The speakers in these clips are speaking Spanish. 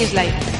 Is Life.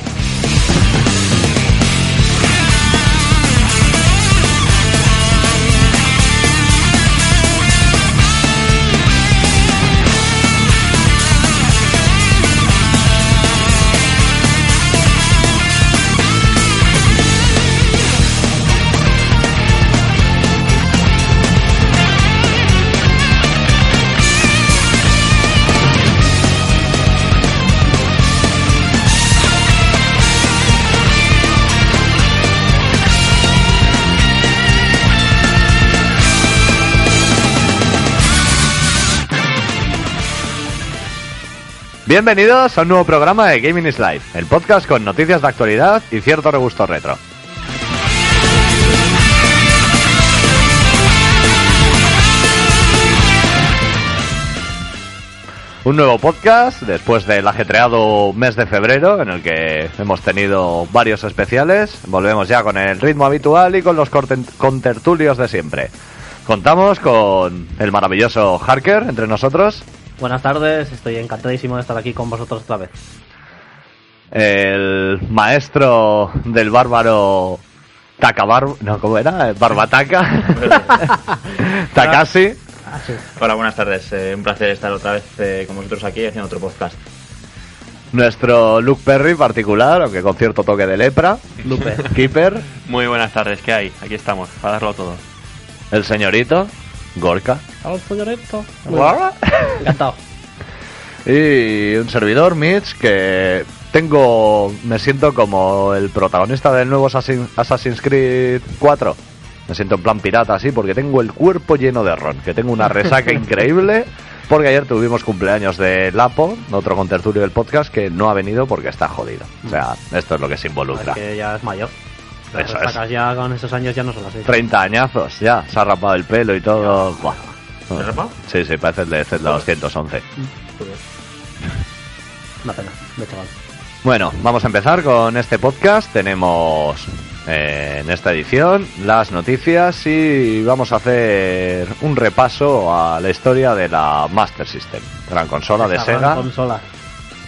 Bienvenidos a un nuevo programa de Gaming is Life, el podcast con noticias de actualidad y cierto regusto retro. Un nuevo podcast después del ajetreado mes de febrero en el que hemos tenido varios especiales. Volvemos ya con el ritmo habitual y con los contertulios de siempre. Contamos con el maravilloso Harker entre nosotros, Buenas tardes, estoy encantadísimo de estar aquí con vosotros otra vez. el maestro del bárbaro Takabar... No, ¿cómo era? Barbataca. Takashi. Hola, buenas tardes. Eh, un placer estar otra vez eh, con vosotros aquí haciendo otro podcast. Nuestro Luke Perry particular, aunque con cierto toque de lepra. Lupe. Keeper. Muy buenas tardes, ¿qué hay? Aquí estamos, para darlo todo. El señorito. Gorka. Encantado. Y un servidor, Mitch, que tengo... Me siento como el protagonista del nuevo Assassin- Assassin's Creed 4. Me siento en plan pirata así porque tengo el cuerpo lleno de ron, que tengo una resaca increíble. Porque ayer tuvimos cumpleaños de Lapo, otro contertulio del podcast, que no ha venido porque está jodido. O sea, esto es lo que se involucra. que ya es mayor. Las Eso es. ya con esos años ya no son así. 30 añazos ya, se ha rapado el pelo y todo. Buah. ¿Te has rapado? Sí, sí, parece el de Zelda 211. Una pena, de chaval. Bueno, vamos a empezar con este podcast. Tenemos eh, en esta edición las noticias y vamos a hacer un repaso a la historia de la Master System, gran consola de Esta gran Sega, consola.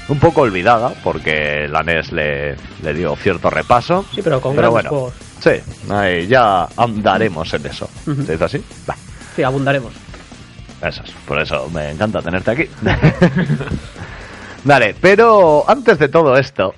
Un poco olvidada porque la NES le, le dio cierto repaso. Sí, pero con Pero grandes bueno, juegos. sí, ahí ya andaremos en eso. Ujú. ¿Se dice así? Va. Sí, abundaremos. Eso es, por eso me encanta tenerte aquí. Vale, pero antes de todo esto,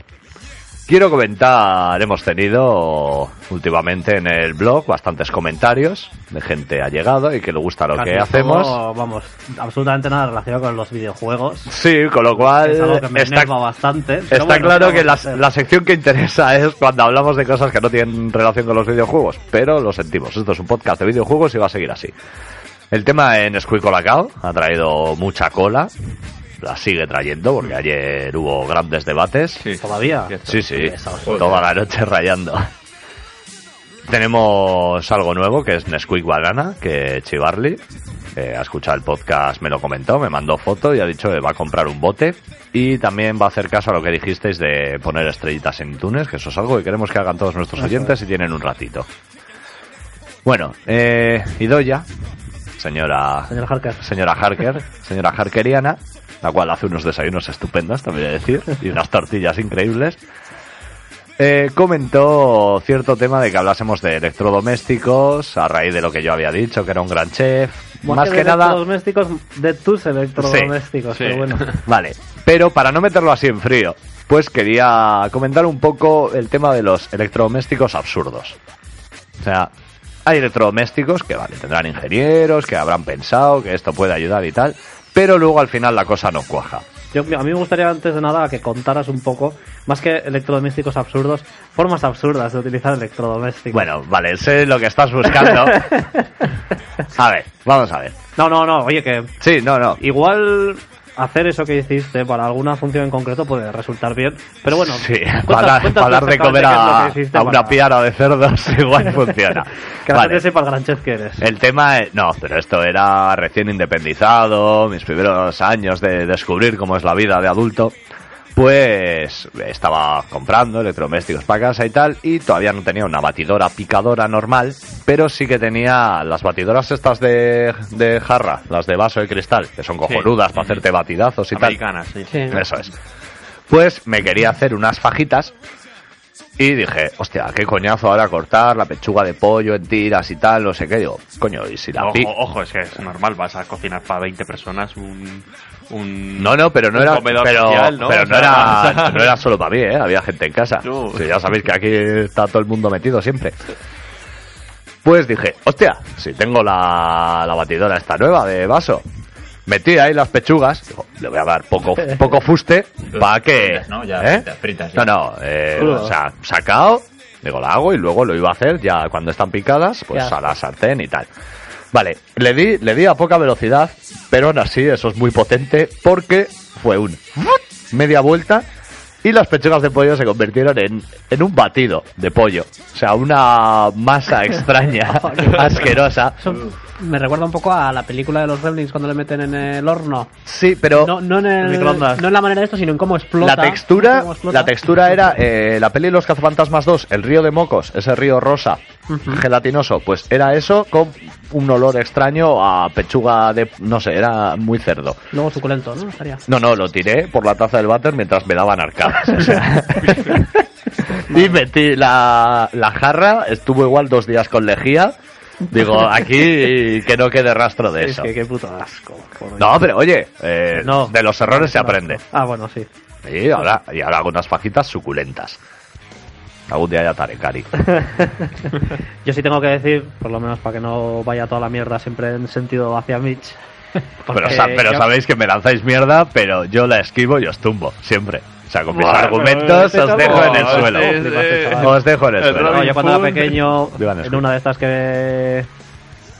quiero comentar, hemos tenido últimamente en el blog bastantes comentarios de gente ha llegado y que le gusta lo Casi que todo, hacemos. Vamos, absolutamente nada relacionado con los videojuegos. Sí, con lo cual es algo que me está, bastante. está bueno, claro ¿qué que la, la sección que interesa es cuando hablamos de cosas que no tienen relación con los videojuegos, pero lo sentimos, esto es un podcast de videojuegos y va a seguir así. El tema en Squeak Colacao ha traído mucha cola, la sigue trayendo porque ayer hubo grandes debates. Sí. ¿Todavía? Sí, sí, toda la noche rayando. Tenemos algo nuevo que es Nesquik Banana, que Chivarly, que ha escuchado el podcast, me lo comentó, me mandó foto y ha dicho que va a comprar un bote. Y también va a hacer caso a lo que dijisteis de poner estrellitas en iTunes, que eso es algo que queremos que hagan todos nuestros oyentes si tienen un ratito. Bueno, eh, Idoya, señora Señor Harker. señora Harker, señora Harkeriana, la cual hace unos desayunos estupendos, también he de decir, y unas tortillas increíbles. Eh, comentó cierto tema de que hablásemos de electrodomésticos a raíz de lo que yo había dicho, que era un gran chef. Más, que nada, electrodomésticos, de tus electrodomésticos, Sí, pero sí. bueno. vale. Pero para no meterlo así en frío, pues quería comentar un poco el tema de los electrodomésticos absurdos. O sea, hay electrodomésticos que, vale, tendrán ingenieros, que habrán pensado que esto puede ayudar y tal, pero luego al final la cosa no cuaja. Yo, a mí me gustaría antes de nada que contaras un poco, más que electrodomésticos absurdos, formas absurdas de utilizar electrodomésticos. Bueno, vale, sé lo que estás buscando. A ver, vamos a ver. No, no, no, oye, que Sí, no, no. igual hacer eso que hiciste para alguna función en concreto puede resultar bien, pero bueno, Sí, para, para dar de comer a, una para- piara de cerdos igual funciona. Que la Vale. gente sepa el gran chef que eres. El tema es, no, pero esto era recién independizado, mis primeros años de descubrir cómo es la vida de adulto. Pues estaba comprando electrodomésticos para casa y tal, y todavía no tenía una batidora picadora normal, pero sí que tenía las batidoras estas de, de jarra, las de vaso de cristal, que son cojonudas para hacerte batidazos y tal. Americanas, sí. Sí. Eso es. Pues me quería hacer unas fajitas y dije, hostia, qué coñazo ahora cortar la pechuga de pollo en tiras y tal, no sé qué. Digo, coño, y si la Ojo, ojo, es que es normal, vas a cocinar para 20 personas un... un No, no, pero no era, comedor pero, social, ¿no? pero era, no era solo para mí, ¿eh? había gente en casa. Sí, ya sabéis que aquí está todo el mundo metido siempre. Pues dije, hostia, si tengo la, la batidora esta nueva de vaso, metí ahí las pechugas, digo, le voy a dar poco, poco fuste para que... fritas, ¿no? Ya ¿eh? fritas, fritas, No, ya. no, eh, o sea, sacado, digo, la hago y luego lo iba a hacer ya cuando están picadas, pues Ya. a la sartén y tal. Vale, le di, le di a poca velocidad, pero aún así eso es muy potente porque fue un media vuelta y las pechugas de pollo se convirtieron en, en un batido de pollo. O sea, una masa extraña, asquerosa. Me recuerda un poco a la película de los Gremlins cuando le meten en el horno. Sí, pero No, no, en el- no en la manera de esto, sino en cómo explota. la textura, cómo explota. la textura era eh, la peli Los Cazafantasmas 2, el río de mocos, ese río rosa, gelatinoso, pues era eso con un olor extraño a pechuga de, no sé, era muy cerdo. Luego suculento, ¿no? Estaría. No, no, lo tiré por la taza del váter mientras me daban arcadas. o sea. y metí la, la jarra, estuvo igual dos días con lejía. Digo, aquí que no quede rastro de Es eso. que qué puto asco. No, pero oye, eh, No. de los errores se aprende. Ah, bueno, sí. Y ahora, y ahora hago unas fajitas suculentas. Algún día ya estaré cari. Yo sí tengo que decir, por lo menos para que no vaya toda la mierda siempre en sentido hacia Mitch. Pero, pero yo- sabéis que me lanzáis mierda, pero yo la esquivo y os tumbo, siempre. O sea, con mis Buah, argumentos os dejo en el suelo. Os dejo en el El suelo. No, yo cuando era pequeño, en una de estas que.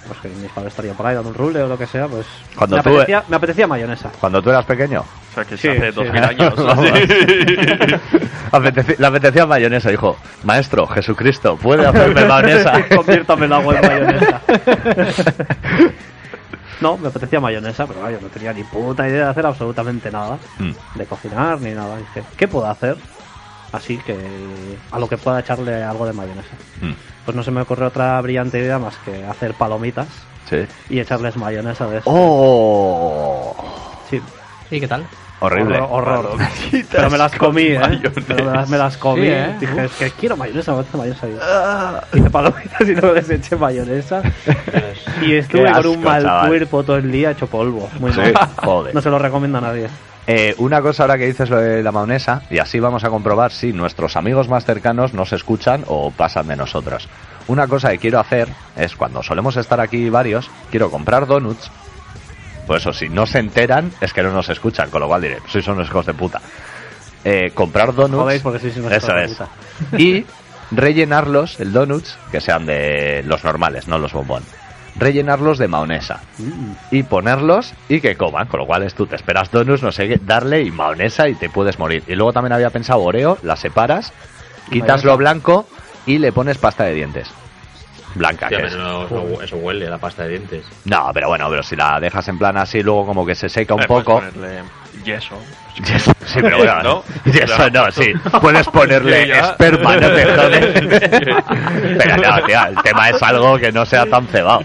Pues que mis padres estarían por ahí dando un rule o lo que sea, pues. Cuando me, tú- apetecía, me apetecía mayonesa. Cuando tú eras pequeño, O sea, que Sí, hace sí. 2000 años. Apeteci- le apetecía mayonesa, dijo, maestro, Jesucristo, ¿puede hacerme mayonesa? Conviértame el agua en mayonesa. No, me apetecía mayonesa, pero yo no tenía ni puta idea de hacer absolutamente nada. Mm. De cocinar ni nada. Dije, ¿qué puedo hacer? Así que a lo que pueda echarle algo de mayonesa. Mm. Pues no se me ocurre otra brillante idea más que hacer palomitas Sí. y echarles mayonesa de eso. ¡Oh! Sí. ¿Y qué tal? Horrible. Horror, horror. Pero me las comí, ¿eh? Pero me las, me las comí. Sí, ¿eh? Dije, es que quiero mayonesa, me hace mayonesa. Y hice palomitas y luego les eché mayonesa. y estuve con un asco, mal chaval. cuerpo todo el día hecho polvo. Muy Sí, mal. joder. No se lo recomiendo a nadie. Eh, una cosa ahora que dices lo de la mayonesa, y así vamos a comprobar si nuestros amigos más cercanos nos escuchan o pasan de nosotros. Una cosa que quiero hacer es cuando solemos estar aquí varios, quiero comprar donuts. Pues eso, si no se enteran, es que no nos escuchan, con lo cual diré, sois unos hijos de puta. Eh, comprar donuts. Porque sois unos Eso hijos de es. puta. Y rellenarlos, el donuts, que sean de los normales, no los bombón. Rellenarlos de maonesa y ponerlos y que coman. Con lo cual es tú te esperas donuts, no sé qué, darle y maonesa y te puedes morir. Y luego también había pensado Oreo, la separas, quitas lo blanco y le pones pasta de dientes. Blanca, Hostia, que es. no, eso, huele a la pasta de dientes. No, pero bueno, pero si la dejas en plan así, luego como que se seca un Eh, puedes poco. ponerle yeso. Sí, pero bueno, ¿No? Y eso no, sí. Puedes ponerle Sí, esperma, no te jodes. Pero no, tío, el tema es algo que no sea tan cebado.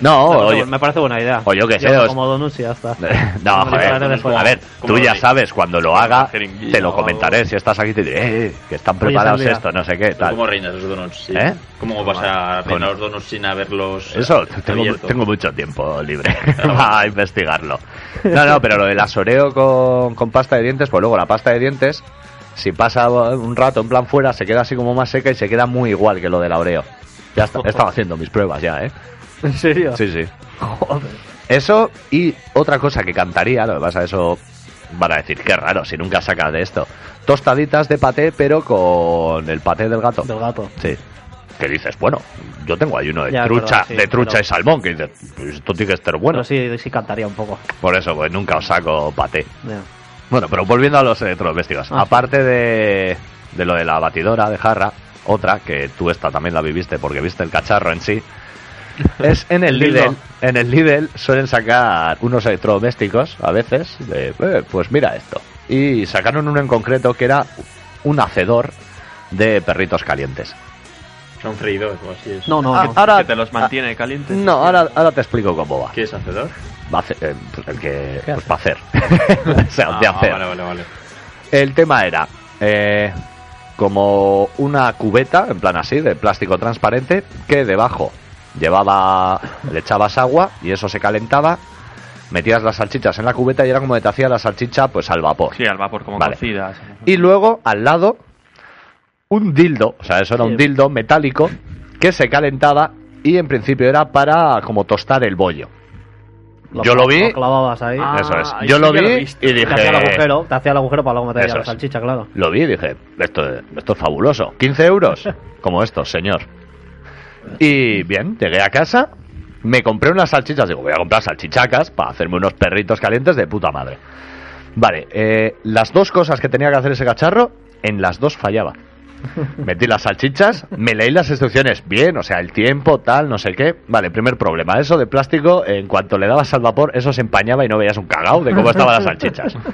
No, Me oye. parece- me parece buena idea. o yo que sé, Yo os- como donuts y ya está. No, joder. A ver, tú ya sabes, cuando lo haga, te lo comentaré. Si estás aquí, te diré, eh, que están preparados esto, no sé qué, ¿Pero tal. ¿Cómo reinas los donuts? Sí. ¿Eh? ¿Cómo vas a reinar los donuts sin haberlos Eso, tengo, mucho tiempo libre para investigarlo. No, no, pero lo del asoreo con, con pasta de dientes, pues luego la pasta de dientes, si pasa un rato en plan fuera, se queda así como más seca y se queda muy igual que lo del Oreo. Ya está, he estado haciendo mis pruebas ya, ¿eh? ¿En serio? Sí, sí. Eso y otra cosa que cantaría, lo que pasa, eso van a decir, qué raro, si nunca saca de esto. Tostaditas de paté, pero con el paté del gato. Del gato. Sí. Que dices, bueno, yo tengo ahí uno de Ya, trucha, verdad, sí, de trucha pero- y salmón, que dices, pues esto tiene que estar bueno. Pero sí, sí cantaría un poco. Por eso, pues nunca os saco paté. Bueno, pero volviendo a los electrodomésticos. Ah, Aparte de, de lo de la batidora de jarra, otra, que tú esta también la viviste porque viste el cacharro en sí, es en el. Lidl. En el Lidl suelen sacar unos electrodomésticos, a veces, de, eh, pues mira esto. Y sacaron uno en concreto que era un hacedor de perritos calientes. Son freidores o así es. No, no, Ah, no. ahora, que te los mantiene calientes. no, ahora, ahora te explico cómo va. ¿Qué es hacedor? Va a hacer, eh, pues el que, ¿Qué pues hace? para hacer. o sea, de Ah, hacer. Vale, vale, vale. el tema era eh, como una cubeta, en plan así, de plástico transparente, que debajo llevaba, le echabas agua y eso se calentaba, metías las salchichas en la cubeta y era como que te hacía la salchicha pues al vapor. Sí, al vapor, como Vale. cocidas. Y luego, al lado, un dildo, o sea, eso era un dildo metálico que se calentaba y en principio era para como tostar el bollo. Yo lo vi, Lo clavabas ahí. Ah, eso es. Yo sí lo vi y te hacía el dije, agujero, te hacía el agujero para luego meter la salchicha, claro. lo vi y dije, esto, esto es fabuloso. 15 euros, como estos, señor. Y bien, llegué a casa, me compré unas salchichas, digo, voy a comprar salchichacas para hacerme unos perritos calientes de puta madre. Vale, eh, las dos cosas que tenía que hacer ese cacharro, en las dos fallaba. Metí las salchichas, me leí las instrucciones bien, o sea, el tiempo, tal, no sé qué. Vale, primer problema, eso de plástico, en cuanto le dabas al vapor, eso se empañaba y no veías un cagao de cómo estaban las salchichas.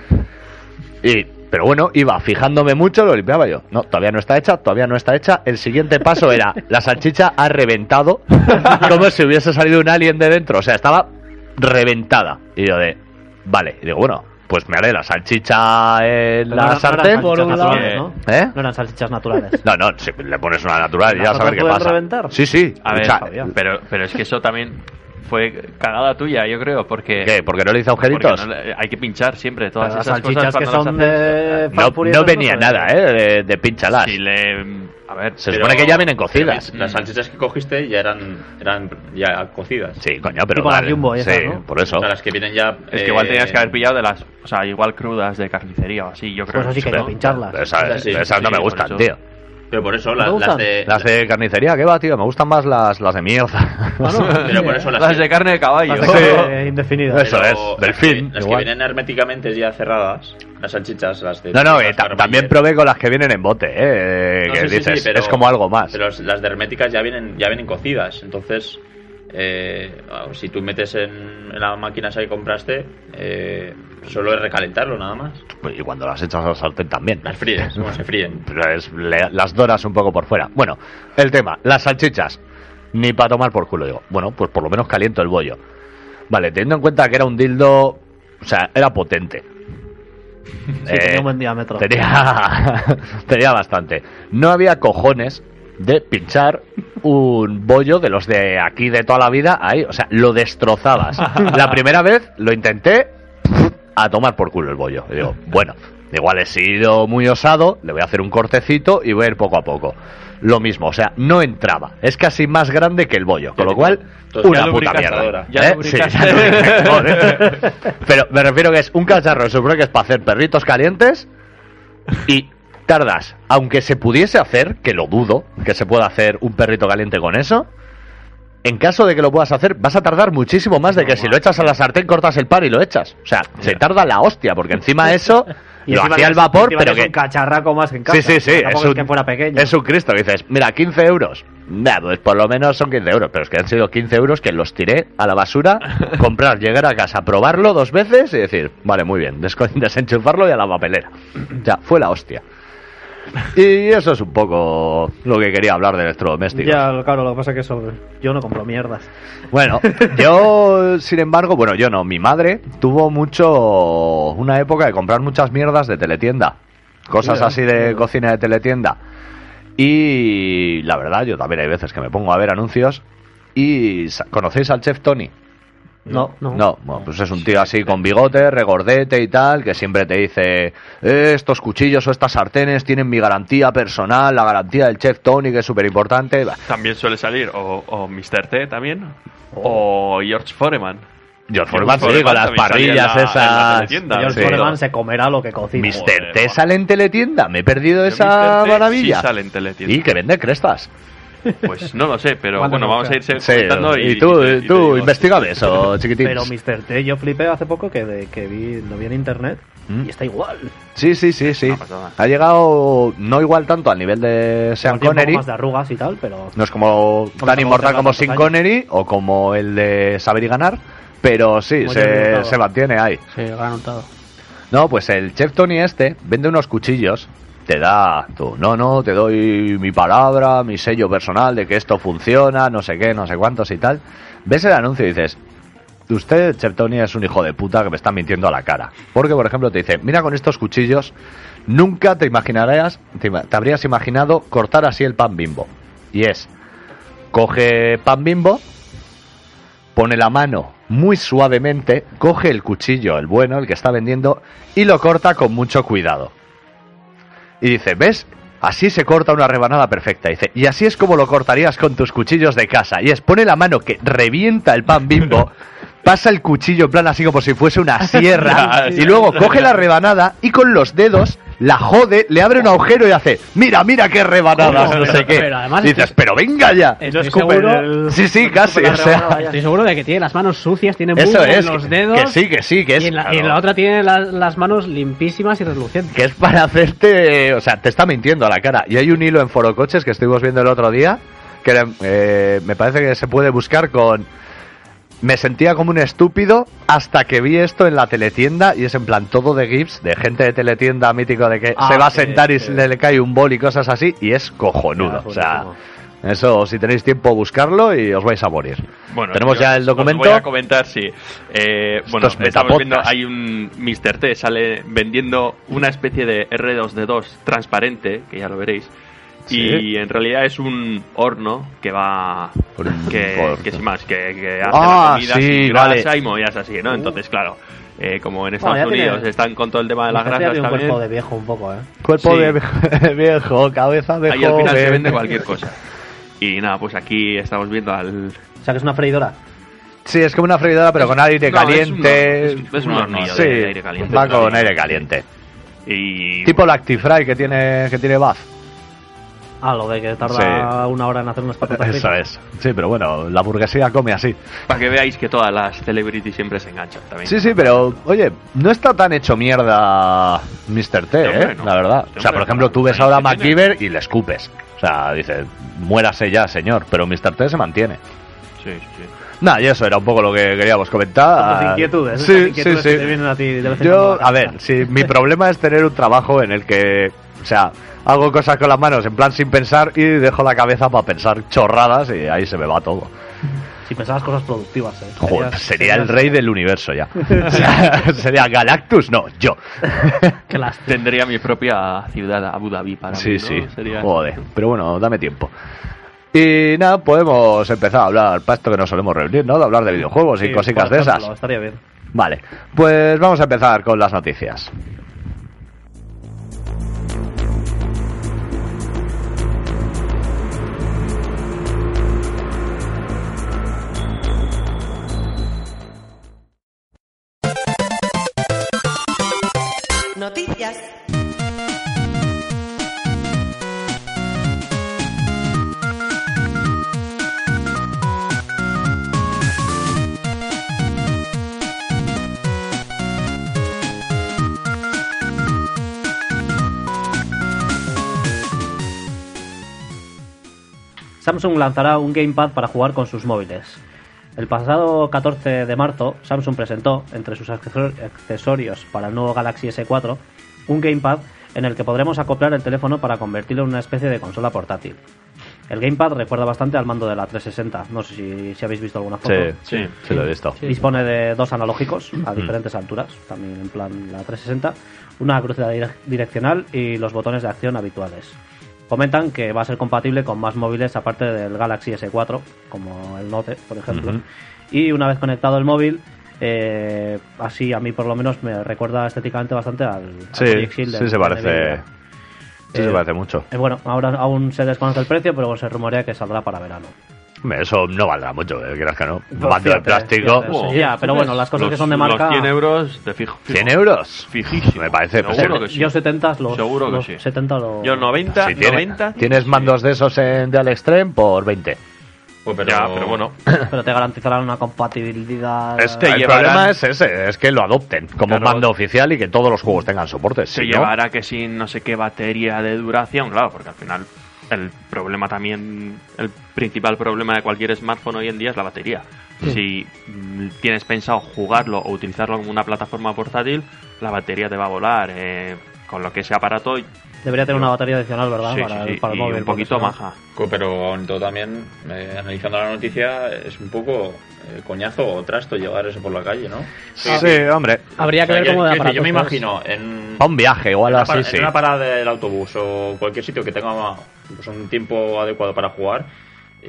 Y, pero bueno, iba fijándome mucho, lo limpiaba yo. No, todavía no está hecha, todavía no está hecha. El siguiente paso era, la salchicha ha reventado, como si hubiese salido un alien de dentro. O sea, estaba reventada. Y yo de, vale, y digo, bueno, pues me haré la salchicha en Pero la no- no sartén. eran salchichas naturales, ¿no? ¿Eh? No eran salchichas naturales. No, no, si le pones una natural y ya ¿Las a saber qué pasa. reventar? Sí, sí. A o ver, sea, pero, pero es que eso también fue cagada tuya, yo creo, porque... ¿Qué? ¿Porque no le hice porque agujeritos? no le- hay que pinchar siempre todas las esas salchichas cosas que son de... No, no venía nada, ¿eh? De, de pinchalas. Si le... A ver, Se Pero- supone que ya vienen cocidas. Las salchichas que cogiste ya eran, eran ya cocidas. Sí, coño, pero Tipo dale. Jumbo Sí, ¿no? por eso. O sea, las que vienen ya. es que eh, igual tenías que haber pillado de las... O sea, igual crudas de carnicería o así, yo creo. Pues así que ¿no? pincharlas. Pero esas, Sí, esas no sí, me por gustan, eso. tío. Pero por eso ¿No las de. Las de carnicería, ¿qué va, tío? Me gustan más las, las de mierda. Pero por eso las, de carne de caballo. Las de Sí. carne indefinida. Eso pero es, delfín, Las que, las que igual. vienen herméticamente ya cerradas, las salchichas, las de. No, no, eh, también probé con las que vienen en bote, ¿eh? No, que sí, sí, dices, sí, pero- es como algo más. Pero las de herméticas ya vienen, ya vienen cocidas. Entonces, eh, si tú metes en, en la máquina esa que compraste, eh, solo es recalentarlo nada más. Y cuando las echas al sartén también. Las fríes, como se fríen. Le- las doras un poco por fuera. Bueno, el tema, las salchichas. Ni para tomar por culo, digo. Bueno, pues por lo menos caliento el bollo. Vale, teniendo en cuenta que era un dildo. O sea, era potente. Sí, tenía un buen diámetro. Tenía, tenía bastante. No había cojones de pinchar un bollo de los de aquí de toda la vida ahí. O sea, lo destrozabas. La primera vez lo intenté a tomar por culo el bollo. Y digo, bueno, igual he sido muy osado, le voy a hacer un cortecito y voy a ir poco a poco. Lo mismo, o sea, no entraba. Es casi más grande que el bollo, con lo cual, Entonces, una ya puta mierda. ¿Eh? Sí. Pero me refiero que es un cacharro, se supone que es para hacer perritos calientes y tardas, aunque se pudiese hacer, que lo dudo, que se pueda hacer un perrito caliente con eso, en caso de que lo puedas hacer, vas a tardar muchísimo más de que si lo echas a la sartén, cortas el par y lo echas. O sea, se tarda la hostia, porque encima eso Y lo hacía el vapor, pero que es un cacharraco más que en casa. Sí, sí, sí, es es un, que fuera pequeño. es un Cristo. que dices, mira, 15 euros. Nah, pues por lo menos son 15 euros, pero es que han sido 15 euros que los tiré a la basura, comprar, llegar a casa, probarlo dos veces y decir, vale, muy bien, desenchufarlo y a la papelera. O sea, fue la hostia. Y eso es un poco lo que quería hablar de electrodomésticos. Ya, claro, lo que pasa es que eso, yo no compro mierdas. Bueno, yo, sin embargo, bueno, yo no, mi madre tuvo mucho, una época de comprar muchas mierdas de teletienda, cosas así de cocina de teletienda. Y la verdad, yo también hay veces que me pongo a ver anuncios y ¿conocéis al chef Tony? No, no. No, bueno, pues es un tío así con bigote, regordete y tal, que siempre te dice, "Eh, estos cuchillos o estas sartenes tienen mi garantía personal, la garantía del chef Tony, que es súper importante. También suele salir o, o Mr. T también o George Foreman. George Foreman, sí, con las parrillas la- la esas. teletienda. George Sí. Foreman se comerá lo que cocina. Mr. Joder, T sale en teletienda, me he perdido esa Mr. T maravilla. sí sale en teletienda. Y que vende crestas. Pues no lo sé, pero ¿Cuándo bueno, no? vamos a ir Sí, comentando y, y tú, y y tú digo. investigame eso, chiquitín. Pero Mr. T, yo flipé hace poco que, de- que vi, lo vi en internet ¿Mm? y está igual. Sí, sí, sí, sí. Ha llegado no igual tanto al nivel de Sean Connery. más de arrugas y tal, pero... No es como tan inmortal como años. Connery o como el de Saber y Ganar, pero sí, se, se mantiene ahí. Sí, lo han notado. No, pues el chef Tony este vende unos cuchillos, te da tú, no, no, te doy mi palabra, mi sello personal de que esto funciona, no sé qué, no sé cuántos y tal. Ves el anuncio y dices, usted, Cheptoni, es un hijo de puta que me está mintiendo a la cara. Porque, por ejemplo, te dice, mira con estos cuchillos, nunca te imaginarías, te, te habrías imaginado cortar así el pan bimbo. Y es, coge pan bimbo, pone la mano muy suavemente, coge el cuchillo, el bueno, el que está vendiendo, y lo corta con mucho cuidado. Y dice, ¿ves? Así se corta una rebanada perfecta. Dice, y así es como lo cortarías con tus cuchillos de casa. Y es, pone la mano que revienta el pan bimbo, pasa el cuchillo en plan así como si fuese una sierra, y luego coge la rebanada y con los dedos la jode, le abre un agujero y hace, mira, mira qué rebanada, no sé qué. pero además Dices, es que- pero venga ya. Estoy seguro, el- Sí, sí, casi. o sea, estoy seguro de que tiene las manos sucias, tiene eso mugre en es. los que- dedos. Que sí, que sí, que es. y, en la, y en claro. la otra tiene la- las manos limpísimas y relucientes. que es para hacerte, o sea, te está mintiendo a la cara. Y hay un hilo en Forocoches que estuvimos viendo el otro día, que eh, me parece que se puede buscar con... Me sentía como un estúpido hasta que vi esto en la teletienda y es en plan todo de GIFs, de gente de teletienda mítico de que Ah, se va a sí, sentar y sí. le, le cae un bol y cosas así y es cojonudo. O sea, eso si tenéis tiempo buscarlo y os vais a morir. Bueno, Tenemos ya el os documento. voy a comentar, sí. Eh, bueno, es estamos viendo, hay un Mr. T, sale vendiendo una especie de R2D2 transparente, que ya lo veréis. Sí. Y en realidad es un horno que va. Que, que sin más, que, que hace Ah, la comida sí, sin grasa vale. y movidas así, ¿no? Entonces, claro, eh, como en Estados Bueno, ya tiene- Unidos están con todo el tema de las grasas tiene un también. cuerpo de viejo un poco, ¿eh? Cuerpo Sí. de vie- viejo, cabeza de Ahí al final se vende cualquier cosa. Y nada, pues aquí estamos viendo al. O sea, que es una freidora. Sí, es como una freidora, pero con aire No, es un caliente. horno, es un- es un hornillo Sí, de aire caliente. Va con aire caliente. Y. Tipo Lactifry que tiene que tiene Bath. Ah, lo de que tarda Sí. una hora en hacer unas patatas Eso fritas. es. Sí, pero bueno, la burguesía come así. Para que veáis que todas las celebrities siempre se enganchan también. Sí, sí, pero oye, no está tan hecho mierda Mr. T, hombre, ¿eh? no. La verdad. O sea, por ejemplo, tú ves ahora a. MacGyver y le escupes. O sea, dices, muérase ya, señor. Pero Mr. T se mantiene. Sí, sí. Nada, y eso era un poco lo que queríamos comentar. Tus inquietudes. Sí, esas sí, inquietudes sí. que te vienen a ti de vez en Yo, cuando a ver, si mi problema es tener un trabajo en el que, o sea, hago cosas con las manos en plan sin pensar y dejo la cabeza para pensar chorradas y ahí se me va todo. Si pensabas cosas productivas, ¿eh? Joder, sería el rey del universo ya. O sea, sería Galactus, no, yo. Qué. Tendría mi propia ciudad, Abu Dhabi, para Sí, mí, ¿no? sí. Sería... Joder, pero bueno, dame tiempo. Y nada, podemos empezar a hablar, para esto que nos solemos reunir, ¿no? De hablar de videojuegos y Sí, cositas de ejemplo, esas. Estaría bien. Vale, pues vamos a empezar con las. Noticias. Samsung lanzará un gamepad para jugar con sus móviles. El pasado 14 de marzo, Samsung presentó, entre sus accesor- accesorios para el nuevo Galaxy S4, un gamepad en el que podremos acoplar el teléfono para convertirlo en una especie de consola portátil. El gamepad recuerda bastante al mando de la 360. No sé si, si habéis visto alguna foto. Sí, sí, sí, lo he visto. Dispone de dos analógicos a diferentes alturas, también en plan la 360, una cruceta dire- direccional y los botones de acción habituales. Comentan que va a ser compatible con más móviles aparte del Galaxy S4, como el Note, por ejemplo. Y una vez conectado el móvil, eh, así a mí por lo menos me recuerda estéticamente bastante al, al Sí, Project Shield se parece. Sí se Eh, parece mucho. Eh, bueno, ahora aún se desconoce el precio, pero se rumorea que saldrá para verano. Eso no valdrá mucho, eh, que no. Un Pues mando de plástico. fíjate. Wow. Sí, ya, pero bueno, las cosas Los- que son de marca... Los 100 euros, te fijo. fijo. ¿100 euros? Fijísimo. Me parece Seguro que sí. Yo 70 los, Seguro que los sí. 70 los... Yo 90, Si tiene- 90. tienes sí. mandos de esos en de Extreme por 20. Pues pero, Ya, pero bueno. Pero te garantizarán una compatibilidad... Es Te el llevarán- problema es ese, es que lo adopten como Claro. mando oficial y que todos los juegos tengan soporte. Se Si no- llevará que sin no sé qué batería de duración, claro, porque al final el problema también, el principal problema de cualquier smartphone hoy en día es la batería. Si mm, tienes pensado jugarlo o utilizarlo como una plataforma portátil, la batería te va a volar. eh, con lo que ese aparato Debería tener una batería adicional, ¿verdad? sí, para, sí, el, sí, para el y móvil. un poquito maja. Pero en todo también, eh, analizando la noticia, es un poco eh, coñazo o trasto llevar eso por la calle, ¿no? Sí, hombre. Habría O que sea, ver cómo de Yo me imagino en, A un viaje, igual en una así, sí. en una parada del autobús o cualquier sitio que tenga pues, un tiempo adecuado para jugar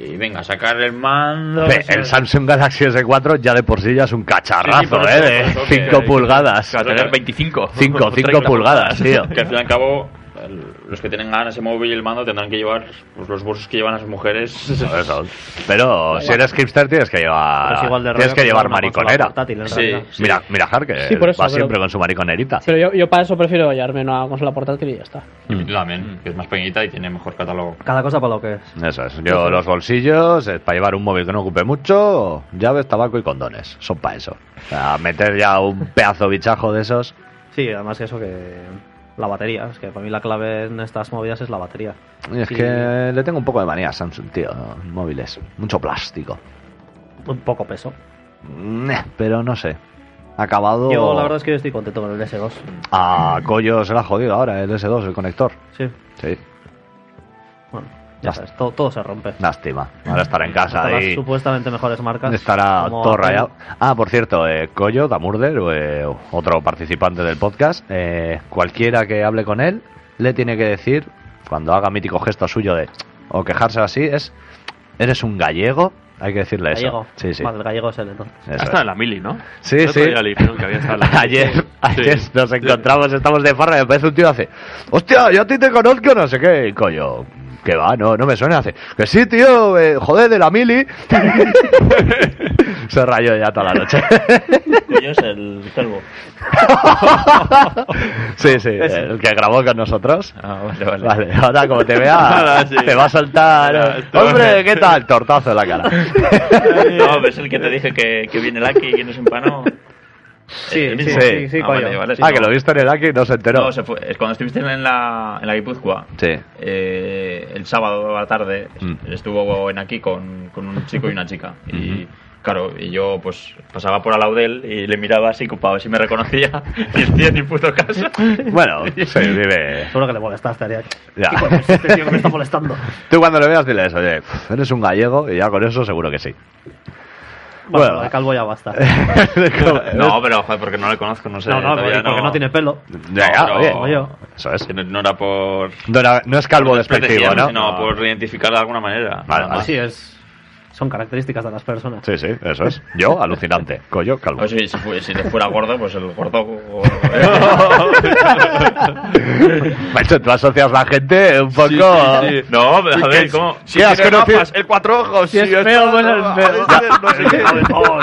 y venga, sacar el mando. Ve, El Samsung Galaxy S4 ya de por sí ya es un cacharrazo, Sí, sí, ¿eh? eso, De eso que- 5 pulgadas. Va a tener 25. 5 Treinta 5 pulgadas, tío. Que al fin y al cabo, los que tienen ese móvil y el mando tendrán que llevar pues, los bolsos que llevan las mujeres. Pero si eres hipster tienes que llevar de tienes que llevar mariconera. portátil, en Sí. realidad. Mira, mira Har, que Sí, por eso, va pero- siempre con su mariconerita. Pero yo, yo para eso prefiero llevarme una consola portátil y ya está. Y también, que es más pequeñita y tiene mejor catálogo. Cada cosa para lo que es. Eso es. Yo los bolsillos, eh, para llevar un móvil que no ocupe mucho, llaves, tabaco y condones. Son para eso. O sea, meter ya un pedazo bichajo de esos. Sí, además que eso que la batería, es que para mí la clave en estas movidas es la batería. Y es Sí. que le tengo un poco de manía a Samsung, tío. Móviles. Mucho plástico. Un poco peso. Meh, Pero no sé. Acabado. Yo la verdad es que estoy contento con el S2. A Collo se la ha jodido ahora, el S2, el conector. Sí, Sí, bueno, ya sabes, todo, todo se rompe. lástima. Ahora estará en casa Hasta las ahí. supuestamente mejores marcas. Estará todo Apple. rayado. Ah, por cierto, eh, Collo, Damurder, eh, otro participante del podcast, eh, cualquiera que hable con él, le tiene que decir, cuando haga mítico gesto suyo de, o quejarse así, es, eres un gallego, hay que decirle eso. Gallego. Sí, sí. Vale, el gallego es él entonces. Eso Ha es. estado en la mili, ¿no? Sí, El sí. que había estado la. Ayer, Sí. ayer nos encontramos, estamos de farra y me parece un tío hace, hostia, yo a ti te conozco, no sé qué, y coño, que va, no, no me suena, hace, que sí, tío, eh, joder, de la mili. Se rayó ya toda la noche. Yo es el calvo. sí, sí, el que grabó con nosotros. Ah, vale, vale. Vale, ahora como te vea, sí. te va a soltar. Ahora, eh, Hombre, ¿qué tal? Tortazo en la cara. No, es el que te dije que, que viene el aquí y que nos empanó. Sí, El sí, mismo. sí, sí, Ah, coño. vale, vale, sí, ah, no. que lo viste en el Aki y no se enteró. No, se fue. Es cuando estuviste en la, en la Guipúzcoa. Sí. eh, el sábado a la tarde Mm. estuvo en aquí con, con un chico y una chica. Y claro, y yo pues pasaba por al lado de él y le miraba así para ver si me reconocía. Y el tío ni puto caso. Bueno, sí, vive. Seguro que le molestaste, Ariel. Ya. Este tío me está molestando. Tú cuando le veas dile eso, oye, "Pf, eres un gallego y ya con eso seguro que sí. Bueno, Bueno. de calvo ya basta. No, pero joder, porque no le conozco, no sé. No, no, porque, porque no tiene pelo. Ya, ya, No, oye, pero- oye. Eso es. No- No era por. No, era- no es calvo despectivo, ¿no? Sino por identificar de alguna manera. Vale. Así es. Son características de las personas. Sí, sí, eso es. Yo, alucinante. Collo, calvo. O si, si, si fuera gordo, pues el gordo. Macho, tú asocias la gente un poco... No, pero a ver, ¿cómo? ¿Qué has conocido? El cuatro ojos. Si es feo, pues es feo.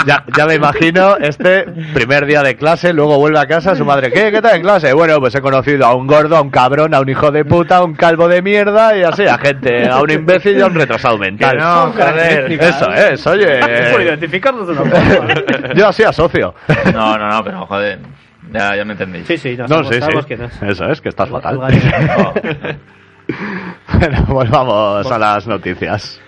Ya, ya me imagino este primer día de clase, luego vuelve a casa, su madre, ¿qué? ¿Qué tal en clase? Bueno, pues he conocido a un gordo, a un cabrón, a un hijo de puta, a un calvo de mierda y así, a gente, a un imbécil y a un retrasado mental. no, joder. Eso es, Por oye. identificarnos de una forma. Yo así asocio. No, no, no, pero joder. Ya, ya me entendéis. Sí, sí, no, No, sí, sí. Eso es, que estás fatal. Bueno, volvamos a las noticias.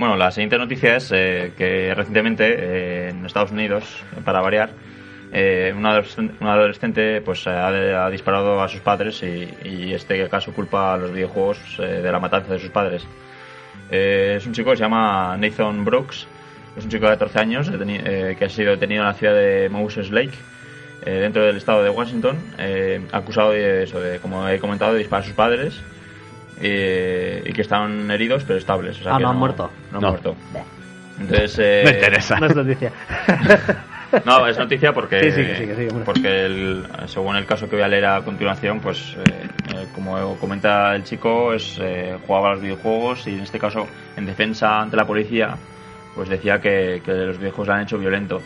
Bueno, la siguiente noticia es eh, que recientemente eh, en Estados Unidos, para variar, eh, un, adolescente, un adolescente, pues ha, ha disparado a sus padres y, este caso culpa a los videojuegos eh, de la matanza de sus padres. Eh, es un chico que se llama Nathan Brooks, es un chico de 14 años que ha sido detenido en la ciudad de Moses Lake, dentro del estado de Washington, acusado de eso, de, como he comentado, de disparar a sus padres eh, y que están heridos pero estables. o sea Ah, que no han muerto. No han No. muerto. Entonces, eh, Me interesa. No es noticia. no, es noticia porque, Sí, sí, que sí, que porque el- según el caso que voy a leer a continuación, pues eh, eh, como comenta el chico, es eh, jugaba a los videojuegos y en este caso, en defensa ante la policía, pues decía que, que los videojuegos le han hecho violento.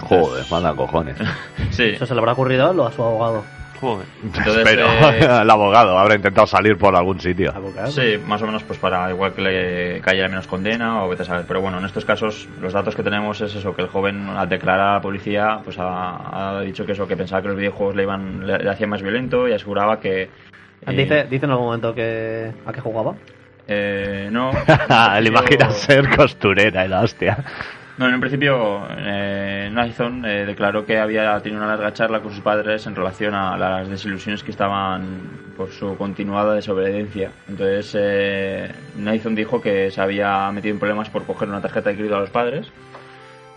Joder, manda cojones. Sí, ¿Eso se le habrá ocurrido a su abogado? Joder. Entonces, Pero eh, el abogado habrá intentado salir por algún sitio. Sí, más o menos pues para igual que le cayera menos condena o vete a saber. Pero bueno, en estos casos los datos que tenemos es eso, que el joven al declarar a la policía pues ha, ha dicho que eso, que pensaba que los videojuegos le iban le, le hacían más violento y aseguraba que, Y- Dice, dice en algún momento que a qué jugaba. Eh, no. Le imaginas ser costurera y la hostia. No, en principio eh, Nathan eh, declaró que había tenido una larga charla con sus padres en relación a las desilusiones que estaban por su continuada desobediencia. Entonces eh, Nathan dijo que se había metido en problemas por coger una tarjeta de crédito a los padres.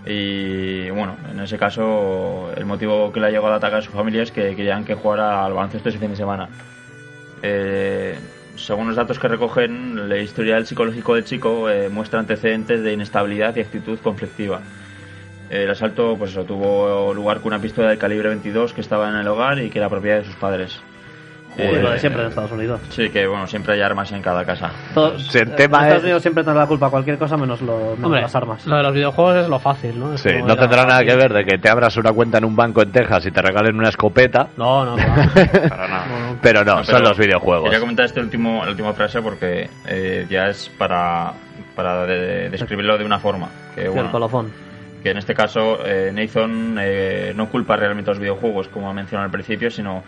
Y bueno, en ese caso el motivo que le ha llegado a atacar a su familia es que querían que jugara al baloncesto ese fin de semana. Eh, según los datos que recogen, la historial psicológico del chico eh, muestra antecedentes de inestabilidad y actitud conflictiva. El asalto pues tuvo lugar con una pistola de calibre 22 que estaba en el hogar y que era propiedad de sus padres. Sí, Eh, lo de siempre en Estados Unidos. Sí, que bueno, siempre hay armas en cada casa. Todo- Si el en tema Estados es- Unidos siempre tendrá la culpa cualquier cosa menos, lo, menos Hombre, las armas. Lo de los videojuegos es lo fácil, ¿no? Es Sí, no tendrá nada fácil. que ver de que te abras una cuenta en un banco en Texas y te regalen una escopeta, No, no, claro. Para nada. No, no. pero no, No, son pero los videojuegos. Quería comentar este último, la última frase porque eh, ya es para, para de- describirlo de una forma. Que, Y el bueno, colofón. que en este caso eh, Nathan eh, no culpa realmente a los videojuegos, como ha mencionado al principio, sino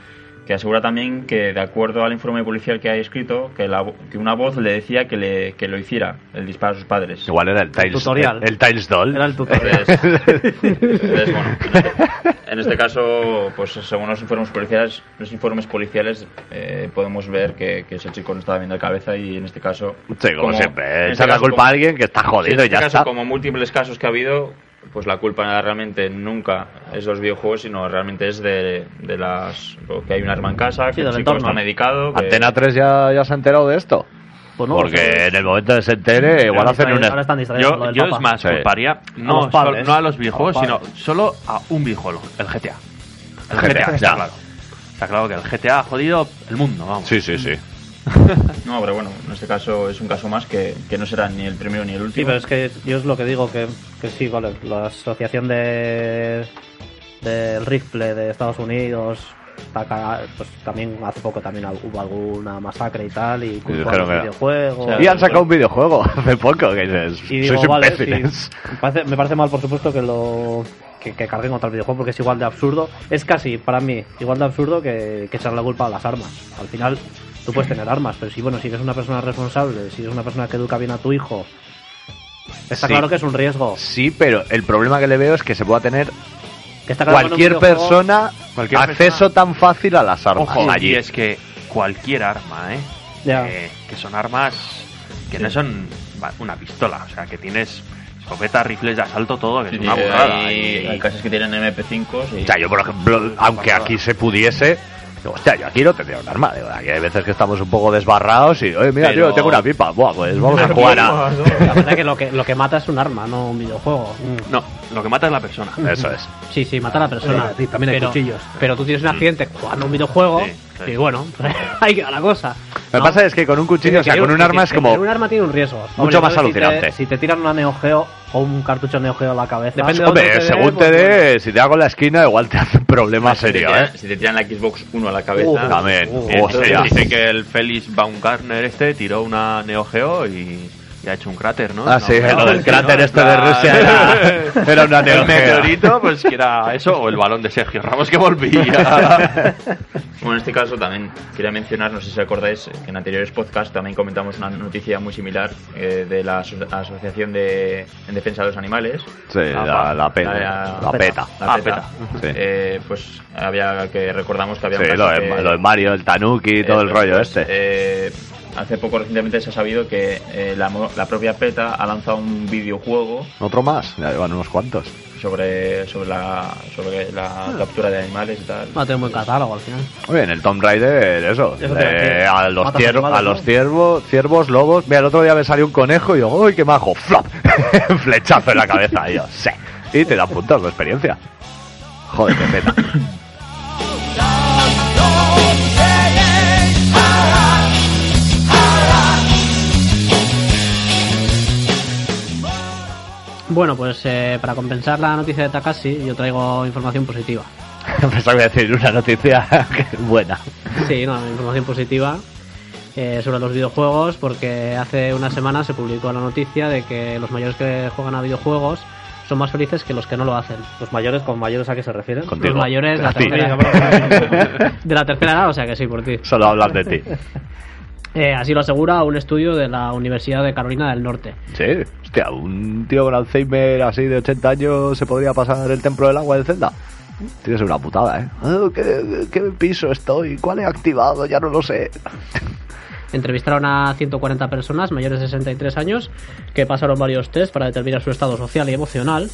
que asegura también que, de acuerdo al informe policial que hay escrito, que, la vo- que una voz le decía que, le, que lo hiciera, el disparo a sus padres. Igual era el Tiles, tutorial. El, el Tiles Doll. Era el tutorial. Entonces, entonces, bueno, en este, en este caso, pues según los informes policiales, los informes policiales eh, podemos ver que, que ese chico no estaba bien de cabeza y en este caso, Sí, como, en siempre. este Echar la caso, culpa como- a alguien que está Sí, en jodido y este ya caso, está. como múltiples casos que ha habido, pues la culpa realmente nunca es de los videojuegos, sino realmente es de, de las que hay un arma en casa, Sí, que el chico entorno. está medicado. que- Antena 3 ya, ya se ha enterado de esto. Pues no, Porque en el momento de se entere, igual hacen una. Ahora están lo Yo, es más, Sí. culparía no, padres. sol- no a los videojuegos, A los sino solo a un videojuego, el GTA. El GTA, GTA, ya. está claro. Está claro que el GTA ha jodido el mundo, vamos. Sí, sí, sí. No, pero bueno, en este caso es un caso más que, que no será ni el primero ni el último. Sí, pero es que yo es lo que digo, que, que sí, vale, la asociación de del rifle de Estados Unidos pues también hace poco también hubo alguna masacre y tal y a dijeron los que- videojuegos O sea, Y han sacado un videojuego hace poco que dices. y digo, Sois vale, imbéciles. sí, me, parece, me parece mal por supuesto que lo que, que carguen contra el videojuego porque es igual de absurdo es casi para mí igual de absurdo que, que echar la culpa a las armas al final tú puedes tener armas pero si bueno si eres una persona responsable si eres una persona que educa bien a tu hijo está Sí. claro que es un riesgo Sí, pero el problema que le veo es que se pueda tener Que está claro cualquier persona Cualquier acceso persona. tan fácil a las armas Ojo, allí. y es que cualquier arma, ¿eh? Ya. Eh, que son armas que no son una pistola, o sea, que tienes escopetas, rifles de asalto, todo, que Sí, es una burrada. y- hay casas que tienen MP5 y... O sea, yo por ejemplo, aunque aquí se pudiese, digo, hostia, yo aquí no tendría un arma. Digo, aquí hay veces que estamos un poco desbarrados y, oye, mira, Pero- tío, tengo una pipa. Buah, pues vamos a jugar a. La verdad es que lo que lo que mata es un arma, no un videojuego. No, lo que mata es la persona. Eso es. Sí, sí, mata a la persona. Sí, también hay pero, cuchillos. Pero tú tienes un accidente jugando un videojuego Sí, sí. y bueno, ahí queda la cosa. Lo que ¿no? pasa es que con un cuchillo, o sea, con un arma es que como. Un arma tiene un riesgo. Mucho más entonces, si te- alucinante. Si te, tiran una Neo Geo o un cartucho Neo Geo a la cabeza. Depende de Hombre, otro te dé, según te pues, dé, si te hago en la esquina, igual te hace un problema si te serio, tiran- ¿eh? Si te tiran la Xbox 1 a la cabeza... Uh, También. Uh, dice que el Félix Baumgartner este tiró una Neo Geo y, y ha hecho un cráter, ¿no? Ah, No, sí, no, lo del cráter este de Rusia era, era una El meteorito, pues que era eso, o el balón de Sergio Ramos que volvía. Bueno, en este caso también quería mencionar, no sé si acordáis, que en anteriores podcasts también comentamos una noticia muy similar eh, de la aso- Asociación de, en Defensa de los Animales. Sí, la, la peta. La- La peta. La Ah, PETA. Sí. Eh, pues había que recordamos que había Sí, lo de, que- lo de Mario, el Tanuki y todo el rollo pues, este. Hace poco recientemente se ha sabido que eh, la, mo- la propia PETA ha lanzado un videojuego Otro más, ya llevan unos cuantos. sobre sobre la sobre la captura de animales y tal. Va a tener un buen catálogo al final. Oye, en el Tomb Raider, eso. Eh, a los, Matas cier- animales, a los ¿no? ciervos, ciervos, lobos. Mira, el otro día me salió un conejo y yo, ¡uy, qué majo! ¡Flop! Flechazo en la cabeza. Y yo, sí. Y te dan puntos de experiencia. Joder, qué peta. Bueno, pues eh, para compensar la noticia de Takashi, yo traigo información positiva. Pensaba que iba a decir una noticia buena. Sí, no, información positiva eh, sobre los videojuegos, porque hace una semana se publicó la noticia de que los mayores que juegan a videojuegos son más felices que los que no lo hacen. Los mayores, ¿con mayores a qué se refieren? Contigo. Los mayores de la, tercera, de la tercera edad, o sea que sí, por ti. Solo hablas de ti. Eh, así lo asegura un estudio de la Universidad de Carolina del Norte. Sí, hostia, un tío con Alzheimer así de 80 años se podría pasar el templo del agua de Zelda. Tiene que ser una putada, ¿eh? Ah, ¿qué, ¿Qué piso estoy? ¿Cuál he activado? Ya no lo sé. Entrevistaron a 140 personas mayores de 63 años que pasaron varios test para determinar su estado social y emocional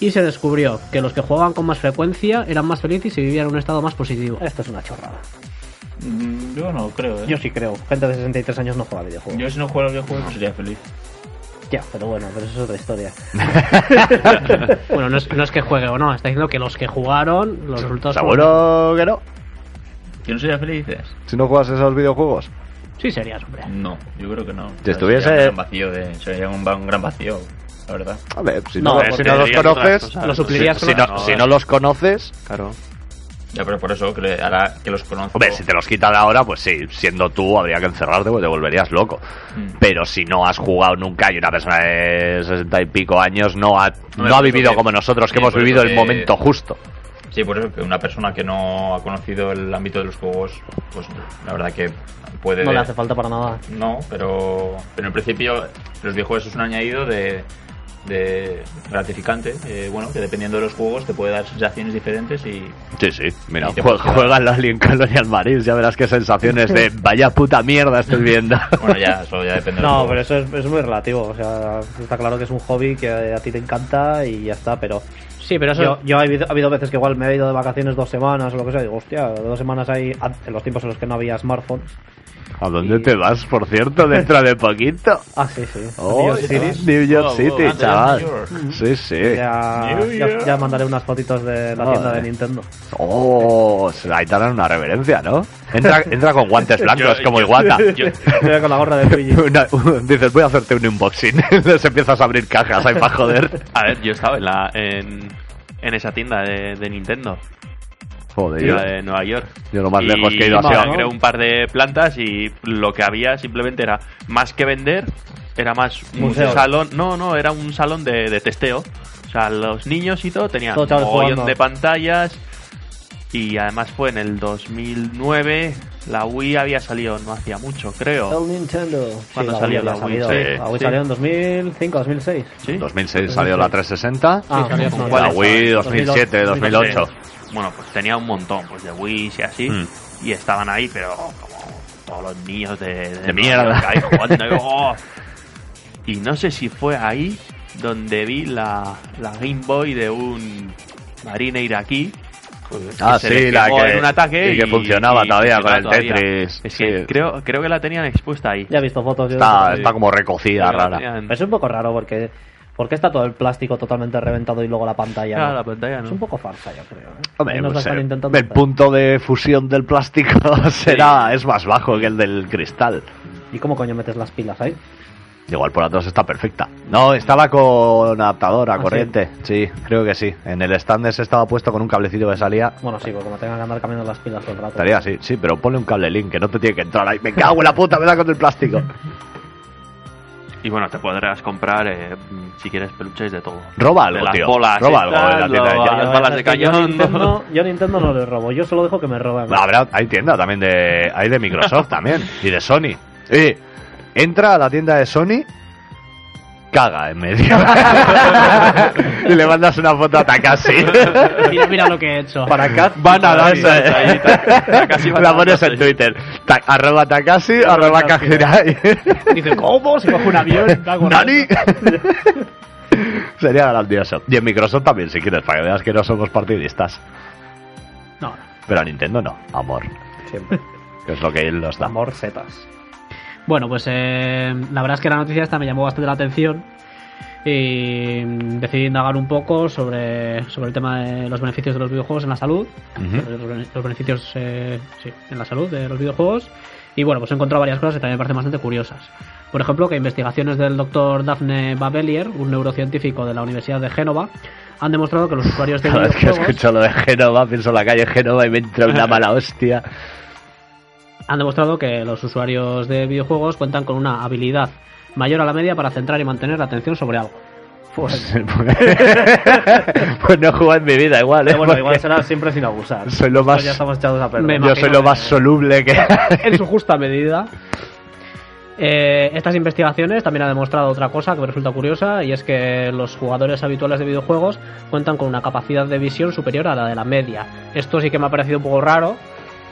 y se descubrió que los que jugaban con más frecuencia eran más felices y vivían en un estado más positivo. Esto es una chorrada. Mm, Yo no creo, ¿eh? Yo sí creo. Gente de 63 años no juega videojuegos. Yo si no jugara videojuegos pues sería feliz. Ya, pero bueno, pero eso es otra historia. Bueno, no es, no es que juegue o no, está diciendo que los que jugaron, los resultados... ¿Seguro que no? ¿Que no sería feliz? dices? Si no juegas esos videojuegos. Sí serías, hombre. No, yo creo que no. Si estuviese- Sería un gran vacío, de, sería un, va- un gran vacío, la verdad. A ver, si No, no, si no los conoces. Lo suplirías si, con no, no, si no los conoces, Claro. Ya, pero por eso, que le- ahora que los conozco... Hombre, si te los quitan ahora, pues sí, siendo tú habría que encerrarte porque te volverías loco. Mm. Pero si no has jugado nunca y una persona de sesenta y pico años no ha, no ha vivido que- como nosotros, que hemos vivido el momento justo. Sí, por eso que una persona que no ha conocido el ámbito de los juegos, pues la verdad que puede... No le hace falta para nada. No, pero, pero en principio los videojuegos es un añadido de, de gratificante, eh, bueno, que dependiendo de los juegos te puede dar sensaciones diferentes y Sí, sí, mira, Y te jue- funciona. juega al Alien Colonial Marines, ya verás qué sensaciones de vaya puta mierda estoy viendo. bueno, ya, eso ya depende No, pero eso es, es muy relativo. O sea, está claro que es un hobby que a ti te encanta y ya está, pero Sí, pero eso... yo, yo ha, habido, ha habido veces que igual me he ido de vacaciones dos semanas o lo que sea. y Digo, hostia, dos semanas ahí, en los tiempos en los que no había smartphones. ¿A dónde te vas, por cierto, dentro de poquito? Ah, sí, sí. Oh, New York City. New York Oh, City, oh, chaval. New York. Sí, sí. Ya, ya, mandaré unas fotitos de la tienda de Nintendo. Oh, ahí te harán una reverencia, ¿no? Entra, entra con guantes blancos Yo- como yo- Iwata. yo- Estoy con la gorra de Luigi. Dices, voy a hacerte un unboxing. Les empiezas a abrir cajas ahí para joder. A ver, yo estaba en, la, en, en esa tienda de, de Nintendo, Joder, la yo, de Nueva York. yo lo más Y lejos que he ido ha sido... me creé un par de plantas y lo que había simplemente era más que vender, era más un Museo. salón. No, no, era un salón de, de testeo. O sea, los niños y todo tenían un mogollón de pantallas. Y además fue en el 2009. La Wii había salido no hacía mucho, creo. El Nintendo. ¿Cuándo la salió Wii la Wii? salido. Sí. La Wii Sí. salió en 2005, 2006. ¿Sí? En 2006 salió la 360. Ah, salió no, con no, ¿cuál la? Wii 2007, 2008. Bueno, pues tenía un montón pues de Wii y así. Mm. Y estaban ahí, pero como todos los niños de, De mierda. Ahí jugando, y, oh. Y no sé si fue ahí donde vi la, la Game Boy de un marine iraquí. Ah, le sí, la que, en un ataque y que y- funcionaba y todavía con funcionaba el todavía. Tetris. Es Sí. que creo, creo que la tenían expuesta ahí. Ya he visto fotos. Está, como recocida, que rara. tenían- es un poco raro porque. ¿Por qué está todo el plástico totalmente reventado y luego la pantalla? No? la pantalla, Es ¿no? un poco farsa, yo creo. ¿eh? Hombre, pues, eh, intentando el hacer. punto de fusión del plástico será es más bajo que el del cristal. ¿Y cómo coño metes las pilas ahí? Igual por atrás está perfecta. No, estaba con adaptador a ¿Ah, corriente. Sí? creo que sí. En el stand ese estaba puesto con un cablecito que salía. Bueno, sí, porque como tengan que andar cambiando las pilas todo el rato. Estaría así, sí, pero ponle un cable link que no te tiene que entrar ahí. Me cago en la puta, me da con el plástico. Y bueno, te podrás comprar, eh, si quieres, peluches de todo. Roba De algo, las tío. bolas Roba algo estas, de la tienda de lo- Jack. las balas de que Yo cañón. Nintendo, yo Nintendo no le robo, yo solo dejo que me roben. Habrá, hay tienda también de. Hay de Microsoft también. Y de Sony. Y entra a la tienda de Sony. Caga en medio. y le mandas una foto a Takashi. Mira, mira lo que he hecho. Para acá Van a va La pones darse. en Twitter. Ta- arroba Takashi, arroba Kajirai. Dice, ¿cómo? Se coge un avión. ¿Nani? Sería grandioso. Y en Microsoft también, si quieres, para que veas que no somos partidistas. No, Pero a Nintendo no, amor. Siempre. Que es lo que él nos da. Amor setas. Bueno, pues eh, la verdad es que la noticia esta me llamó bastante la atención y mm, decidí indagar un poco sobre, sobre el tema de los beneficios de los videojuegos en la salud, los, bene- los beneficios eh, sí, en la salud de los videojuegos y bueno, pues he encontrado varias cosas que también me parecen bastante curiosas. Por ejemplo, que investigaciones del doctor Daphne Babelier, un neurocientífico de la Universidad de Génova, han demostrado que los usuarios de Cada vez que escucho lo de Génova, pienso en la calle Génova y me entra una mala hostia. han demostrado que los usuarios de videojuegos cuentan con una habilidad mayor a la media para centrar y mantener la atención sobre algo. pues no he jugado en mi vida igual, ¿eh? Pero bueno, igual será siempre sin abusar. Soy lo más- Ya estamos echados a perder. Yo soy lo más soluble que... en su justa medida. Eh, estas investigaciones también han demostrado otra cosa que me resulta curiosa y es que los jugadores habituales de videojuegos cuentan con una capacidad de visión superior a la de la media. Esto sí que me ha parecido un poco raro,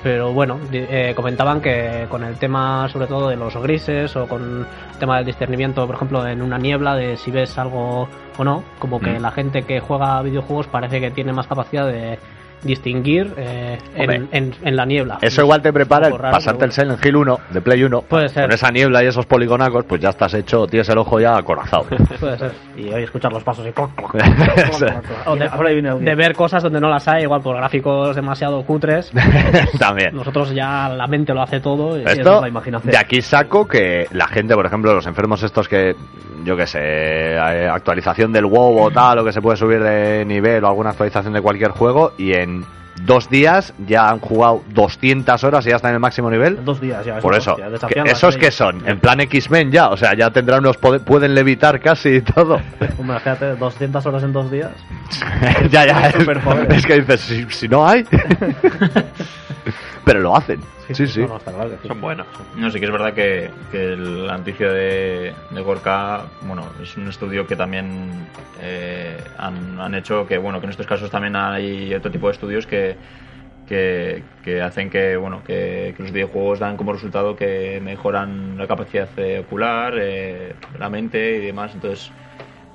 pero bueno, eh, comentaban que con el tema sobre todo de los grises o con el tema del discernimiento, por ejemplo, en una niebla de si ves algo o no, como que Mm. la gente que juega videojuegos parece que tiene más capacidad de distinguir eh, en, en- en la niebla. Eso igual te prepara el raro, pasarte el Silent Hill 1 de Play 1. Puede ser. Con esa niebla y esos poligonacos, pues ya estás hecho, tienes el ojo ya acorazado. Puede ser. Y hoy escuchar los pasos y... O de, ver cosas donde no las hay, igual por gráficos demasiado cutres. También. Nosotros ya la mente lo hace todo. y- es Esto, la imaginación. de aquí saco que la gente, por ejemplo, los enfermos estos que, yo que sé, eh, actualización del WoW o tal, o que se puede subir de nivel o alguna actualización de cualquier juego, y en dos días ya han jugado 200 horas y ya están en el máximo nivel. Dos días ya. Por eso, hostia, que esos que son, en plan X-Men ya, o sea, ya tendrán unos poder- pueden levitar casi y todo. Hombre, fíjate, 200 horas en dos días. ya, ya, es que dices, si, si no hay, pero lo hacen. Sí, sí. No, no, está claro que sí. Son buenos. No, sí que es verdad que, que el- la noticia de, de Gorka, bueno, es un estudio que también eh, han, han hecho que, bueno, que en estos casos también hay otro tipo de estudios que, que, que hacen que, bueno, que, que los videojuegos dan como resultado que mejoran la capacidad ocular, eh, la mente y demás. Entonces,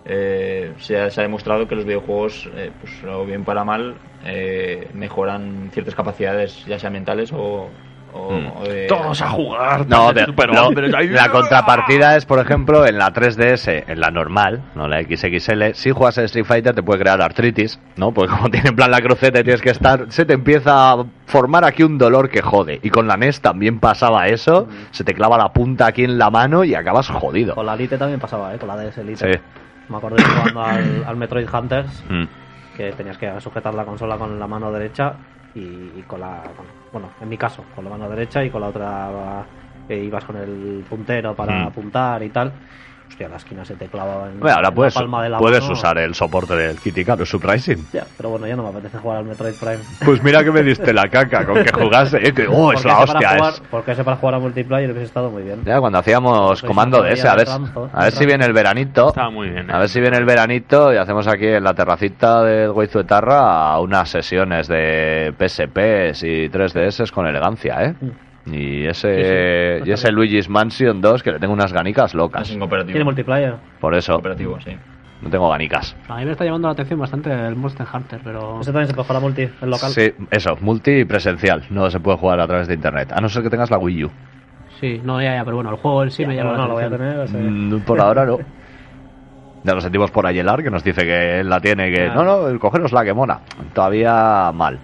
eh, se, ha, se ha demostrado que los videojuegos, eh, pues o bien para mal, eh, mejoran ciertas capacidades, ya sea mentales o, o, Mm. o de... Todos a jugar. No, de- no, ahí. la contrapartida es, por ejemplo, en la 3DS, en la normal, no la XXL, si juegas a Street Fighter te puede crear artritis, ¿no? Porque como tiene en plan la cruceta y tienes que estar, se te empieza a formar aquí un dolor que jode. Y con la NES también pasaba eso, se te clava la punta aquí en la mano y acabas jodido. Con la Elite también pasaba, ¿eh? Con la DS Elite. Sí. Me acuerdo de jugando al, al Metroid Hunters, Mm. que tenías que sujetar la consola con la mano derecha y, y con la. con- bueno, en mi caso, con la mano derecha y con la otra eh, ibas con el puntero para Mm. apuntar y tal. Hostia, la esquina se te clavaba en, Bueno, ahora en puedes, la palma de la puedes mano. usar el soporte del Kitty Cat Surprising. Ya, pero bueno, ya no me apetece jugar al Metroid Prime. Pues mira que me diste la caca con que jugase, eh, que, oh, es la hostia, jugar- es... Porque ese para jugar a multiplayer hubiese estado muy bien. Ya cuando hacíamos Sois comando de ese, a ver, a ver si viene el veranito. Estaba muy bien. ¿eh? A ver si viene el veranito y hacemos aquí en la terracita del Guizuetarra unas sesiones de PSPs y 3DS con elegancia, ¿eh? Y ese, Sí, sí. y ese Luigi's Mansion 2 que le tengo unas ganicas locas. Es en cooperativo. Tiene multiplayer. Por eso, Cooperativo, sí. no tengo ganicas. A mí me está llamando la atención bastante el Monster Hunter, pero. Ese también se puede jugar a multi, el local. Sí, eso, multi y presencial. No se puede jugar a través de internet. A no ser que tengas la Wii U. Sí, no, ya, ya, pero bueno, el juego en sí Ya, me llama no la lo voy a tener. o sea, Mm, Por ahora no. Ya lo sentimos por Ayelar, que nos dice que él la tiene, que Ya. no, no, el cogeros la que mona. Todavía mal.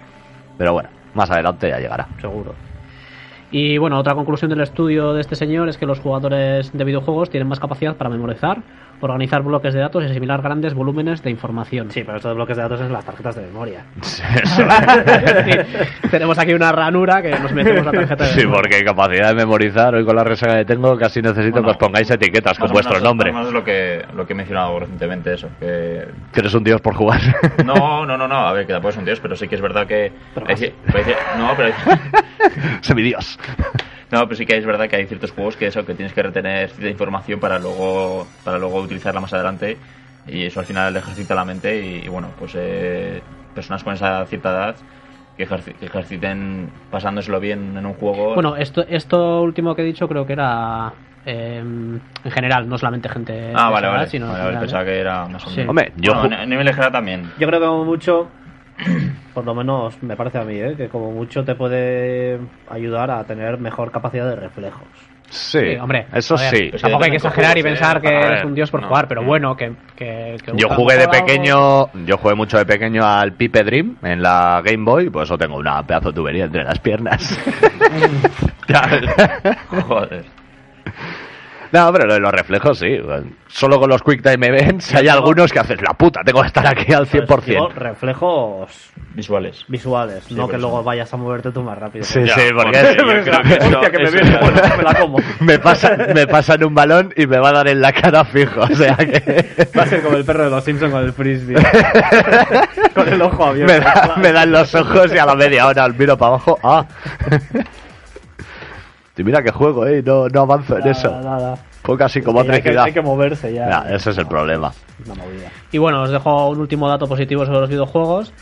Pero bueno, más adelante ya llegará. Seguro. Y bueno, otra conclusión del estudio de este señor es que los jugadores de videojuegos tienen más capacidad para memorizar, organizar bloques de datos y asimilar grandes volúmenes de información. Sí, pero estos bloques de datos es las tarjetas de memoria. Sí, tenemos aquí una ranura que nos metemos la tarjeta de Sí, memoria. porque capacidad de memorizar, hoy con la resaca que tengo, casi necesito Bueno, que os pongáis etiquetas con vuestro menos- nombre. Más lo que, lo que he mencionado recientemente, eso. Que... Que eres un dios por jugar. No, no, no, no, a ver, que tampoco son dios, pero sí que es verdad que. Pero hay hay no, pero hay- Semidios. no, pero sí que es verdad que hay ciertos juegos que eso, que tienes que retener cierta información para luego, para luego utilizarla más adelante. Y eso al final ejercita la mente. Y, y bueno, pues eh, personas con esa cierta edad que, ejerci- que ejerciten pasándoselo bien en un juego. Bueno, esto, esto último que he dicho creo que era eh, en general, no solamente gente. ah, vale, edad, vale. sino en Vale, vale, general, pensaba ¿eh? que era más o Sí. menos. Hombre, yo Bueno, a nivel general también. Yo creo que como mucho, por lo menos me parece a mí, ¿eh? que como mucho te puede ayudar a tener mejor capacidad de reflejos. Sí, Sí, hombre, eso ver, sí. pues Tampoco hay que exagerar y pensar que A eres ver, un dios por no. jugar, pero bueno, que. que, que Yo jugué de pequeño, yo jugué mucho de pequeño al Pipe Dream en la Game Boy, por eso tengo una pedazo de tubería entre las piernas. Joder. No, pero lo de los reflejos sí. Solo con los Quick Time Events hay algunos que haces la puta, tengo que estar aquí al Digo, 100%. reflejos Visuales. visuales, no que eso. luego vayas a moverte tú más rápido. Sí, Ya, sí, porque me pasa, me pasan un balón y me va a dar en la cara fijo. O sea que. Va a ser como el perro de los Simpsons con el frisbee. con el ojo abierto. me, da- me dan los ojos y a la media hora miro para abajo. ¡Ah! Y mira que juego, ¿eh? No, no avanzo en eso. Nada, nada. Así como Sí, hay, que, tranquilidad. hay que moverse ya. Ese es el problema. Una movida. Y bueno, os dejo un último dato positivo sobre los videojuegos,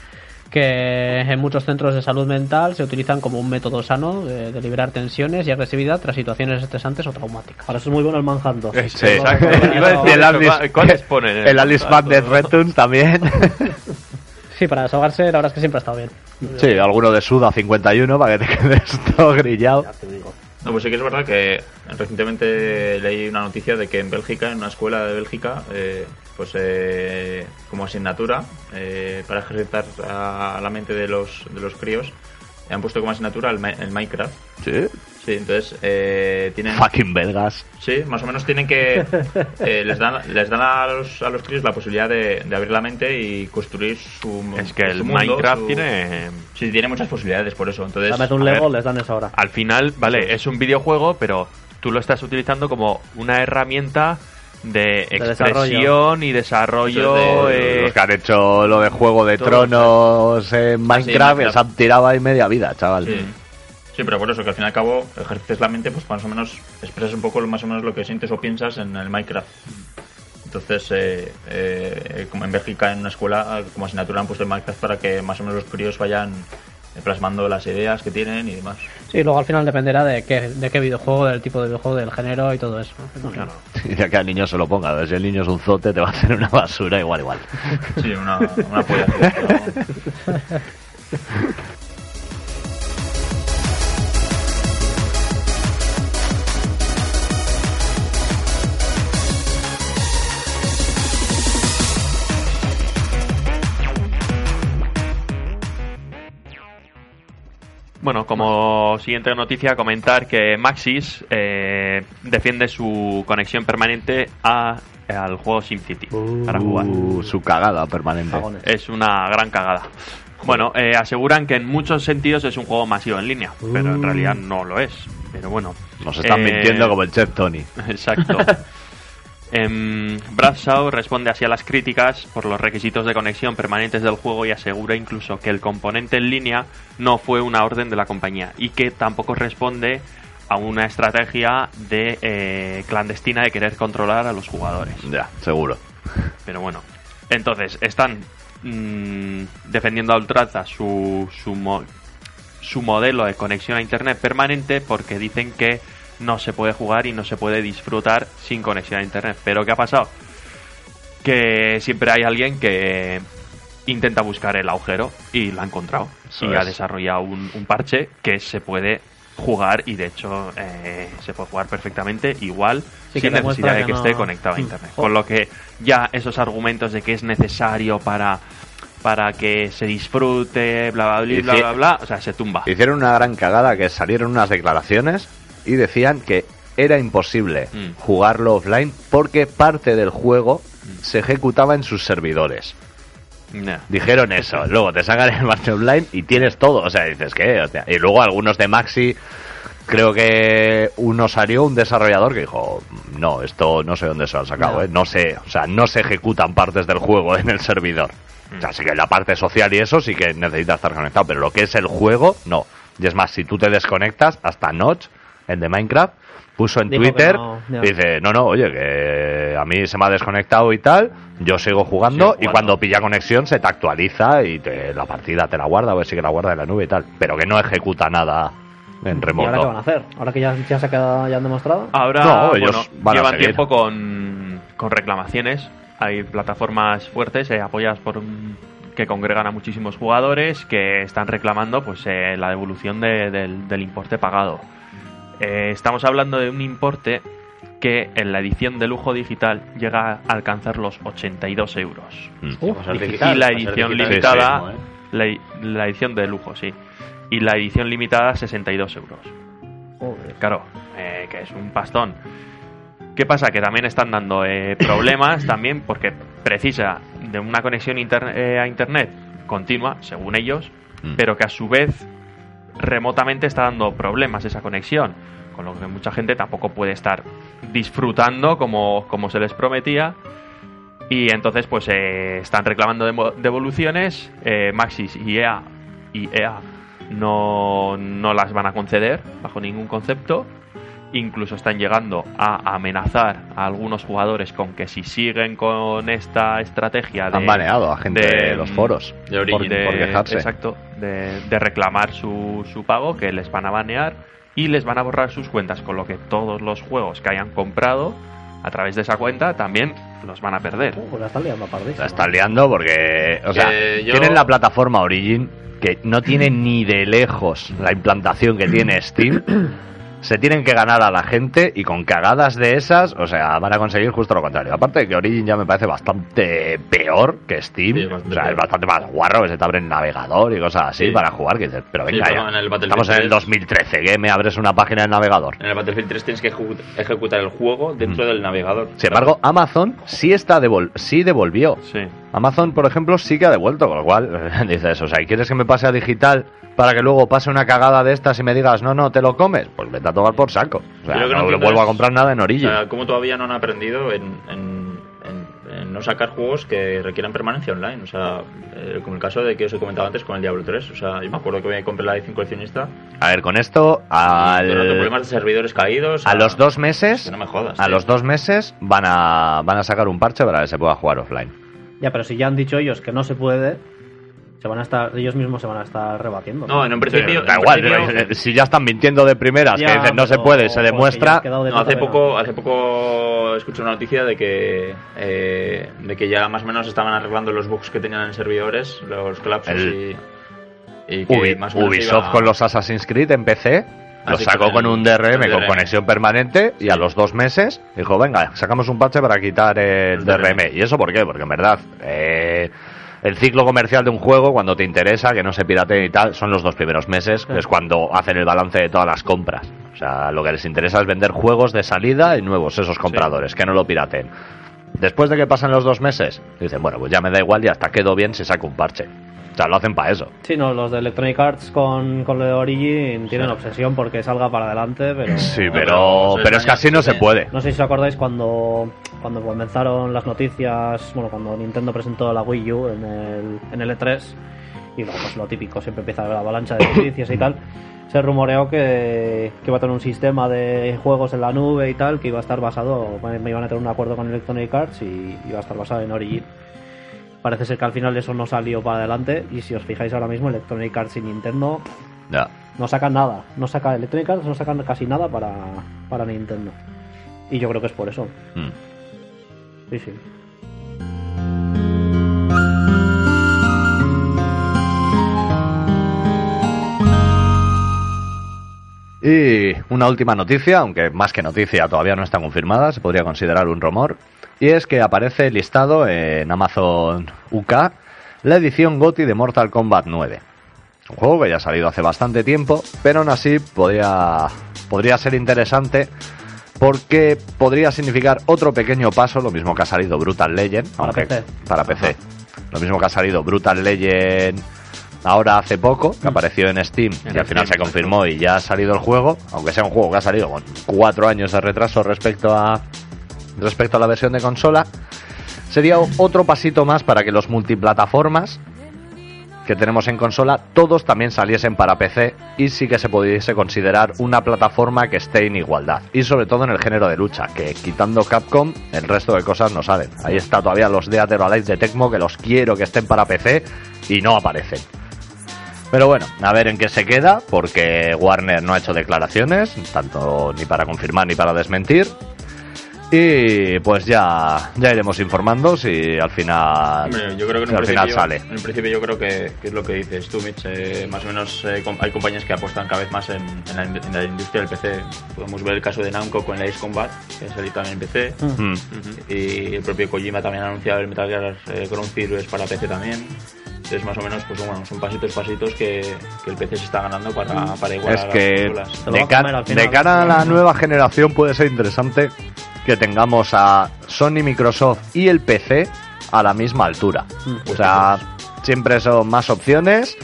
que en muchos centros de salud mental se utilizan como un método sano de, de liberar tensiones y agresividad tras situaciones estresantes o traumáticas. Para eso es muy bueno el Manhunt 2. Sí. Exacto. Iba a decir Y el Alice, ¿Cuáles ponen? en el Alice Madness Returns también. Sí, para desahogarse la verdad es que siempre ha estado bien. sí, alguno de Suda 51 para que te quedes todo grillado. Ya te digo. No, pues sí que es verdad que recientemente leí una noticia de que en Bélgica, en una escuela de Bélgica, eh, pues eh, como asignatura, eh, para ejercitar a la mente de los, de los críos, han puesto como asignatura el, el Minecraft. Sí. Sí, entonces eh, tienen... Fucking belgas. Sí, más o menos tienen que... eh, les dan, les dan a, los, a los críos la posibilidad de, de abrir la mente y construir su Es que su el mundo, Minecraft su- tiene... Sí, tiene muchas posibilidades por eso. Entonces, Dame un Lego, ver. les dan esa hora. Al final, vale, es un videojuego, pero tú lo estás utilizando como una herramienta de expresión desarrollo. y desarrollo. Eso es de- eh, Los que han hecho lo de Juego de Tronos en Minecraft, Minecraft. se han tirado ahí media vida, chaval. Sí. Sí, pero por eso que al fin y al cabo ejercites la mente, pues más o menos expresas un poco lo- más o menos lo que sientes o piensas en el Minecraft. Entonces, eh, eh, como en Bélgica, en una escuela, como asignatura han puesto el Minecraft para que más o menos los críos vayan eh, plasmando las ideas que tienen y demás. Sí, luego al final dependerá de qué, de qué videojuego, del tipo de videojuego, del género y todo eso. ¿no? claro. Y de que al niño se lo ponga. a ver, Si el niño es un zote, te va a hacer una basura igual, igual. Sí, una, una polla Bueno, como siguiente noticia, comentar que Maxis eh, defiende su conexión permanente a, al juego SimCity para jugar. Uh, su cagada permanente. Es una gran cagada. Bueno, eh, aseguran que en muchos sentidos es un juego masivo en línea, pero en realidad no lo es. Pero bueno. Nos están Eh, mintiendo como el chef Tony. Exacto. Em, Bradshaw responde así a las críticas por los requisitos de conexión permanentes del juego y asegura incluso que el componente en línea no fue una orden de la compañía y que tampoco responde a una estrategia de eh, clandestina de querer controlar a los jugadores. Ya, seguro. Pero bueno, entonces están mm, defendiendo a ultranza su, su, mo- su modelo de conexión a Internet permanente porque dicen que no se puede jugar y no se puede disfrutar sin conexión a Internet. Pero ¿qué ha pasado? Que siempre hay alguien que intenta buscar el agujero y lo ha encontrado. Eso y ha es. desarrollado un, un parche que se puede jugar y de hecho eh, se puede jugar perfectamente igual Sí, sin necesidad de que que no- esté conectado a internet con lo que ya esos argumentos de que es necesario para para que se disfrute bla bla bla bla bla, bla o sea se tumba Hicieron una gran cagada que salieron unas declaraciones y decían que era imposible Mm. jugarlo offline porque parte del juego se ejecutaba en sus servidores. Dijeron eso, luego te sacan el match online y tienes todo, o sea, dices que, y luego algunos de Maxi, creo que uno salió, un desarrollador que dijo, no, esto no sé dónde se lo han sacado, No. ¿eh? no sé, o sea, no se ejecutan partes del juego en el servidor. O sea, sí que la parte social y eso sí que necesita estar conectado, pero lo que es el juego, no. Y es más, si tú te desconectas, hasta Notch, el de Minecraft, puso en Twitter, no, dice, no, no, oye, que a mí se me ha desconectado y tal, yo sigo jugando, Sigo y cuando pilla conexión se te actualiza y te, la partida te la guarda, a ver si que la guarda en la nube y tal, pero que no ejecuta nada en ¿Y ahora qué remoto. van a hacer? ¿Ahora que ya, ya se ha quedado, ya han demostrado? ahora No, bueno, ellos van a llevan tiempo con, con reclamaciones hay plataformas fuertes eh, apoyadas por un- que congregan a muchísimos jugadores que están reclamando pues eh, la devolución de- del, del importe pagado Eh, estamos hablando de un importe que en la edición de lujo digital llega a alcanzar los 82 euros Mm. Y Uh, digital, la edición limitada la, la edición de lujo sí y la edición limitada 62 euros Joder. claro eh, que es un pastón ¿Qué pasa? Que también están dando eh, problemas también porque precisa de una conexión inter- eh, a internet continua, según ellos, Mm. pero que a su vez remotamente está dando problemas esa conexión, con lo que mucha gente tampoco puede estar disfrutando como, como se les prometía. Y entonces pues eh, están reclamando devoluciones, eh, Maxis y EA, y EA no, no las van a conceder bajo ningún concepto. Incluso están llegando a amenazar a algunos jugadores con que si siguen con esta estrategia de, Han baneado a gente de, los foros. de Origin. por, por quejarse. Exacto, de, de reclamar su, su pago, que les van a banear y les van a borrar sus cuentas, con lo que todos los juegos que hayan comprado a través de esa cuenta también los van a perder. Uh, la están liando. La están liando porque, o sea, yo- tienen la plataforma Origin que no tiene ni de lejos la implantación que tiene Steam. Se tienen que ganar a la gente y con cagadas de esas, o sea, van a conseguir justo lo contrario. Aparte de que Origin ya me parece bastante peor que Steam. Sí, o sea, es bastante más guarro que se te abre el navegador y cosas así Sí. para jugar. Que dices, pero venga ya. en Estamos en el 3. 2013, que me abres una página del navegador. En el Battlefield 3 tienes que ejecu- ejecutar el juego dentro Mm. del navegador. Sin embargo, Amazon sí está devol sí devolvió. Sí. Amazon, por ejemplo, sí que ha devuelto, con lo cual dices, o sea, ¿y quieres que me pase a digital para que luego pase una cagada de estas y me digas, no, no, te lo comes? Pues vete a tomar por saco. O sea, no, no le vuelvo a comprar nada en O Origin. sea, ¿cómo todavía no han aprendido en, en- en- en no sacar juegos que requieran permanencia online? O sea, eh, como el caso de que os he comentado antes con el Diablo 3. O sea, yo me acuerdo que me compré la edición coleccionista. A ver, con esto, Al... problemas de servidores caídos. a los dos meses, Que no me jodas. a tío. los dos meses van a, van a sacar un parche para que se pueda jugar offline. Ya, pero si ya han dicho ellos que no se puede, se van a estar, ellos mismos se van a estar rebatiendo. No, en un principio. da en igual, principio- eh, si ya están mintiendo de primeras, Ya, que dicen no se puede, se demuestra. de No, hace poco, hace poco escuché una noticia de que eh, de que ya más o menos estaban arreglando los bugs que tenían en servidores, los colapsos El- y, y que Ubi- más o menos Ubisoft iba- con los Assassin's Creed en PC Sí, sacó con un DRM con conexión permanente y a los dos meses dijo, venga, sacamos un parche para quitar el El DRM. DRM. ¿Y eso por qué? Porque en verdad eh, el ciclo comercial de un juego, cuando te interesa, que no se piratee y tal, son los dos primeros meses, que es cuando hacen el balance de todas las compras. O sea, lo que les interesa es vender juegos de salida y nuevos esos compradores, que no lo pirateen. Después de que pasen los dos meses, dicen, bueno, pues ya me da igual y hasta quedo bien si saco un parche. O sea, lo hacen para eso. Sí, no, los de Electronic Arts con, con lo de Origin tienen obsesión porque salga para adelante, pero... Sí, pero, pero es que así no se puede. No sé si os acordáis cuando, cuando comenzaron las noticias, bueno, cuando Nintendo presentó la Wii U en el, en el E3, y luego pues lo típico, siempre empieza la avalancha de noticias y tal, se rumoreó que, que iba a tener un sistema de juegos en la nube y tal, que iba a estar basado, me iban a tener un acuerdo con Electronic Arts y iba a estar basado en Origin. Parece ser que al final eso no salió para adelante y si os fijáis ahora mismo Electronic Arts y Nintendo no sacan nada, no saca Electronic Arts no sacan casi nada para, para Nintendo. Y yo creo que es por eso. Mm. Sí, sí. Y una última noticia, aunque más que noticia todavía no está confirmada, se podría considerar un rumor, y es que aparece listado en Amazon UK la edición GOTY de Mortal Kombat 9. Un juego que ya ha salido hace bastante tiempo, pero aún así podría, podría ser interesante porque podría significar otro pequeño paso, lo mismo que ha salido Brutal Legend, Para PC. para PC. Lo mismo que ha salido Brutal Legend ahora hace poco, que apareció en Steam y al final se confirmó y ya ha salido el juego, aunque sea un juego que ha salido con cuatro años de retraso respecto a respecto a la versión de consola, sería otro pasito más para que los multiplataformas que tenemos en consola todos también saliesen para PC y sí que se pudiese considerar una plataforma que esté en igualdad. Y sobre todo en el género de lucha que quitando Capcom el resto de cosas no salen. Ahí está todavía los Dead or Alive de Tecmo que los quiero que estén para PC y no aparecen. Pero bueno, a ver en qué se queda, porque Warner no ha hecho declaraciones, tanto ni para confirmar ni para desmentir. Y pues ya, ya iremos informando si al final, Hombre, yo creo que si en al final sale. En principio yo creo que, que es lo que dices tú, Mitch. eh, más o menos eh, hay compañías que apuestan cada vez más en, en la, in- en la industria del PC. Podemos ver el caso de Namco con la Ace Combat, que salió también en PC. Mm. Y el propio Kojima también ha anunciado el Metal Gear eh, Ground Zero es para PC también. Entonces más o menos pues bueno, son pasitos pasitos que, que el PC se está ganando para, para igualar Es que las de, a ca- de cara a la nueva generación puede ser interesante que tengamos a Sony, Microsoft y el PC a la misma altura. Mm. O sea, siempre son más opciones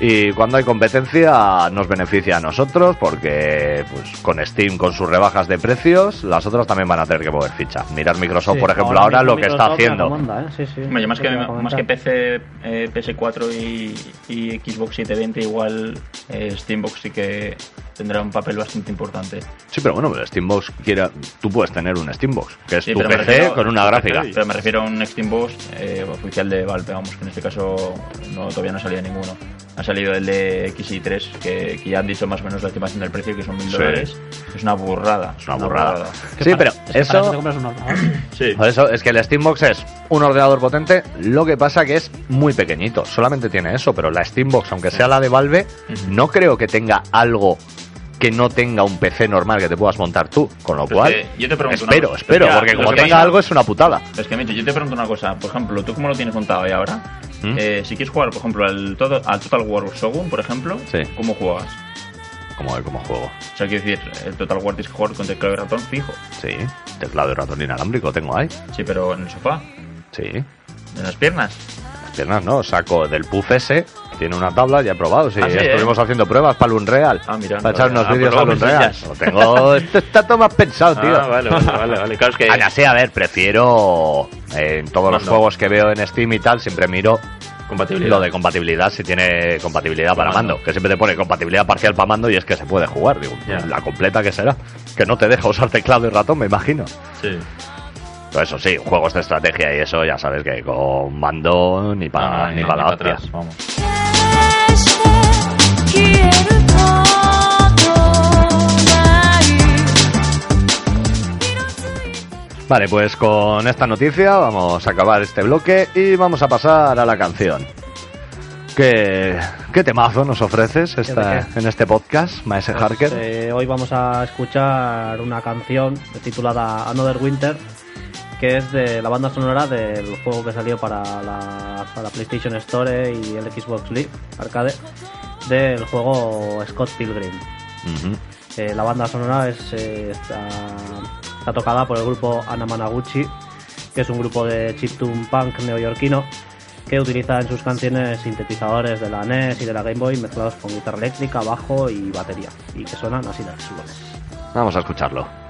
y cuando hay competencia nos beneficia a nosotros porque pues con Steam con sus rebajas de precios las otras también van a tener que mover ficha. Mirar Microsoft, Sí, por ejemplo, ahora, lo que está haciendo. ¿eh? Sí, sí. Hombre, yo más que, más. PC, eh, PS4 y, y Xbox 720, igual eh, Steambox sí que tendrá un papel bastante importante. Sí, pero bueno, el Steambox quiera, tú puedes tener un Steambox, que es Sí, tu pero PC refiero- con una gráfica. Pero me refiero a un Steambox eh, oficial de Valve, vamos, que en este caso no, todavía no salía ninguno. Ha salido el de XI3, que, que ya han dicho más o menos la estimación del precio, que son mil Sí. dólares. Es una burrada. Es una burrada. Que Sí, para- pero eso te compras un ordenador. Sí. Por eso es que el Steambox es un ordenador potente, lo que pasa que es muy pequeñito, solamente tiene eso, pero la Steambox, aunque sea la de Valve, no creo que tenga algo que no tenga un PC normal que te puedas montar tú, con lo Pero cual es que yo te pregunto una espero, cosa. espero, porque como tenga algo es una putada. Es que, Micho, yo te pregunto una cosa. Por ejemplo, ¿tú cómo lo tienes montado ahí ahora? ¿Mm? Eh, si quieres jugar, por ejemplo, al, todo, al Total War Shogun, por ejemplo, Sí. ¿cómo juegas? Como, como juego. O sea, quiero decir, el Total War tienes que jugar con teclado y ratón fijo. Sí, teclado y ratón inalámbrico tengo ahí. Sí, pero en el sofá, Sí, en las piernas. las piernas no, saco del puff ese, tiene una tabla, ya he probado, sí, Ah, sí, estuvimos haciendo pruebas para el Unreal. Ah, mira, para echar unos Ah, vídeos pues me Unreal. Lo tengo, esto está todo más pensado, tío. Ah, vale, vale, vale, vale. Claro, es que... Así, a ver, prefiero eh, en todos los juegos que veo en Steam y tal, siempre miro Compatibilidad. lo de compatibilidad, si tiene compatibilidad para Mando. mando, que siempre te pone compatibilidad parcial para mando y es que se puede jugar, digo, la completa que será, que no te deja usar teclado y ratón, me imagino. Sí. Pero eso sí, juegos de estrategia y eso ya sabes que con mando ni para ni no, para ni la para atrás, vamos. Vale, pues con esta noticia vamos a acabar este bloque y vamos a pasar a la canción. ¿Qué, qué temazo nos ofreces esta, ¿Qué en este podcast, Maese Pues, Harker? eh, hoy vamos a escuchar una canción titulada Another Winter, que es de la banda sonora del juego que salió para la, para la PlayStation Store y el Xbox Live Arcade, del juego Scott Pilgrim. Ujú. Eh, la banda sonora es, eh, está, tocada por el grupo Anamanaguchi, que es un grupo de chiptune punk neoyorquino que utiliza en sus canciones sintetizadores de la NES y de la Game Boy mezclados con guitarra eléctrica, bajo y batería, y que suenan así de chulones. Vamos a escucharlo.「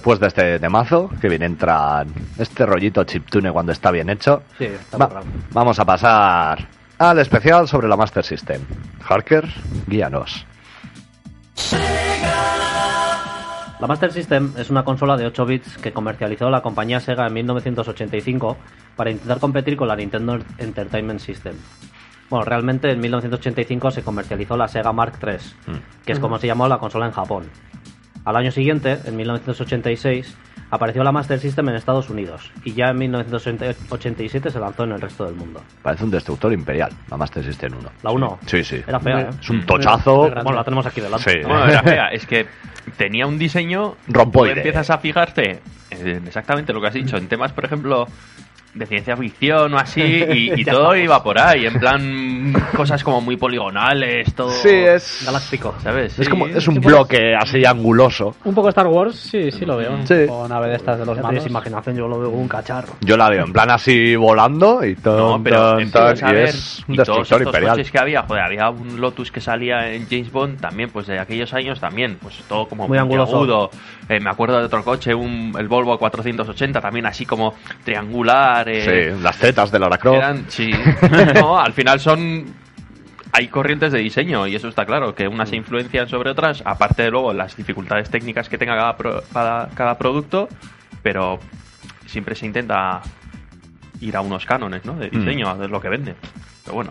después de este temazo, que bien entra este rollito chiptune cuando está bien hecho, Sí, está va- currado. vamos a pasar al especial sobre la Master System. Harker, guíanos. La Master System es una consola de 8 bits que comercializó la compañía Sega en 1985 para intentar competir con la Nintendo Entertainment System. Bueno, realmente en 1985 se comercializó la Sega Mark III, que es como se llamó la consola en Japón. Al año siguiente, en 1986, apareció la Master System en Estados Unidos y ya en 1987 se lanzó en el resto del mundo. Parece un destructor imperial, la Master System 1. La 1 Sí, sí. era fea, ¿eh? Es un tochazo. Bueno, la tenemos aquí delante. Sí. Bueno, era fea, es que tenía un diseño. Rompoide. Tú empiezas a fijarte en exactamente lo que has dicho, en temas, por ejemplo, de ciencia ficción o así, y, todo estamos. iba por ahí, en plan, cosas como muy poligonales, todo. Sí, es. Galáctico. ¿Sabes? Es Sí. como es un Sí, pues- bloque así anguloso. Un poco Star Wars, sí, sí lo veo. Sí. Con nave de estas de los tienes imaginación, yo lo veo como un cacharro. Yo la veo en plan así volando y todo. No, pero empiezas a y es un y todos destructor estos imperial. coches que había, joder, había un Lotus que salía en James Bond también, pues de aquellos años también, pues todo como Muy anguloso. puntiagudo. Eh, me acuerdo de otro coche, un, el Volvo 480, también así como triangular. Sí, las tetas de Lara Croft. eran, sí. no, al final son hay corrientes de diseño y eso está claro, que unas se influencian sobre otras, aparte de luego las dificultades técnicas que tenga cada, pro- cada, cada producto, pero siempre se intenta ir a unos cánones ¿no? de diseño, a ver lo que vende. Pero bueno,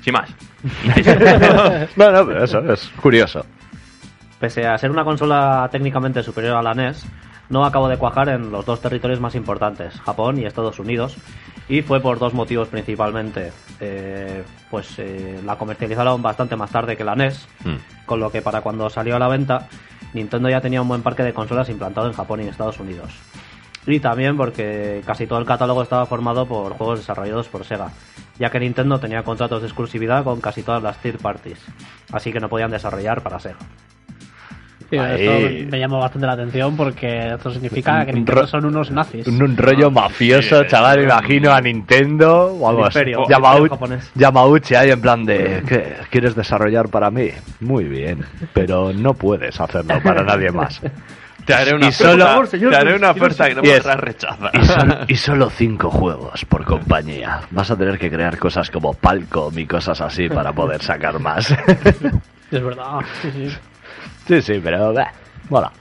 sin más. No, no, pero eso es curioso. Pese a ser una consola técnicamente superior a la NES, no acabó de cuajar en los dos territorios más importantes, Japón y Estados Unidos, y fue por dos motivos principalmente. Eh, pues eh, la comercializaron bastante más tarde que la NES, Mm. con lo que para cuando salió a la venta, Nintendo ya tenía un buen parque de consolas implantado en Japón y en Estados Unidos. Y también porque casi todo el catálogo estaba formado por juegos desarrollados por Sega, ya que Nintendo tenía contratos de exclusividad con casi todas las third parties, así que no podían desarrollar para Sega. Sí, esto me llamó bastante la atención porque esto significa que Un Nintendo ro- son unos nazis. Un, un rollo mafioso, sí, chaval, sí. imagino a Nintendo. El imperio japonés. Yamauchi ahí en plan de, ¿qué quieres desarrollar para mí? Muy bien, pero no puedes hacerlo para nadie más. Te haré una Y solo- oferta, te haré una que no podrás rechazar. Y, sol- y solo cinco juegos por compañía. Vas a tener que crear cosas como Palcom y cosas así para poder sacar más. Es verdad. Sí, sí. Sí, sí, pero... bah, Mola.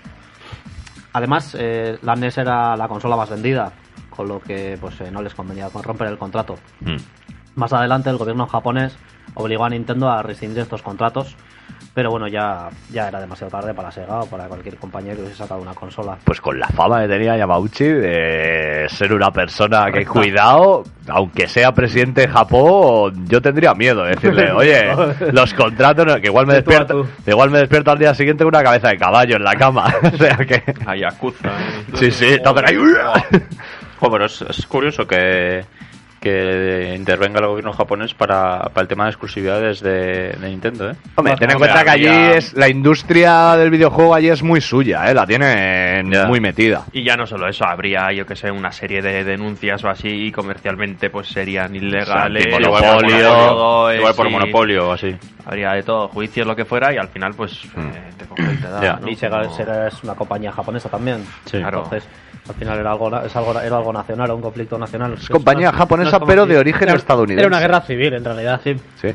Además, eh, la NES era la consola más vendida, con lo que pues eh, no les convenía con romper el contrato. Mm. Más adelante, el gobierno japonés obligó a Nintendo a rescindir estos contratos, pero bueno, ya, ya era demasiado tarde para Sega o para cualquier compañía que hubiese sacado una consola. Pues con la fama que tenía Yamauchi de ser una persona que cuidado, aunque sea presidente de Japón, yo tendría miedo de decirle, oye, los contratos, que igual me despierto, igual me despierto al día siguiente con una cabeza de caballo en la cama. o sea que, A Yakuza. ¿eh? sí, sí, no, pero pero es, es curioso que, que intervenga el gobierno japonés para, para el tema de exclusividades de, de Nintendo, ¿eh? Hombre, ten en cuenta que allí es la industria del videojuego allí es muy suya, ¿eh? la tienen muy metida. Y ya no solo eso, habría, yo que sé, una serie de denuncias o así, y comercialmente pues serían ilegales. Igual, por monopolio, todo, eh, igual por sí. monopolio o así. Habría de todo, juicios, lo que fuera, y al final pues eh, te coge y te da. Y Sega, Como- Sega es una compañía japonesa también. Sí. Claro. Entonces, al final era algo, es algo, era algo nacional, un conflicto nacional. Es compañía japonesa, no es como pero de origen estadounidense. Era una guerra civil, en realidad. Sí. Sí.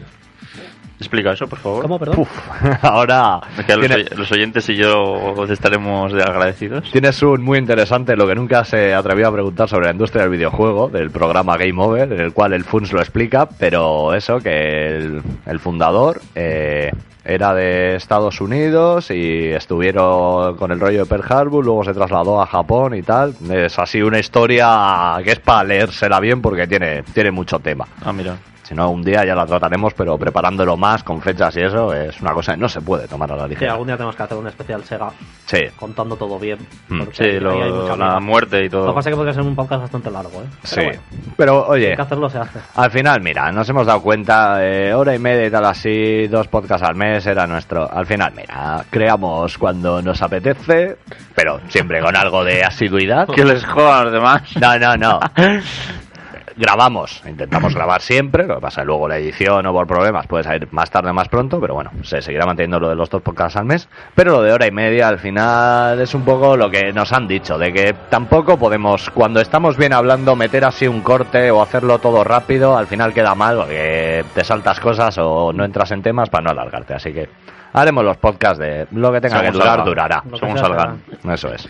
Explica eso, por favor. ¿Cómo, perdón? Uf, ahora los, tiene- oy- los oyentes y yo os estaremos de agradecidos. tienes un muy interesante, lo que nunca se atrevió a preguntar sobre la industria del videojuego, del programa Game Over, en el cual el FUNS lo explica, pero eso, que el, el fundador eh, era de Estados Unidos y estuvieron con el rollo de Pearl Harbor, luego se trasladó a Japón y tal. Es así una historia que es para leérsela bien porque tiene, tiene mucho tema. Ah, mira. Si no, un día ya la trataremos, pero preparándolo más, con fechas y eso, es una cosa que no se puede tomar a la Sí, ligera. algún día tenemos que hacer un especial Sega Sí, contando todo bien. Mm, porque Sí, lo- hay mucha la muerte y Lo que todo. pasa es que podría ser un podcast bastante largo, ¿eh? Pero sí. bueno, Pero oye, hay que hacerlo, se hace. al final, mira, nos hemos dado cuenta, eh, hora y media y tal así, dos podcasts al mes era nuestro. Al final, mira, creamos cuando nos apetece, pero siempre con algo de asiduidad. Que les los demás. No, no, no. Grabamos, intentamos grabar siempre, lo que pasa luego la edición o por problemas puede salir más tarde o más pronto, pero bueno, se seguirá manteniendo lo de los dos podcasts al mes. Pero lo de hora y media al final es un poco lo que nos han dicho, de que tampoco podemos, cuando estamos bien hablando, meter así un corte o hacerlo todo rápido, al final queda mal porque te saltas cosas o no entras en temas para no alargarte. Así que haremos los podcasts de lo que tenga Según que durar, salga. durará. Según salgan. Eso es.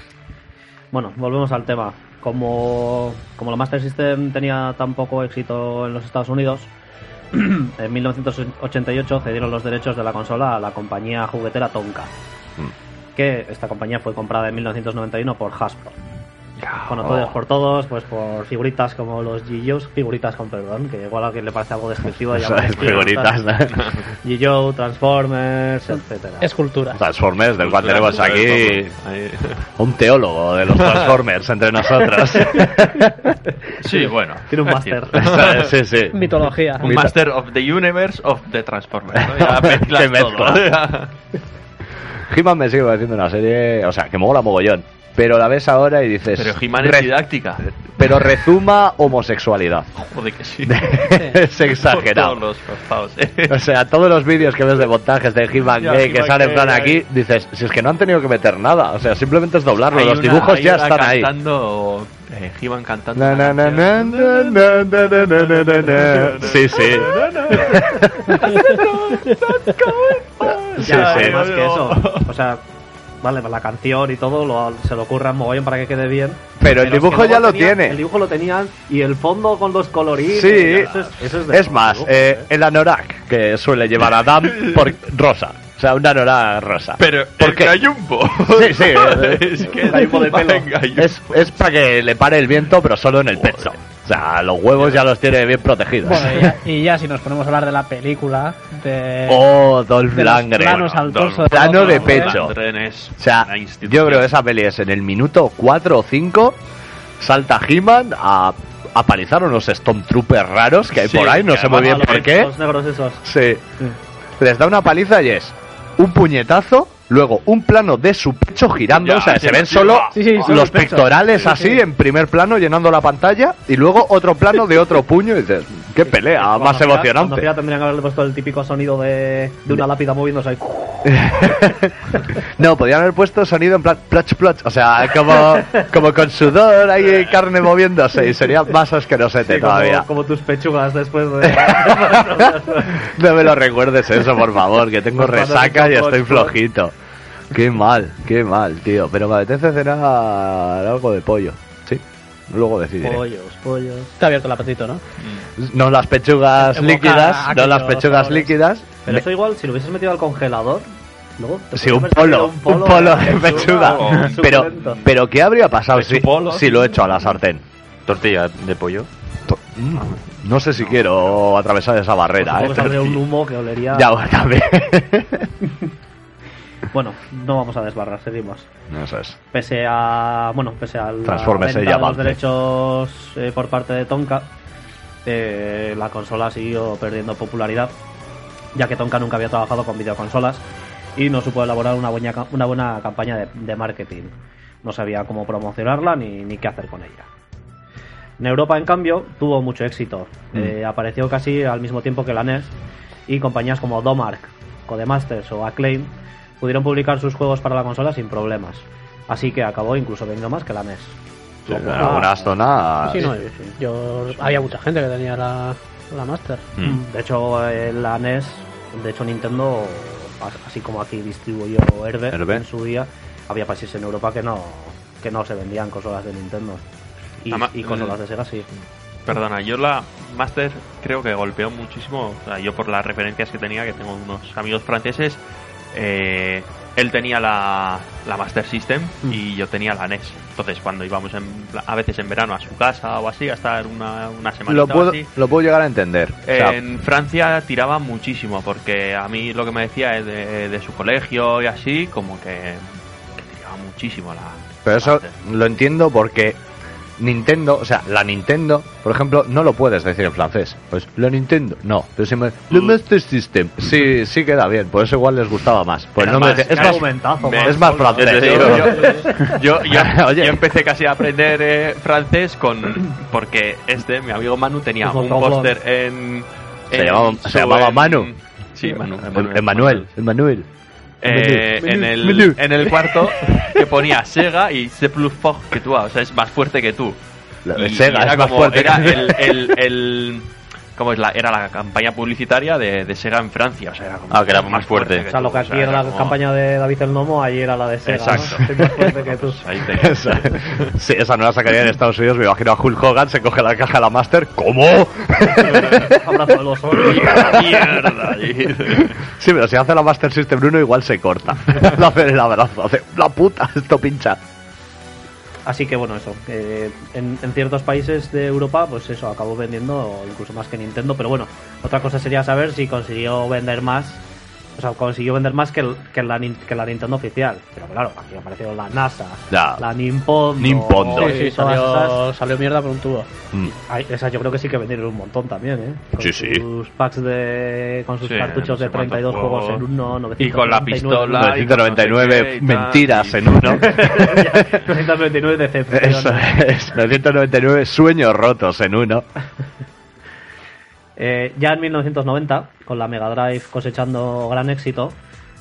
Bueno, volvemos al tema. Como, como la Master System tenía tan poco éxito en los Estados Unidos, en 1988 cedieron los derechos de la consola a la compañía juguetera Tonka. Que esta compañía fue comprada en 1991 por Hasbro. Conocidos por todos, pues por figuritas como los G.I.O.s, figuritas con perdón, que igual a alguien le parece algo descriptivo de llamar figuritas. G.I.O., Transformers, etcétera. Escultura. Transformers, del cual tenemos aquí un teólogo de los Transformers entre nosotros. Sí, bueno. Tiene un máster. sí, sí. Mitología. Un Master of the Universe of the Transformers. ¿no? Ya mezclas todo. He-Man me sigue pareciendo una serie, o sea, que mola mogollón. Pero la ves ahora y dices. Pero He-Man es didáctica. Pero rezuma homosexualidad. Joder que sí. es exagerado. Todos los forzados, ¿eh? O sea, todos los vídeos que ves de montajes de He-Man gay que He-Man salen en plan aquí, dices, si es que no han tenido que meter nada. O sea, simplemente es doblarlo. Hay los una- dibujos ya están ahí. cantando, eh, He-Man cantando. Sí, sí. Sí, Ya, sí. más que eso. O sea, vale, la canción y todo lo, se lo ocurran mogollón para que quede bien. Pero el es que dibujo ya lo tiene. El dibujo lo tenían y el fondo con los colorines. Sí, eso es, eso es, de es más, eh, el anorak que suele llevar Adam por rosa. O sea, un anorak rosa. Pero ¿Por qué? gallumbo. Sí, sí, eh, es que un gallumbo de pelo. Es, es para que le pare el viento, pero solo en el pecho. O sea, los huevos ya los tiene bien protegidos. Bueno, y ya, y ya si nos ponemos a hablar de la película, de, Oh, Dolph de planos al Dolph- torso de plano de pecho. O sea, yo creo que esa peli es en el minuto 4 o 5. Salta He-Man a, a palizar unos Stormtroopers raros que hay Sí, por ahí, no sé muy bien por qué. Los negros esos. Sí. Les da una paliza y es un puñetazo, luego un plano de su pecho girando, Ya, o sea, se ven sí, solo. Sí, sí, los pecho. pectorales Sí, así sí. en primer plano llenando la pantalla y luego otro plano de otro puño y dices, qué pelea Cuando más Cuando emocionante. gira tendrían que haberle puesto el típico sonido de, de una lápida moviéndose ahí. no, podrían haber puesto sonido en plan ploch ploch, o sea, como, como con sudor, hay carne moviéndose y sería más asquerosete Sí, todavía. como tus pechugas después de. No me lo recuerdes eso, por favor, que tengo Pues cuando resaca y estoy flojito. Qué mal, qué mal, tío. Pero me apetece cenar algo de pollo. Sí, luego decidiré. pollos, pollos. Te ha abierto el apetito, ¿no? No las pechugas líquidas, no las pechugas sabores. líquidas. Pero Me- eso igual, si lo hubieses metido al congelador. Luego te Sí, un haber traído polo, un polo de pechuga. un Pero, pero ¿qué habría pasado si, si lo he hecho a la sartén? Tortilla de pollo. To- mm, No sé si quiero atravesar esa barrera, que ¿eh? un humo que olería. Ya, bueno, también. Bueno, no vamos a desbarrar, seguimos. Eso es. Pese a. Bueno, pese a la Transfórmese venta y de los derechos eh, por parte de Tonka, eh, la consola siguió perdiendo popularidad, ya que Tonka nunca había trabajado con videoconsolas y no supo elaborar una buena, ca- una buena campaña de, de marketing. No sabía cómo promocionarla ni, ni qué hacer con ella. En Europa, en cambio, tuvo mucho éxito. Eh, apareció casi al mismo tiempo que la NES y compañías como Domark, Codemasters o Acclaim pudieron publicar sus juegos para la consola sin problemas. Así que acabó incluso vendiendo más que la NES. En algunas zonas. Sí, no, yo había mucha gente que tenía la, la Master. Mm. De hecho, eh, la NES De hecho, Nintendo, as- así como aquí distribuyó Herbe, Herbe. en su día, había países en Europa que no que no se vendían consolas de Nintendo. Y, y consolas de Sega sí. Perdona, yo la Master creo que golpeó muchísimo. O sea, yo por las referencias que tenía, que tengo unos amigos franceses, eh, él tenía la, la Master System Mm. y yo tenía la NES. Entonces, cuando íbamos en a veces en verano a su casa o así, a estar una, una semana Lo puedo, así, lo puedo llegar a entender. O sea, en Francia tiraba muchísimo, porque a mí lo que me decía es de, de su colegio y así, como que, que tiraba muchísimo la. pero eso Master. lo entiendo porque Nintendo, o sea, la Nintendo, por ejemplo, no lo puedes decir en francés. Pues la Nintendo, no. Pero si me, Mm. la Master System, sí, sí queda bien. Por eso igual les gustaba más. Pues no me es más, me- es más francés. Yo, yo, yo, yo- empecé casi a aprender eh, francés con porque este, mi amigo Manu, tenía un póster en, Se en llamaba- se llamaba en- Manu. Sí, Manu. Em- Emmanuel, Emmanuel. Eh, en, el, en el cuarto que ponía Sega y c'est plus fort que tú, o sea, es más fuerte que tú. La de Y Sega era es más como- fuerte. Era el, el, el- ¿cómo es la, era la campaña publicitaria de, de Sega en Francia, o sea, era como Ah, que era más fuerte. O sea, lo que aquí era la como- campaña de David el Nomo, allí era la de Sega. ¿no? Exacto. Soy más fuerte que tú. Pues ahí te- Esa, sí, esa no la sacaría en Estados Unidos. Me imagino a Hulk Hogan, se coge la caja de la Master. ¿Cómo? Abrazo de los ojos. mierda. Sí, pero si hace la Master System 1, igual se corta. Le hace el abrazo. Hace la puta, esto pincha. Así que bueno, eso. que en, en ciertos países de Europa, pues eso, acabó vendiendo incluso más que Nintendo. Pero bueno, otra cosa sería saber si consiguió vender más. O sea, consiguió vender más que, el- que, la, Nin- que la Nintendo oficial. Pero claro, aquí apareció la NASA, Ya. la Nimpondo. Nimpondo. Sí, sí, esas. salió, salió mierda por un tubo. Mm. Ay, esas yo creo que sí que vendieron un montón también, ¿eh? Con Sí, sí. sus packs de. con sus Sí, cartuchos no sé de 32 cuántos juegos juegos. en uno, Y con la 999. pistola. 999 y tal, mentiras en uno. 999 decepciones. Eso es. 999 sueños rotos en uno. Eh, ya en 1990, con la Mega Drive cosechando gran éxito,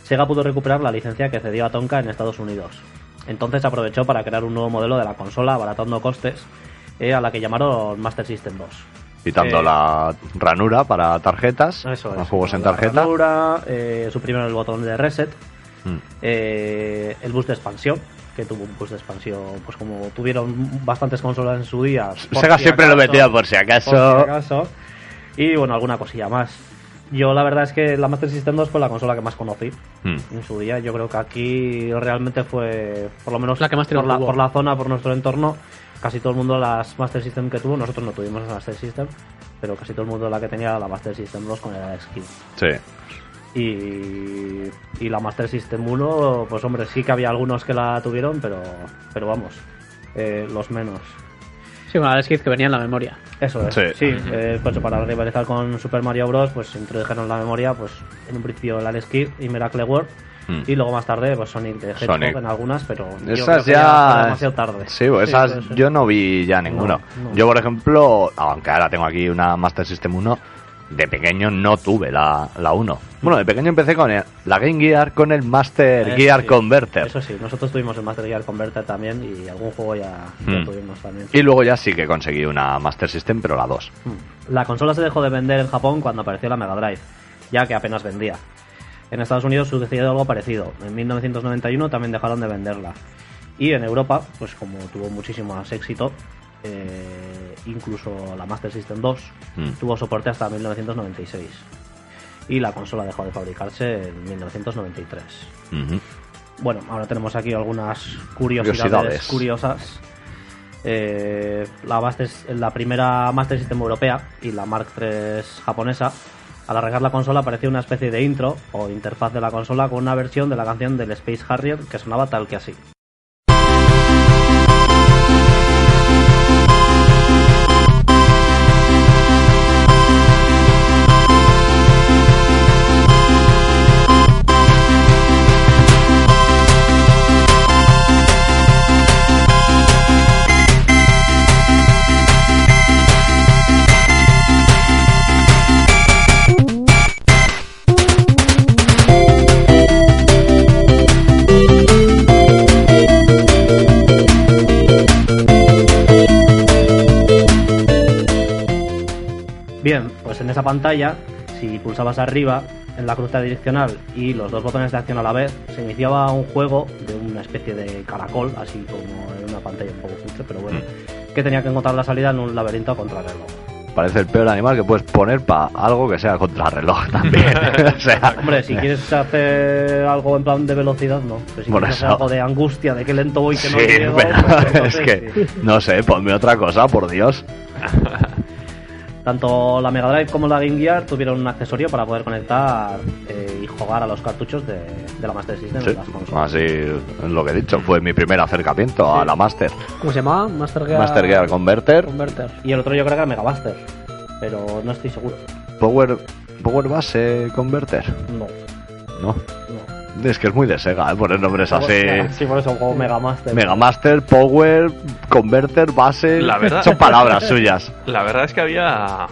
Sega pudo recuperar la licencia que cedió a Tonka en Estados Unidos. Entonces aprovechó para crear un nuevo modelo de la consola, abaratando costes, eh, a la que llamaron Master System 2. Quitando Eh, la ranura para tarjetas. Eso es. juegos en tarjeta. ranura, eh, suprimieron el botón de reset, Mm. el bus de expansión, que tuvo un bus de expansión, pues como tuvieron bastantes consolas en su día. Sega si siempre lo metía por si acaso. por si acaso. Y bueno, alguna cosilla más. Yo la verdad es que la Master System 2 fue la consola que más conocí Mm. en su día. Yo creo que aquí realmente fue, por lo menos La que más por, la, por la zona, por nuestro entorno, casi todo el mundo las Master System que tuvo, nosotros no tuvimos la Master System, pero casi todo el mundo la que tenía era la Master System 2 con el Kidd. Sí. Y, y la Master System 1, pues hombre, sí que había algunos que la tuvieron, pero, pero vamos, eh, los menos. Sí, bueno, la Skid que venía en la memoria. Eso es, Sí. sí, eh, pues para rivalizar con Super Mario Bros. pues introdujeron la memoria, pues en un principio el Alex Kidd y Miracle World, Mm. y luego más tarde pues Sonic de Hedgehog Sonic. en algunas, pero Esas ya. demasiado tarde. Sí, pues Sí, esas yo no vi ya ninguno. No, no. Yo, por ejemplo, aunque ahora tengo aquí una Master System 1, de pequeño no tuve la, la 1. Bueno, de pequeño empecé con el- la Game Gear con el Master Eso Gear sí, Converter. Eso sí, nosotros tuvimos el Master Gear Converter también y algún juego ya, ya Mm. tuvimos también. Y luego ya sí que conseguí una Master System, pero la 2. Mm. La consola se dejó de vender en Japón cuando apareció la Mega Drive, ya que apenas vendía. En Estados Unidos sucedió algo parecido. En 1991 también dejaron de venderla. Y en Europa, pues como tuvo muchísimo más éxito, eh, incluso la Master System 2 Mm. tuvo soporte hasta 1996. Y la consola dejó de fabricarse en 1993. Ujú. Bueno, ahora tenemos aquí algunas curiosidades, Curiosidades. curiosas. Eh, la, Master- la primera Master System europea y la Mark III japonesa. Al arrancar la consola apareció una especie de intro o interfaz de la consola con una versión de la canción del Space Harrier que sonaba tal que así. Pues en esa pantalla, si pulsabas arriba, en la cruceta direccional y los dos botones de acción a la vez, se iniciaba un juego de una especie de caracol, así como en una pantalla un poco cutre, pero bueno, que tenía que encontrar la salida en un laberinto a contrarreloj. Parece el peor animal que puedes poner para algo que sea contrarreloj también. o sea, Hombre, si quieres hacer algo en plan de velocidad, no. Pero si Por quieres hacer eso. algo de angustia, de que lento voy, que no sí, llego, pero pues es que, sí. no sé, ponme otra cosa, por Dios. Tanto la Mega Drive como la Game Gear tuvieron un accesorio para poder conectar eh, y jugar a los cartuchos de, de la Master System Sí, así es lo que he dicho, fue mi primer acercamiento a la Master. ¿Cómo se llamaba? Master Gear, Master Gear Converter, Converter. Y el otro yo creo que era Mega Master, pero no estoy seguro. Power, Power Base Converter. No, No, no. Es que es muy de Sega, ¿eh? poner nombres así. Sí, por eso juego Mega Master. Mega Master, Power, Converter, Base. La verdad- Son palabras suyas. La verdad es que había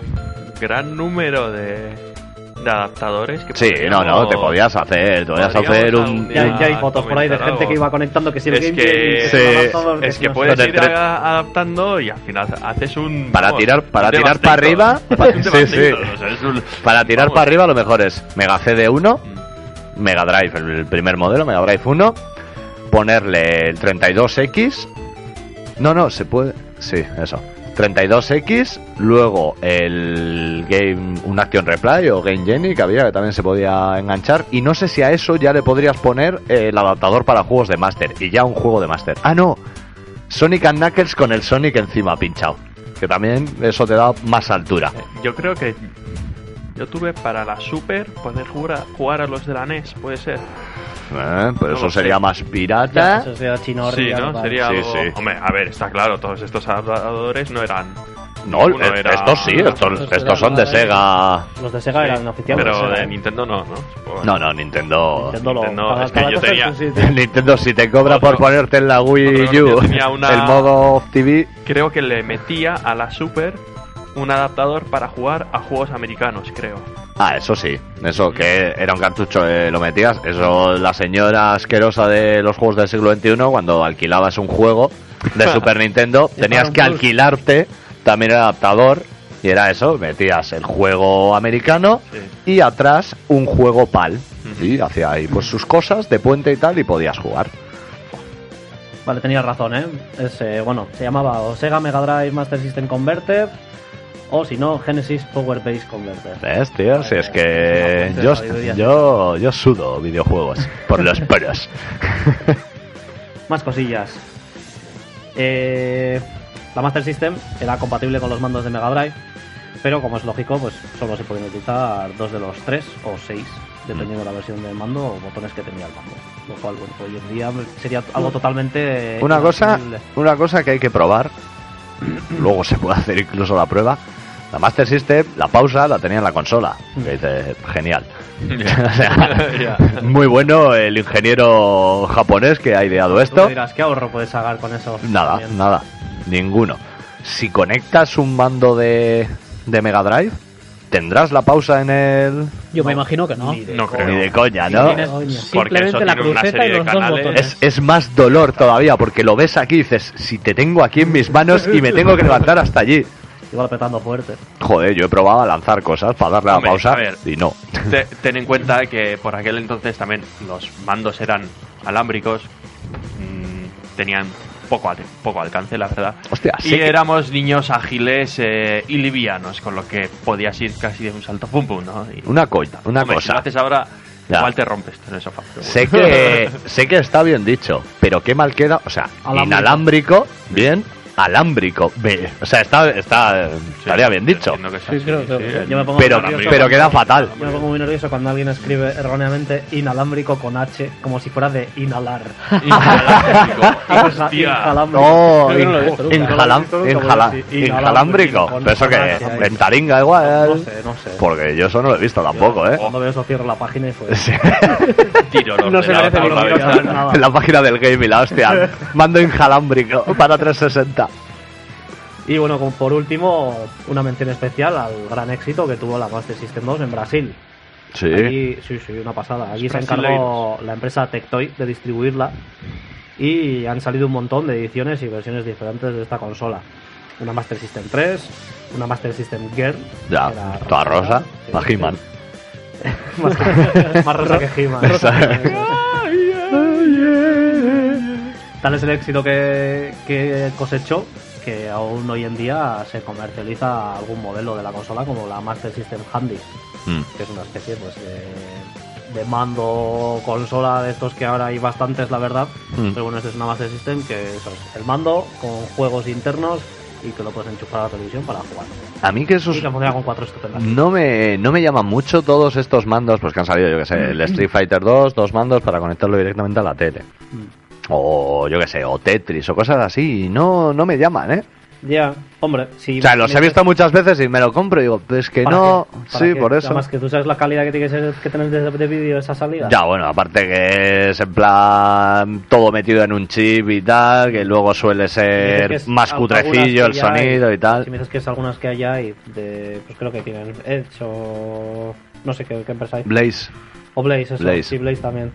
gran número de, de adaptadores que Sí, no, no, te podías hacer, te podías hacer un. Ya, hay fotos por ahí de gente algo. que iba conectando que si el Es Game que- se Es que no puedes ir tre- a- adaptando y al final haces un. Para vamos, tirar- para tirar para arriba, sí, sí. o sea, es un- Para tirar vamos. para arriba, lo mejor es Mega CD1, Mm. Mega Drive, el, primer modelo, Mega Drive 1, ponerle el 32X. No, no, se puede. Sí, eso. 32X, luego el Game, un Action Replay o Game Genie que había que también se podía enganchar. Y no sé si a eso ya le podrías poner eh, el adaptador para juegos de Master. Y ya un juego de Master. Ah, no. Sonic and Knuckles con el Sonic encima pinchado. Que también eso te da más altura. Yo creo que yo tuve para la Super poder jugar a, jugar a los de la NES, puede ser. Eh, pero No eso sería sé. más Ya, pirata. eso sería chino Sí, ¿no? Sería Sí, algo... sí. Hombre, a ver, está claro, todos estos adaptadores no eran... No, eh, era- estos sí, estos, Estos estos son de Sega. Los de Sega Sí, eran oficiales. Pero Sega, de ¿eh? Nintendo no, ¿no? Supongo. No, no, Nintendo. Nintendo es que yo tenía-. Nintendo, si te cobra Otro- por ponerte en la Wii U una- el modo TV. Creo que le metía a la Super un adaptador para jugar a juegos americanos, creo. Ah, eso sí, eso que era un cartucho, eh, lo metías. Eso, la señora asquerosa de los juegos del siglo XXI, cuando alquilabas un juego de Super Nintendo, tenías que alquilarte también el adaptador. Y era eso, metías el juego americano Sí. y atrás un juego PAL. Y hacía ahí pues sus cosas de puente y tal y podías jugar. Vale, tenías razón, ¿eh? Es, eh, bueno, se llamaba o Sega Mega Drive Master System Converter o si no, Genesis Power Base Converter. ¿Ves, tío? Si es que yo, yo, yo sudo videojuegos por los pelos. Más cosillas. Eh, la Master System era compatible con los mandos de Mega Drive, pero como es lógico, pues solo se pueden utilizar dos de los tres o seis, dependiendo de la versión del mando o botones que tenía el mando. Lo cual, bueno, hoy en día sería algo totalmente. Una cosa, una cosa que hay que probar, luego se puede hacer incluso la prueba. La Master System, la pausa la tenía en la consola. Que dice, genial. O sea, Ya. muy bueno el ingeniero japonés que ha ideado Tú esto. me dirás, ¿qué ahorro puedes sacar con eso? Nada, nada, ninguno. Si conectas un mando de, de Mega Drive, ¿tendrás la pausa en el...? Yo me imagino que no. Ni de No creo. Ni de coña, ¿no? Tienes Porque eso simplemente la tiene una cruceta serie y de los dos canales. botones. Es, es más dolor todavía, porque lo ves aquí y dices, si te tengo aquí en mis manos y me tengo que levantar hasta allí. Igual apretando fuerte. Joder, yo he probado a lanzar cosas para darle la pausa a ver. y no. Te- ten en cuenta que por aquel entonces también los mandos eran alámbricos, mm, tenían poco, al- poco alcance, la verdad. Hostia, y sí que- éramos niños ágiles eh, y livianos, con lo que podías ir casi de un salto pum pum, ¿no? Y, Una coña, una hombre, Si lo cosa. haces ahora, Ya. igual te rompes en el sofá. bueno. Sé que, sé que está bien dicho, pero qué mal queda. O sea, Alámbrico. inalámbrico, bien, alámbrico. Ve, o sea, está, está, estaría bien dicho. Entiendo que sea Sí, así, creo- creo- sí, Yo me pongo Pero, nervioso pero cuando- queda fatal. Yo me pongo muy nervioso cuando alguien escribe erróneamente inalámbrico con H, como si fuera de inhalar. Inalámbrico. Hostia. Injalámbrico. No, Creo que no lo he visto nunca. injalam- No lo he visto nunca, pero sí, Pero eso igual. Sé, no sé. Porque yo eso no lo he visto tampoco, ¿eh? Cuando veo eso cierro la página y fue. Sí. Tiro el No se merece por ni la que ventana. digas nada. En la página del game y la hostia. Mando injalámbrico para 360. Y bueno, como por último, una mención especial al gran éxito que tuvo la Master System 2 en Brasil. Sí. Aquí, sí, sí, una pasada. Aquí se encargó la empresa Tectoy de distribuirla y han salido un montón de ediciones y versiones diferentes de esta consola. Una Master System 3, una Master System Girl. Ya, toda rosa. sí, La sí. He-Man. más rosa que He-Man. Tal es el éxito que, que cosechó que aún hoy en día se comercializa algún modelo de la consola como la Master System Handy, Mm. que es una especie pues de, de mando consola de estos que ahora hay bastantes, la verdad. Mm. Pero bueno, este es una Master System que eso es el mando con juegos internos y que lo puedes enchufar a la televisión para jugar. A mí que cuatro estupendas. no me, no me llaman mucho todos estos mandos, pues que han salido, yo que sé, el Street Fighter 2, dos mandos para conectarlo directamente a la tele. O yo que sé, o Tetris o cosas así, y no, no me llaman, ¿eh? Ya, hombre, si O sea, los he visto muchas veces y me lo compro y digo, pues que ¿Para no, qué? ¿Para sí, qué? por eso. Además que tú sabes la calidad que tiene que, tener de, de vídeo esa salida. Ya, bueno, aparte que es en plan todo metido en un chip y tal, que luego suele ser más cutrecillo el ya hay, sonido y tal. Si me dices que es algunas que hay y de, pues creo que tienen Edge o no sé qué, qué empresa hay. Blaze. o Blaze, eso, Blaze. sí, Blaze también.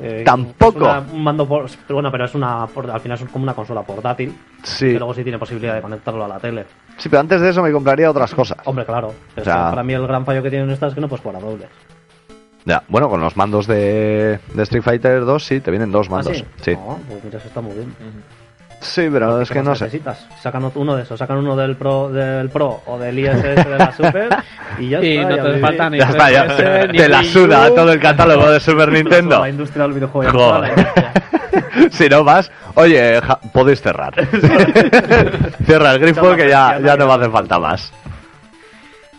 Eh, Tampoco. es una- un mando por, pero bueno, pero es una, por- al final es como una consola portátil, Sí. que luego sí tiene posibilidad de conectarlo a la tele. Sí, pero antes de eso me compraría otras cosas. Hombre, claro. pero O sea- es que para mí el gran fallo que tienen estas es que no puedes jugar a dobles. Ya, bueno, con los mandos de, de Street Fighter 2 sí, te vienen dos mandos. ¿Ah, sí. No, pues mira, eso está muy bien. Sí, pero es ¿Qué que no sé. necesitas? Sacan uno de esos, sacan uno del Pro, del Pro o del ISS de la Super y ya Y está. no ya te falta ni Ya está, ya. 3DS, ni Te la suda todo el catálogo de Super Nintendo. La industria del videojuego. Joder. si no vas, oye, ja- podéis cerrar. Cierra el grifo que ya, ya no me hace falta más.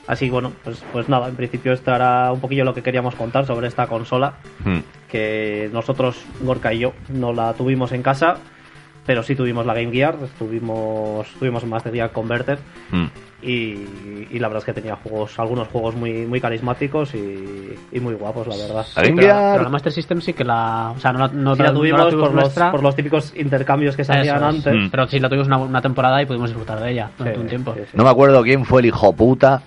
Así bueno, pues, pues nada, en principio esto era un poquillo lo que queríamos contar sobre esta consola, Hmm. que nosotros, Gorka y yo, no la tuvimos en casa, pero sí tuvimos la Game Gear, tuvimos, tuvimos Master Gear Converter Hmm. y, y la verdad es que tenía juegos, algunos juegos muy, muy carismáticos y, y muy guapos, la verdad. La Game Pero, Gear- pero la Master System sí que la. O sea, no la, no, Sí la no tuvimos, por, los, por los típicos intercambios que se Eso hacían es. antes. Mm. Pero sí la tuvimos una, una temporada y pudimos disfrutar de ella durante Sí, un tiempo. sí, sí. No me acuerdo quién fue el hijo puta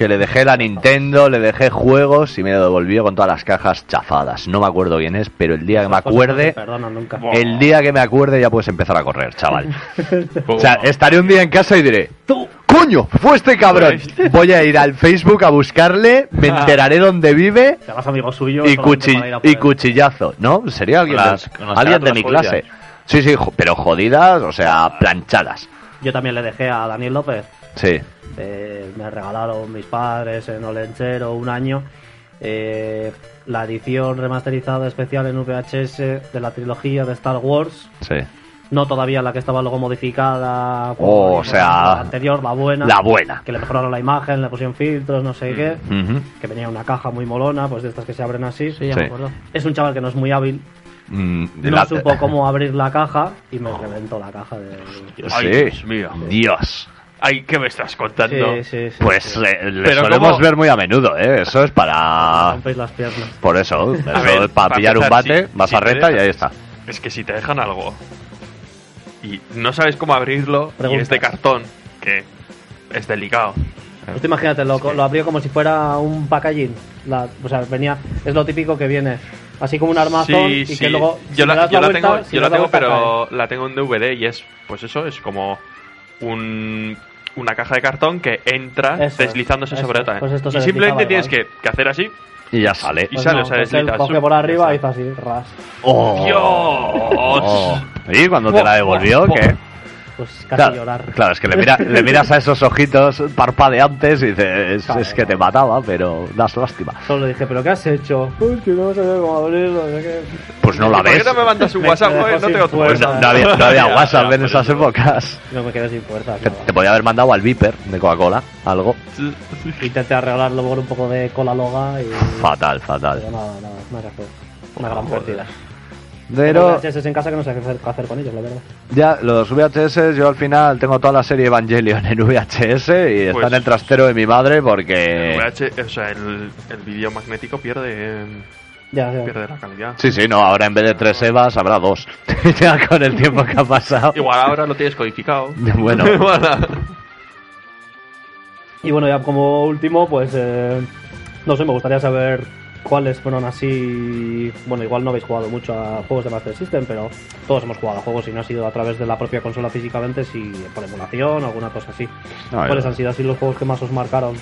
que le dejé la Nintendo, le dejé juegos y me lo devolvió con todas las cajas chafadas. No me acuerdo quién es, pero el día que me acuerde, el día que me acuerde ya puedes empezar a correr, chaval. O sea, estaré un día en casa y diré, ¡Tú! ¡Coño! ¡Fue este cabrón! Voy a ir al Facebook a buscarle, me enteraré dónde vive amigo suyo y, y cuchillazo. ¿No? Sería alguien, las- de, alguien de mi clase. Sí, sí, pero jodidas, o sea, planchadas. Yo también le dejé a Daniel López. Sí. eh, me regalaron mis padres en Olenchero un año. eh, la edición remasterizada especial en VHS de la trilogía de Star Wars. Sí. No todavía la que estaba luego modificada. Oh, o sea, la anterior, la buena. La buena. Que le mejoraron la imagen, le pusieron filtros, no sé qué. Que venía una caja muy molona, pues de estas que se abren así. Sí, ya Sí. me acuerdo. Es un chaval que no es muy hábil. Mm, No la- supo cómo abrir la caja y me reventó la caja de. Ay, Sí. Dios mío. Dios. Ay, ¿qué me estás contando? Sí, sí, sí, Pues sí. le Pero solemos ¿cómo? ver muy a menudo, ¿eh? Eso es para... rompéis las piernas. Por eso, eso ver, es para para pillar un bate, si- vas si a te reta y ahí está. Es que si te dejan algo y no sabes cómo abrirlo y es de cartón, que es delicado. Pues tú imagínate, lo, lo abrió como si fuera un packaging. La, o sea, venía, es lo típico que viene así como un armazón Sí, y sí. que luego si yo la, yo la vuelta, tengo, si yo la tengo vuelta, pero la tengo en DVD y es, pues eso, es como un, una caja de cartón que entra Eso deslizándose eso sobre otra. Pues esto y simplemente tienes que, que hacer así. Y ya sale. Y Pues sale, no, o sea, pues deslizas. coge por arriba y hizo así, ras. ¡Oh! ¡Dios! Oh. ¿Y cuando te la devolvió, qué? Pues casi Claro, llorar. claro, es que le, mira- le miras a esos ojitos parpadeantes y dices, Claro. es que te mataba, pero das lástima. Solo le dije, ¿pero qué has hecho? Uy, que no sabía cómo abrirlo, no sé. Pues no la ¿Por qué ves. no me mandas un WhatsApp? No tengo tu. WhatsApp. No había, no había WhatsApp en esas épocas. No me quedé sin fuerza. Te, te podía haber mandado al Viper de Coca-Cola, algo. Intenté arreglarlo con un poco de cola loga y... Fatal, fatal. Pero nada, nada. Una gran pérdida. Pero VHS en casa que no sé qué hacer, qué hacer con ellos, la verdad. ya, los VHS, yo al final tengo toda la serie Evangelion en VHS y está Pues- en el trastero de mi madre porque... VH, o sea, el, el vídeo magnético pierde, Ya, ya. pierde la calidad. Sí, sí, no, ahora en vez de tres Evas habrá dos. ya con el tiempo que ha pasado. Igual ahora lo tienes codificado. Bueno, Y bueno, ya como último, pues eh, no sé, me gustaría saber cuáles fueron así. Bueno, igual no habéis jugado mucho a juegos de Master System, pero todos hemos jugado a juegos y no ha sido a través de la propia consola físicamente, si por emulación o alguna cosa así. No, ¿Cuáles yo- han sido así los juegos que más os marcaron?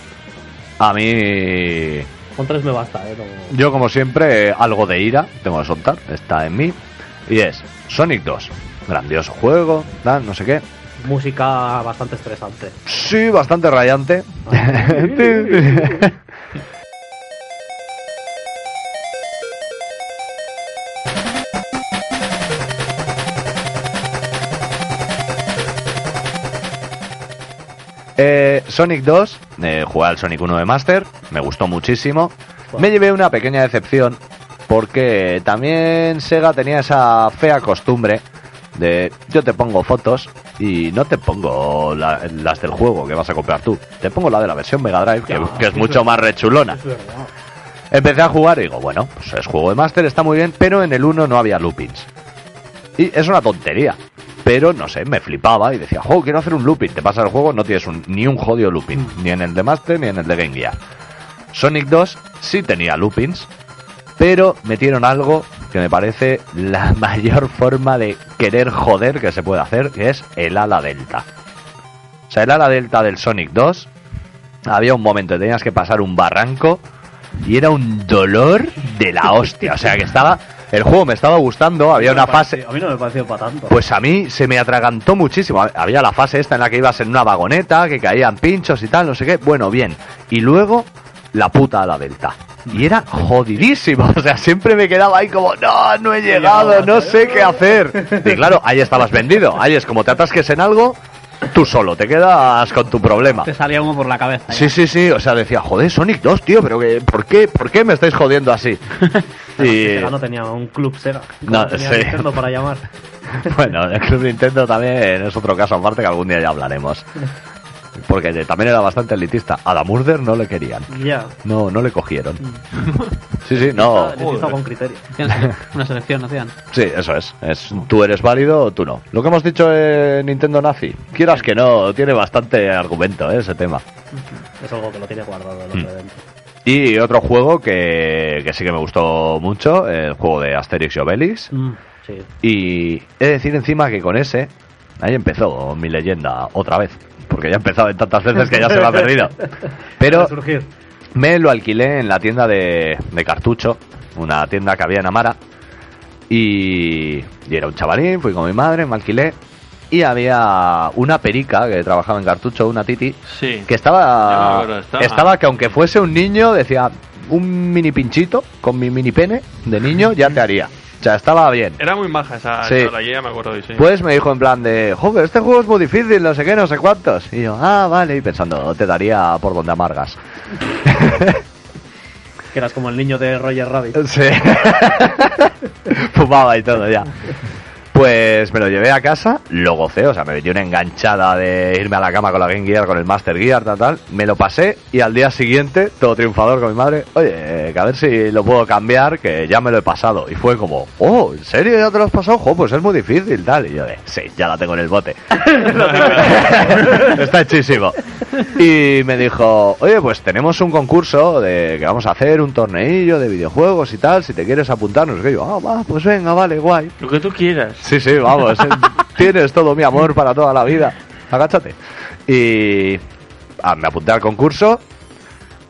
a mí Con tres me basta, ¿eh? No- Yo, como siempre, algo de ira tengo que soltar, está en mí. Y es Sonic 2. Grandioso juego, tal, no sé qué. Música bastante estresante. Sí, bastante rayante. Eh, Sonic 2, eh, jugué al Sonic 1 de Master, me gustó muchísimo. Me llevé una pequeña decepción porque también Sega tenía esa fea costumbre de yo te pongo fotos y no te pongo la- las del juego que vas a comprar tú. Te pongo la de la versión Mega Drive, que, que es mucho más rechulona. Empecé a jugar y digo, bueno, pues es juego de Master, está muy bien, pero en el 1 no había loopings. Y es una tontería. Pero no sé, me flipaba y decía, jo, quiero hacer un looping. Te pasa el juego, no tienes un- ni un jodido looping, ni en el de Master ni en el de Game Gear. Sonic 2 sí tenía loopings, pero metieron algo que me parece la mayor forma de querer joder que se puede hacer, que es el ala delta. O sea, el ala delta del Sonic 2, había un momento que tenías que pasar un barranco y era un dolor de la hostia. O sea, que estaba... El juego me estaba gustando, había una fase... A mí no me pareció para tanto. Pues a mí se me atragantó muchísimo. Había la fase esta en la que ibas en una vagoneta, que caían pinchos y tal, no sé qué. Bueno, bien. Y luego la puta a la delta. Y era jodidísimo. O sea, siempre me quedaba ahí como, no, no he llegado, no sé qué hacer. Y claro, ahí estabas vendido. Ahí es como te atasques en algo, tú solo, te quedas con tu problema. Te salía humo por la cabeza. ya. Sí, sí, sí, o sea, decía, joder, Sonic 2, tío, pero que, ¿por qué, por qué me estáis jodiendo así? Y, Sega no tenía un club Sega. No, No, tenía sí. Nintendo para llamar. bueno, el Club Nintendo también es otro caso aparte que algún día ya hablaremos. Porque también era bastante elitista. A la Murder no le querían. Ya. No, no le cogieron. Sí, sí, no. Les hizo con criterio. Una selección hacían. Sí, eso es. es. Tú eres válido o tú no. Lo que hemos dicho en Nintendo Nazi, quieras que no, tiene bastante argumento ¿eh? ese tema. Es algo que lo tiene guardado el hombre dentro. Y otro juego que, que sí que me gustó mucho, el juego de Asterix y Obelix. Mm, sí. Y he de decir encima que con ese, ahí empezó mi leyenda otra vez. Porque ya he empezado en tantas veces que ya se me ha perdido. Pero me lo alquilé en la tienda de, de cartucho, una tienda que había en Amara. Y, y era un chavalín, fui con mi madre, me alquilé. Y había una perica que trabajaba en cartucho, una titi, Sí. que Ya estaba, me acuerdo, estaba. estaba que aunque fuese un niño, decía, un mini pinchito con mi mini pene de niño ya te haría. O sea, estaba bien. Era muy maja esa Sí. ya me acuerdo sí. Pues me dijo en plan de, joder, este juego es muy difícil, no sé qué, no sé cuántos. Y yo, ah, vale, y pensando, te daría por donde amargas. Que eras como el niño de Roger Rabbit. Sí. Fumaba y todo ya. Pues me lo llevé a casa, lo gocé, o sea, me metí una enganchada de irme a la cama con la Game Gear, con el Master Gear, tal, tal. Me lo pasé y al día siguiente, todo triunfador con mi madre, oye, que a ver si lo puedo cambiar, que ya me lo he pasado. Y fue como, oh, ¿en serio ya te lo has pasado? Jo, pues es muy difícil, tal. Y yo de, sí, ya la tengo en el bote. Está hechísimo. Y me dijo, oye, pues tenemos un concurso de que vamos a hacer un torneillo de videojuegos y tal, si te quieres apuntar, no sé qué. Y yo, ah, va, pues venga, vale, guay. Lo que tú quieras. Sí, sí, vamos, eh, tienes todo mi amor para toda la vida. Agáchate. Y ah, me apunté al concurso.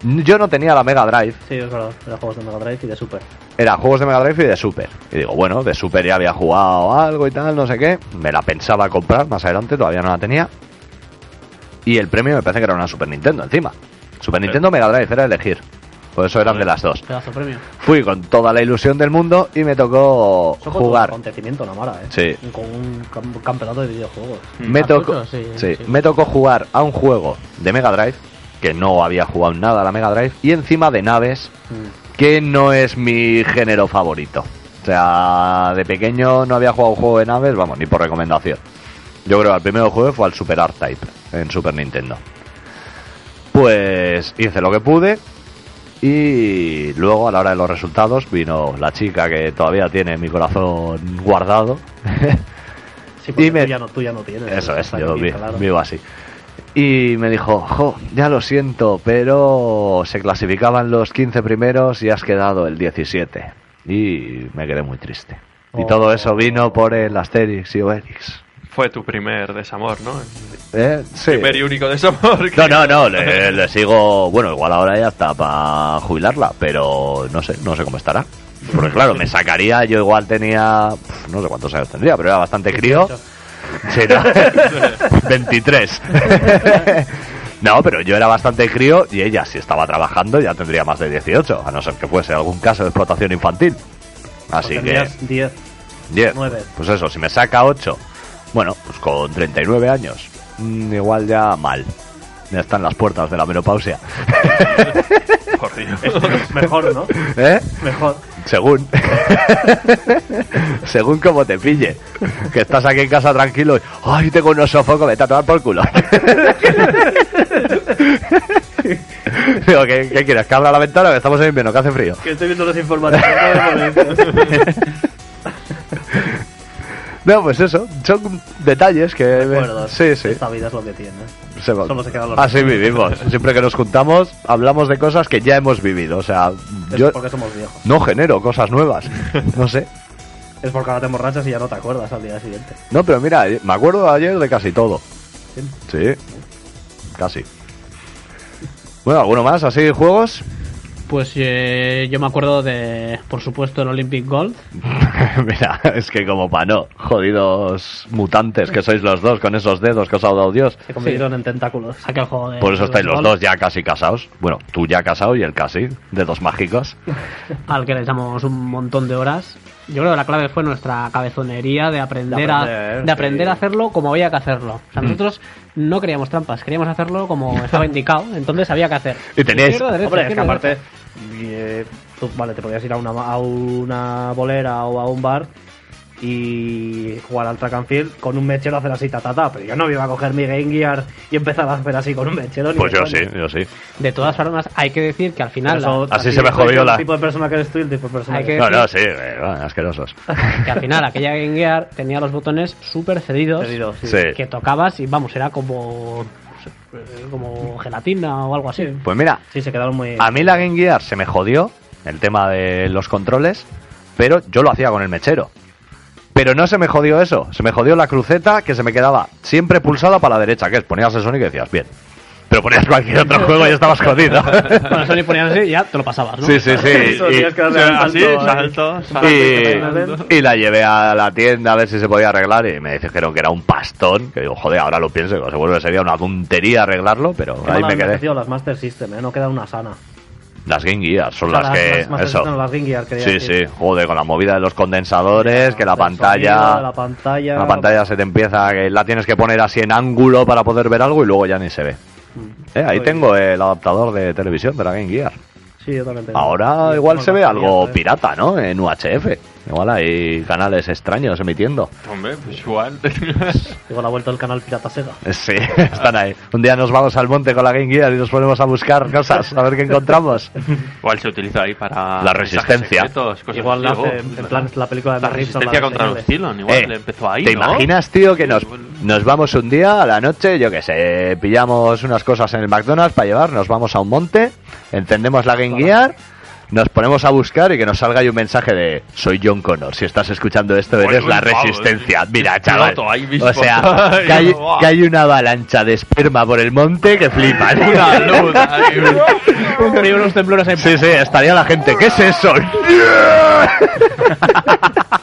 Yo no tenía la Mega Drive, Sí, es verdad. Era juegos de Mega Drive y de Super. eran juegos de Mega Drive y de Super. Y digo, bueno, de Super ya había jugado algo y tal, no sé qué. Me la pensaba comprar más adelante, todavía no la tenía. Y el premio me parece que era una Super Nintendo encima. Super Nintendo Mega Drive, era elegir. Por eso eran de las dos. Pedazo premio. Fui con toda la ilusión del mundo y me tocó Eso un jugar. acontecimiento en Amara, ¿eh? Sí. Con un cam- campeonato de videojuegos. Me Cartucho, tocó, sí, sí, sí. me tocó jugar a un juego de Mega Drive, que no había jugado nada a la Mega Drive, y encima de naves, que no es mi género favorito. O sea, de pequeño no había jugado un juego de naves, vamos, ni por recomendación. Yo creo que el primero juego fue al Super Art Type, en Super Nintendo. Pues hice lo que pude, y luego a la hora de los resultados vino la chica que todavía tiene mi corazón guardado. Sí, porque Y me- tú, ya no, tú ya no tienes. Eso es, yo claro. vivo así. Y me dijo, jo, ya lo siento, pero se clasificaban los 15 primeros y has quedado el 17. Y me quedé muy triste. Y Oh. todo eso vino por el Asterix y Obelix. Fue tu primer desamor, ¿no? ¿Eh? Sí. Primer y único desamor. que- No, no, no, le, le sigo. Bueno, igual ahora ya está para jubilarla, pero no sé, no sé cómo estará. Porque claro, me sacaría, yo igual tenía. No sé cuántos años tendría, pero era bastante crío. Sí, no. 23. No, pero yo era bastante crío y ella, si estaba trabajando, ya tendría más de 18, a no ser que fuese algún caso de explotación infantil. Así que. Tenías 10. 10. nueve. Pues eso, si me saca 8, bueno, pues con 39 años, mm, igual ya mal. Ya están las puertas de la menopausia. Por Dios. Mejor, ¿no? ¿Eh? Mejor. Según. Según como te pille. Que estás aquí en casa tranquilo y. ¡Ay, tengo un sofoco! Vete a tomar por culo. Digo, ¿qué, qué quieres? ¿Que abra la ventana? Que estamos en invierno, que hace frío. Que estoy viendo los informativos. No, pues eso. Son detalles que. Recuerdos. Sí, sí. Esta vida es lo que tiene. Se va- Solo se quedan los Así vivimos. Siempre que nos juntamos, hablamos de cosas que ya hemos vivido. O sea, Es yo porque somos viejos. no genero cosas nuevas. No sé. Es porque ahora te emborrachas y ya no te acuerdas al día siguiente. No, pero mira, me acuerdo ayer de casi todo. Sí. Casi. Bueno, ¿alguno más? ¿Así juegos? Pues eh, yo me acuerdo de, por supuesto, el Olympic Gold. Mira, es que como pa' no, jodidos mutantes que sois los dos con esos dedos que os ha dado Dios. Se convirtieron en tentáculos. Aquel juego de. Por eso estáis los Gold, dos ya casi casados. Bueno, tú ya casado y él casi, dedos mágicos. Al que le echamos un montón de horas. Yo creo que la clave fue nuestra cabezonería de aprender, De a, aprender, de aprender sí. a hacerlo como había que hacerlo. O Mm. sea, nosotros no queríamos trampas, queríamos hacerlo como estaba indicado, entonces había que hacer. Y teníais- Izquierda, derecha, Hombre, es que aparte, derecha. Eh, tú, vale, te podías ir a una, a una bolera o a un bar y jugar al track and field con un mechero hacer así ta, ta, ta, pero yo no me iba a coger mi Game Gear y empezar a hacer así con un mechero. ni Pues de yo sí, yo sí. De todas formas, hay que decir que al final, eso, Así se me jodió el la- tipo de persona que eres tú y el tipo de persona Hay que que- No, no, sí, eh, bueno, asquerosos. que al final aquella Game Gear tenía los botones súper cedidos, Pedido, sí. Sí. que tocabas y vamos, era como como gelatina o algo así. Pues mira, Sí, se quedaron muy... a mí la Game Gear se me jodió el tema de los controles, pero yo lo hacía con el mechero. Pero no se me jodió eso, se me jodió la cruceta que se me quedaba siempre pulsada para la derecha, que es ponías el Sonic y decías, bien. Pero ponías cualquier otro juego y estabas jodido. Bueno, Sony ponías así y ya te lo pasabas, ¿no? Sí, sí, sí. Eso, y- que Así, salto, ahí. salto, salto. y, y la llevé a la tienda a ver si se podía arreglar y me dijeron que era un pastón. Que digo, joder, ahora lo pienso, que seguro que sería una tontería arreglarlo, pero Qué ahí me quedé. metido las Master System, ¿eh? No queda una sana. Las Game Gear son O sea, las las- que. las eso. Las Game Gear, Sí, decir. sí, joder, con la movida de los condensadores, que la pantalla. sonido, la pantalla... La pantalla se te empieza, que la tienes que poner así en ángulo para poder ver algo y luego ya ni se ve. Eh, ahí tengo el adaptador de televisión de la Game Gear. Sí, yo también tengo. Ahora igual se ve algo ¿eh? pirata, ¿no? En UHF. Igual hay canales extraños emitiendo. Hombre, pues igual. Igual ha vuelto el canal Pirata Sega. Sí, están ahí. Un día nos vamos al monte con la Game Gear y nos ponemos a buscar cosas, a ver qué encontramos. igual se utiliza ahí para. La resistencia. secretos, cosas Igual así, hace, oh, en plan, la película de La resistencia contra los. Cylon, igual Eh, empezó ahí. ¿Te ¿no? imaginas, tío, que nos, nos vamos un día a la noche, yo que sé, pillamos unas cosas en el McDonald's para llevar, nos vamos a un monte, encendemos la Game Gear, nos ponemos a buscar y que nos salga ahí un mensaje de soy John Connor, si estás escuchando esto eres Oye, la resistencia. eh, Mira, chaval. exploto ahí mismo. O sea, que hay, Guau. que hay una avalancha de esperma por el monte que flipan. Una luz. Tenía unos temblores ahí. Sí, sí, estaría la gente. ¿Qué es eso?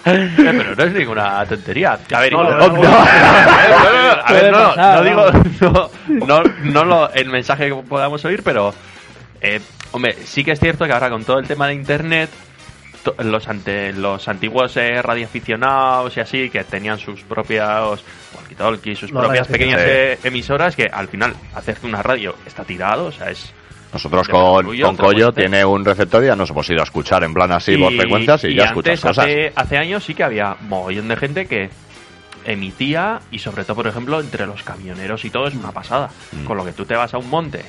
Eh, pero no es ninguna tontería. A ver, No, no, no, no. a ver, Puede no, pasar, no digo no, no lo, el mensaje que podamos oír, pero eh, hombre, sí que es cierto que ahora con todo el tema de internet to- los ante los antiguos eh, radioaficionados y así que tenían sus propios walkie-talkies, sus propias pequeñas eh, emisoras que al final hacerte una radio está tirado, o sea, es Nosotros con, con Collo tiene un receptor y ya nos hemos ido a escuchar en plan así por frecuencias y, ya escuchas cosas. Hace, hace años sí que había mogollón de gente que emitía y sobre todo, por ejemplo, entre los camioneros y todo es una pasada. Mm. Con lo que tú te vas a un monte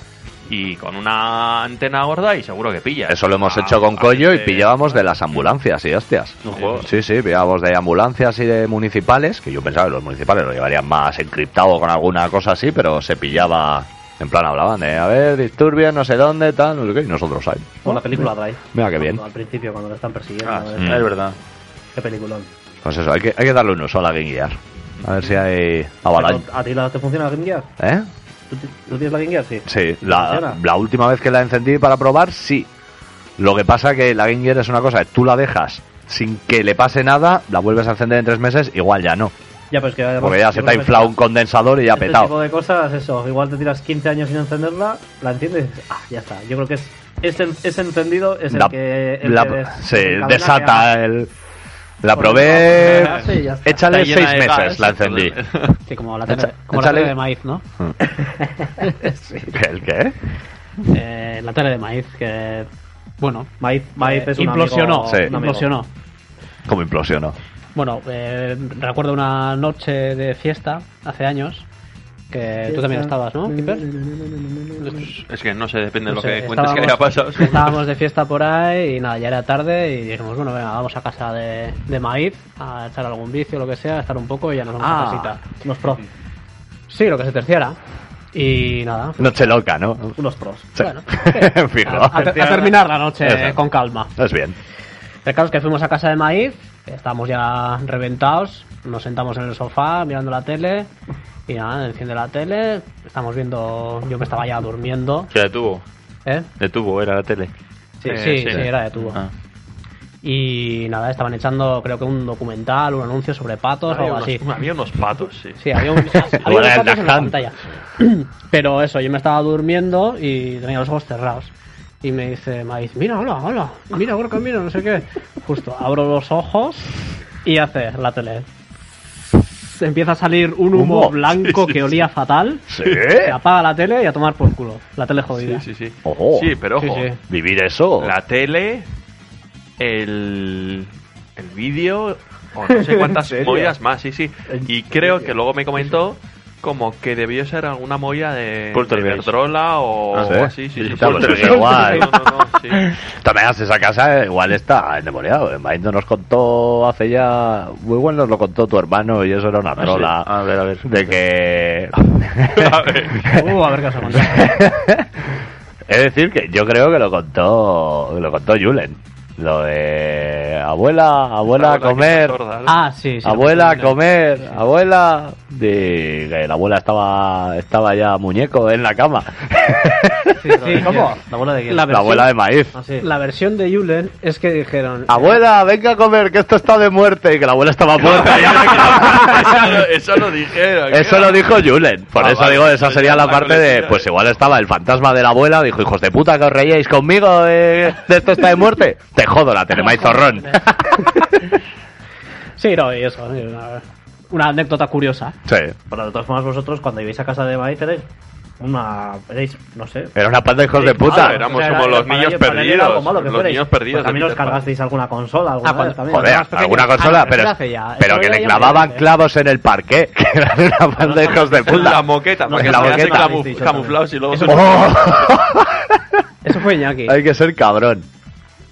y con una antena gorda y seguro que pillas. Eso lo hemos hecho con Collo y pillábamos de las ambulancias y hostias. No juego. Sí, sí, pillábamos de ambulancias y de municipales, que yo pensaba que los municipales lo llevarían más encriptado con alguna cosa así, pero se pillaba, en plan hablaban de, a ver, disturbios, no sé dónde, tal, no sé qué, y nosotros ahí. Con la película Drive. Mira qué bien. Al principio, cuando lo están persiguiendo. Ah. Es verdad. Qué peliculón. Pues eso, hay que, hay que darle un uso a la Game Gear. A ver si hay avalancha. ¿A ti la te funciona la Game Gear? ¿Eh? ¿Tú, ti- tú tienes la Game Gear? Sí. Sí, la, la última vez que la encendí para probar, sí. Lo que pasa que la Game Gear es una cosa, tú la dejas sin que le pase nada, la vuelves a encender en tres meses, igual ya no. Ya, pero es que además, Porque ya se te ha inflado un condensador y ya este petado. tipo de cosas, eso. Igual te tiras 15 años sin encenderla, la enciendes y dices, ah, ya está. Yo creo que es ese, ese encendido es el La- que. El la- que des- se desata el... La probé... no, sí, ya está. Échale Está seis meses, gas, la encendí. Sí, como la tele, la de maíz, ¿no? ¿El qué? Eh, la tele de maíz, que. Bueno, Maíz, maíz eh, es un implosionó. amigo- Sí. implosionó. Como implosionó. Bueno, eh, recuerdo una noche de fiesta hace años que tú también estabas, ¿no, Piper? Es que no sé, depende de lo sé, que cuentes que haya pasado. Estábamos de fiesta por ahí y nada, ya era tarde y dijimos, bueno, venga, vamos a casa de, de maíz a echar algún vicio, lo que sea, a estar un poco y ya nos vamos a Ah, casita. unos pros. Sí, lo que se terciara. Y nada. Noche loca, ¿no? Unos pros. Sí. Bueno, Fijo. a, a- a terminar la noche Eso. con calma. Es bien. El caso es que fuimos a casa de maíz, estábamos ya reventados, nos sentamos en el sofá mirando la tele y nada, enciende la tele, estamos viendo, yo me estaba ya durmiendo, Que de tubo. ¿eh? De tubo era la tele. Sí, Eh, sí, sí. sí, era de tubo. Ah. Y nada, estaban echando creo que un documental, un anuncio sobre patos o algo unos, así. había unos patos, sí. Sí, había, un, había unos patos en la pantalla. Pero eso, yo me estaba durmiendo y tenía los ojos cerrados. Y me dice Maíz, mira, hola, hola, mira, Gorka, mira, no sé qué. Justo, abro los ojos y hace la tele. Empieza a salir un humo, ¿Humo? blanco que olía fatal. ¿Sí? Se apaga la tele y a tomar por culo. La tele jodida. Sí, sí, sí. Ojo. Sí, pero ojo. Sí, sí. Vivir eso. La tele, el, el vídeo, o no sé cuántas movidas más, sí, sí. Y creo que luego me comentó como que debió ser alguna movida de, de. Iberdrola o Ah, ¿sí? algo así, sí, sí. Pues, Poltergeist. igual. No, no, no, sí. También esa casa eh, igual está endemoniado. Maindo nos contó hace ya. Muy bueno nos lo contó tu hermano y eso era una trola. A ver, a ver. De que. A ver. Uh, a ver qué os ha contado. es decir, que yo creo que lo contó. Lo contó Julen. Lo de. Abuela, abuela a comer. Ah, sí, sí. abuela a Sí. comer, abuela. Y que la abuela estaba estaba ya muñeco en la cama. Sí, sí, ¿cómo? ¿La bola de quién? La la abuela de maíz. Ah, sí. La versión de Yulen es que dijeron... Abuela, venga a comer, que esto está de muerte. Y que la abuela estaba muerta. eso, lo- eso lo dijeron. Eso lo dijo Julen. Por Ah, eso vale. digo, esa sería la La parte de. Pues igual estaba el fantasma de la abuela. Dijo, hijos de puta, que os reíais conmigo de, de esto está de muerte. Te jodo la telemais zorrón. Sí, no, y eso, una, una anécdota curiosa. Sí. Pero de todas formas, vosotros cuando ibais a casa de maíz erais una. erais, no sé. Era una panda de hijos de puta. malo, éramos o sea, como era- los para niños ello- para ello era algo perdidos, malo que los fuerais. niños perdidos Pues también de os Peter Pan. cargasteis alguna consola alguna Ah, vez cuando- también. Joder, pequeño. alguna Ah, consola, no, pero, eso hace ya, pero eso que le ya clavaban clavos en el parqué. Que era una banda de hijos de puta. La moqueta, No, porque la hace moqueta. camu- camuflados y luego ¡Oh! Eso fue Iñaki. Hay que ser cabrón.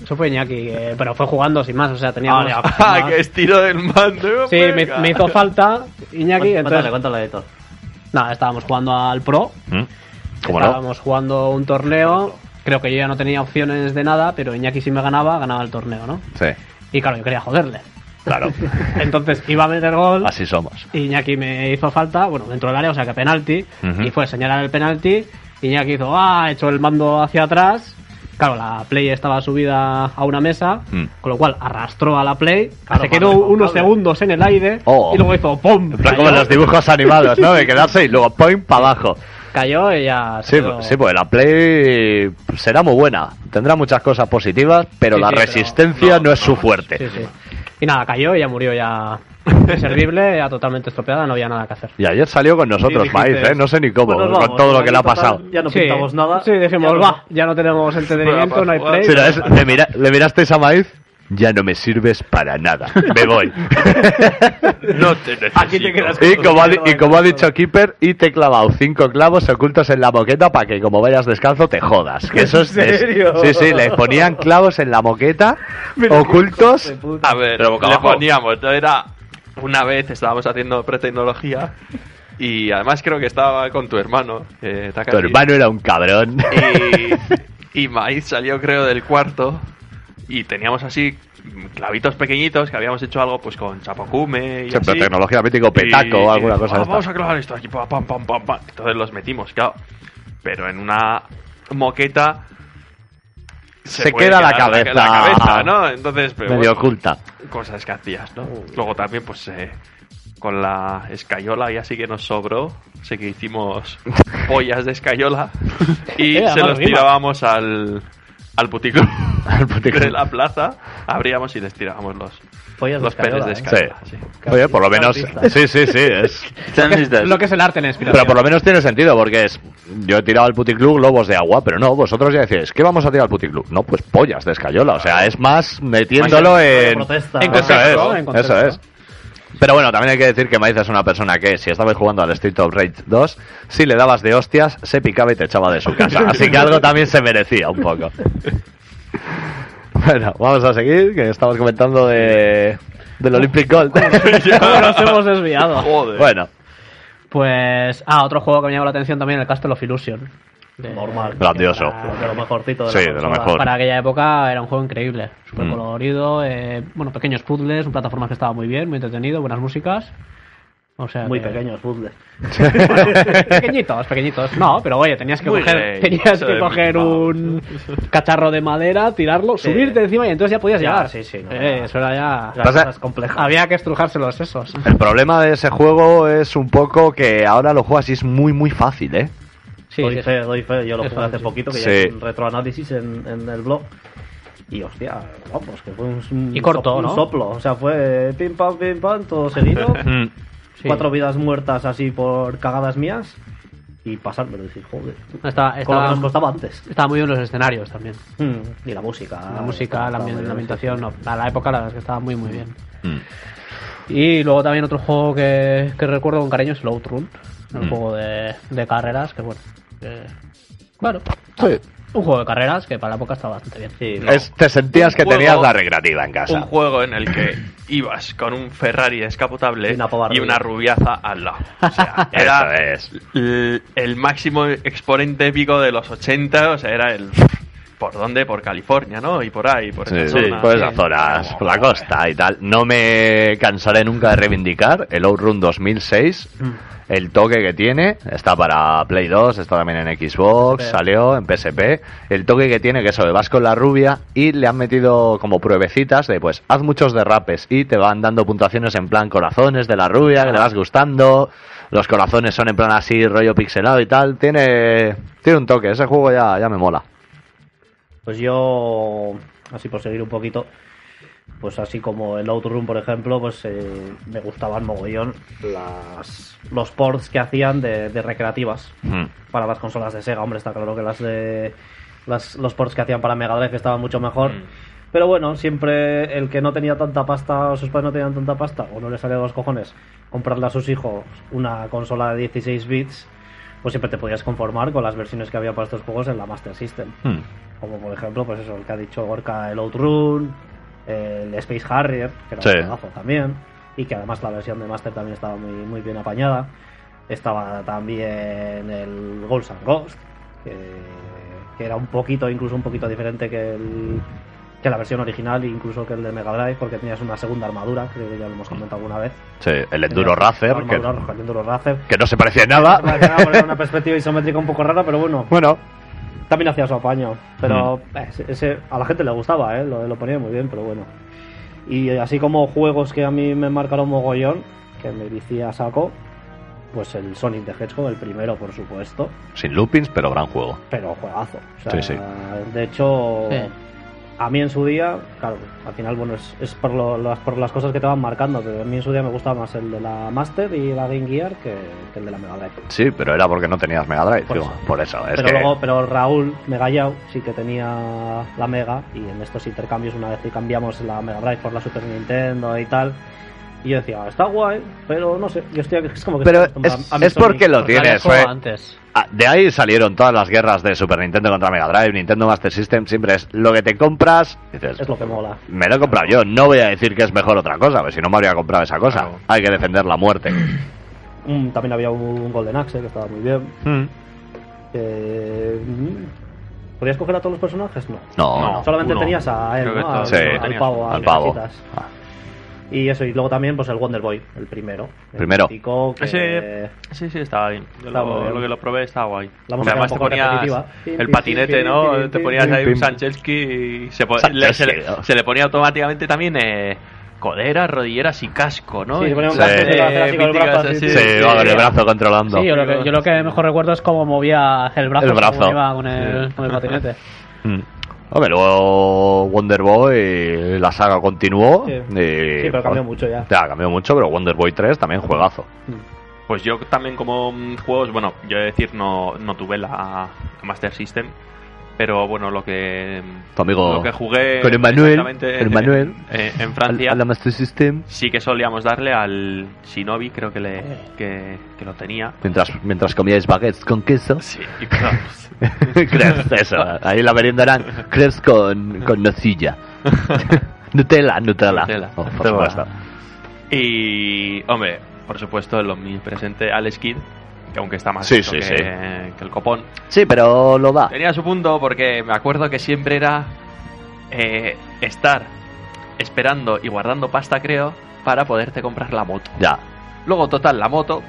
Eso fue Iñaki, eh, pero fue jugando sin más, o sea, teníamos... Ah, que estiro del mando. Sí, me, hizo falta Iñaki, Cuéntale, entonces... cuéntale, editor. Nada, estábamos jugando al Pro, ¿Mm? ¿Cómo no? estábamos jugando un torneo, creo que yo ya no tenía opciones de nada, pero Iñaki si me ganaba, ganaba el torneo, ¿no? Sí, Y claro, yo quería joderle. claro. Entonces iba a meter gol, Así somos. y Iñaki me hizo falta, bueno, dentro del área, o sea que penalti, y fue señalar el penalti, Iñaki hizo, ah, echó el mando hacia atrás, claro, la Play estaba subida a una mesa, Mm. con lo cual arrastró a la Play, Claro, se quedó vale, unos vale. segundos en el aire, Oh. y luego hizo ¡pum! En plan como en los dibujos animados, ¿no? De quedarse y luego point para abajo. cayó y ya se Sí, quedó- sí, pues la Play será muy buena. Tendrá muchas cosas positivas, pero Sí, la sí, pero resistencia no, es su fuerte. Sí, sí. Y nada, cayó y ya murió ya inservible, ya totalmente estropeada, no había nada que hacer. Y ayer salió con nosotros, dijiste, Maíz, ¿eh? No sé ni cómo, "Pues con todo lo que le ha total, pasado. Ya no Sí, pintamos nada. Sí, dijimos, Ya no- va, ya no tenemos entretenimiento, no hay play. Sí, ¿no es? le, mira- le mirasteis a Maíz, ya no me sirves para nada. Me voy. No te necesito. Aquí te quedas y, como ha, y como ha dicho Keeper, y te he clavado cinco clavos ocultos en la moqueta para que como vayas descalzo te jodas. Que eso es, es- serio? Sí, sí, le ponían clavos en la moqueta ocultos. A ver, le abajo. poníamos, no era una vez estábamos haciendo pretecnología y además creo que estaba con tu hermano, eh, Tu hermano era un cabrón. Y, y Maíz salió creo del cuarto y teníamos así clavitos pequeñitos que habíamos hecho algo pues con Chapocume y Siempre así. tecnología mítico, petaco Y- o alguna y, cosa "Ah, Vamos esta". a clavar esto aquí, pam, pam, pam, pam, pam. Entonces los metimos, claro. Pero en una moqueta Se queda la cabeza. la cabeza, ¿no? Entonces, pero Medio bueno, oculta. cosas que hacías, ¿no? Luego también, pues, eh, con la escayola ya sí que nos sobró. Sé que hicimos pollas de escayola y Eh, se los rima. tirábamos al, al puticlub Al puticlub. de la plaza. Abríamos y les tirábamos los, Pollas de los penes de escayola, ¿eh? Sí. sí. Oye, por lo menos. Sí, sí, sí. Es... Lo que es el arte en inspiración. Pero por lo menos tiene sentido, porque es. Yo he tirado al puticlub globos de agua, pero no, vosotros ya decís, ¿qué vamos a tirar al puticlub? No, pues pollas de escayola. O sea, es más metiéndolo Más en. en protesta. En Eso contexto, es, en contexto. eso es. Pero bueno, también hay que decir que Maiz es una persona que, si estabais jugando al Street of Rage 2, si le dabas de hostias, se picaba y te echaba de su casa. Así que algo también se merecía un poco. Bueno, vamos a seguir, que estamos comentando de del Olympic Gold. ¿Cómo nos hemos desviado? Joder. bueno, Pues. Ah, otro juego que me llamó la atención también, el Castle of Illusion. Normal. Grandioso. Era De lo mejorcito de Sí, la de lo mejor. Para aquella época era un juego increíble, súper Mm. colorido, eh, bueno, pequeños puzzles, un plataforma que estaba muy bien, muy entretenido, buenas músicas. O sea, Muy que- pequeños puzzles. pequeñitos, pequeñitos. No, pero oye, tenías que Muy coger, tenías que coger un cacharro de madera, tirarlo, Sí. subirte encima y entonces ya podías Ya, llegar. sí, sí, no, Eh, no. eso era ya. Cosas complejas. Había que estrujarse los sesos. el problema de ese juego es un poco que ahora lo juegas y es muy, muy fácil, ¿eh? Sí, doy sí, fe, doy fe. Yo lo Es jugué hace poquito, que Sí. ya hice un retroanálisis en, en el blog. Y hostia, vamos, que fue un, Y corto, sop- un ¿no? soplo. O sea, fue pim pam, pim pam, todo seguido. Mm. sí. Cuatro vidas muertas así por cagadas mías. Y pasármelo, decir, joder. Estaba, Con lo que estaba, nos costaba antes. estaba muy bien los escenarios también. Mm, y la música. La música, la, ambientación, no, a la época la verdad es que estaba muy muy bien. Mm. Y luego también otro juego que, que recuerdo con cariño es Outrun, un Mm. juego de, de carreras que bueno, que- bueno, Sí. un juego de carreras que para la época estaba bastante bien. Sí, no. Es- te sentías Un que juego- tenías la recreativa en casa. Un juego en el que ibas con un Ferrari descapotable Y una pava y una rubiaza al lado. O sea, Eso era es. el, el máximo exponente épico de los 80, o sea, era el... ¿Por dónde? Por California, ¿no? Y por ahí, por Sí, esa sí, por esas zonas, por la costa y tal. No me cansaré nunca de reivindicar el Outrun 2006, el toque que tiene. Está para Play 2, está también en Xbox, salió en PSP. El toque que tiene, que eso, de vas con la rubia y le han metido como pruebecitas de pues haz muchos derrapes y te van dando puntuaciones en plan corazones de la rubia, que le vas gustando. Los corazones son en plan así, rollo pixelado y tal. Tiene, tiene un toque, ese juego ya, ya me mola. Pues yo, así por seguir un poquito, pues así como el Outrun, por ejemplo, pues eh, me gustaban mogollón las, los ports que hacían de, de recreativas Mm. para las consolas de Sega. Hombre, está claro que las de las, los ports que hacían para Mega Drive estaban mucho mejor. Mm. Pero bueno, siempre el que no tenía tanta pasta, o sus padres no tenían tanta pasta, o no le salía de los cojones comprarle a sus hijos una consola de 16 bits, pues siempre te podías conformar con las versiones que había para estos juegos en la Master System. Mm. Como por ejemplo, pues eso, el que ha dicho Gorka, el Outrun, el Space Harrier, que era Sí. un pedazo también, y que además la versión de Master también estaba muy, muy bien apañada. Estaba también el Ghosts and Ghost, que, que era un poquito, incluso un poquito diferente que el que la versión original, incluso que el de Mega Drive, porque tenías una segunda armadura, creo que ya lo hemos comentado alguna vez. Sí, el Enduro Racer, que, armadura roja, el Enduro Racer. que no se parecía en nada. Era una perspectiva isométrica un poco rara, pero bueno, Bueno, también hacía su apaño. Pero Mm. ese, ese- a la gente le gustaba, ¿eh? lo, lo ponía muy bien, pero bueno. Y así como juegos que a mí me marcaron mogollón, que me vicié a saco, pues el Sonic the Hedgehog, el primero, por supuesto, sin loopings, pero gran juego. pero juegazo. O sea, Sí, sí. De hecho, Sí. A mí en su día, claro, al final, bueno, es, es por, lo- las, por las cosas que te van marcando, pero a mí en su día me gustaba más el de la Master y la Game Gear que, que el de la Mega Drive. Sí, pero era porque no tenías Mega Drive, Por digo, eso. por eso. Es pero que luego, pero Raúl Megayau sí que tenía la Mega y en estos intercambios una vez que cambiamos la Mega Drive por la Super Nintendo y tal y yo decía está guay pero no sé yo estoy es como que Pero es- a porque lo tienes, fue- antes. de ahí salieron todas las guerras de Super Nintendo contra Mega Drive, Nintendo Master System, siempre es lo que te compras, dices, es lo que mola me lo he comprado yo, no voy a decir que es mejor otra cosa, porque si no me habría comprado esa cosa. Claro. Hay que defender la muerte. Mm, también había un Golden Axe que estaba muy bien Mm. Eh, ¿Podías coger a todos los personajes? No. No. Solamente uno. tenías a él, ¿no? Al, Sí. al tenías pavo, al al pavo. Y eso, y luego también pues el Wonder Boy, el primero. El Primero. que- Ese, sí, sí, estaba bien. Yo Estaba lo, bien. lo que lo probé estaba guay. La música Además te ponías el patinete, ¿no? te ponías ahí un Sanchelski y se, po- le- se, le, Sanchelski. se le ponía automáticamente también eh, coderas, rodilleras y casco, ¿no? Sí, se ponía un Sí. casco así con el brazo así, Sí, sí, con el sí. brazo controlando. Sí, yo lo, que, yo lo que mejor recuerdo es cómo movía el brazo, El cómo brazo. iba con el, con el patinete. Mm. Hombre, luego Wonder Boy, la saga continuó. Sí. y- Sí, pero cambió mucho ya. Ya, cambió mucho, pero Wonder Boy 3 también juegazo. Pues yo también como mm, juegos, bueno, yo he de decir no, no tuve la Master System, pero bueno, lo que Tu amigo lo que jugué con Emmanuel, exactamente con Emmanuel. en, en Francia A la Master System. sí que solíamos darle al Shinobi, creo que le que, que lo tenía. Mientras, mientras comíais baguettes con queso. Sí, y crepes. crepes, eso. Ahí la merienda eran crepes con, con nocilla. Nutella, Nutella. Nutella. Oh, por supuesto. Y hombre, por supuesto el omnipresente Alex Kidd, que aunque está más Sí, que, sí. que el copón, Sí, pero lo da. Tenía su punto porque me acuerdo que siempre era eh, estar esperando y guardando pasta, creo, para poderte comprar la moto. Ya. Luego, total, la moto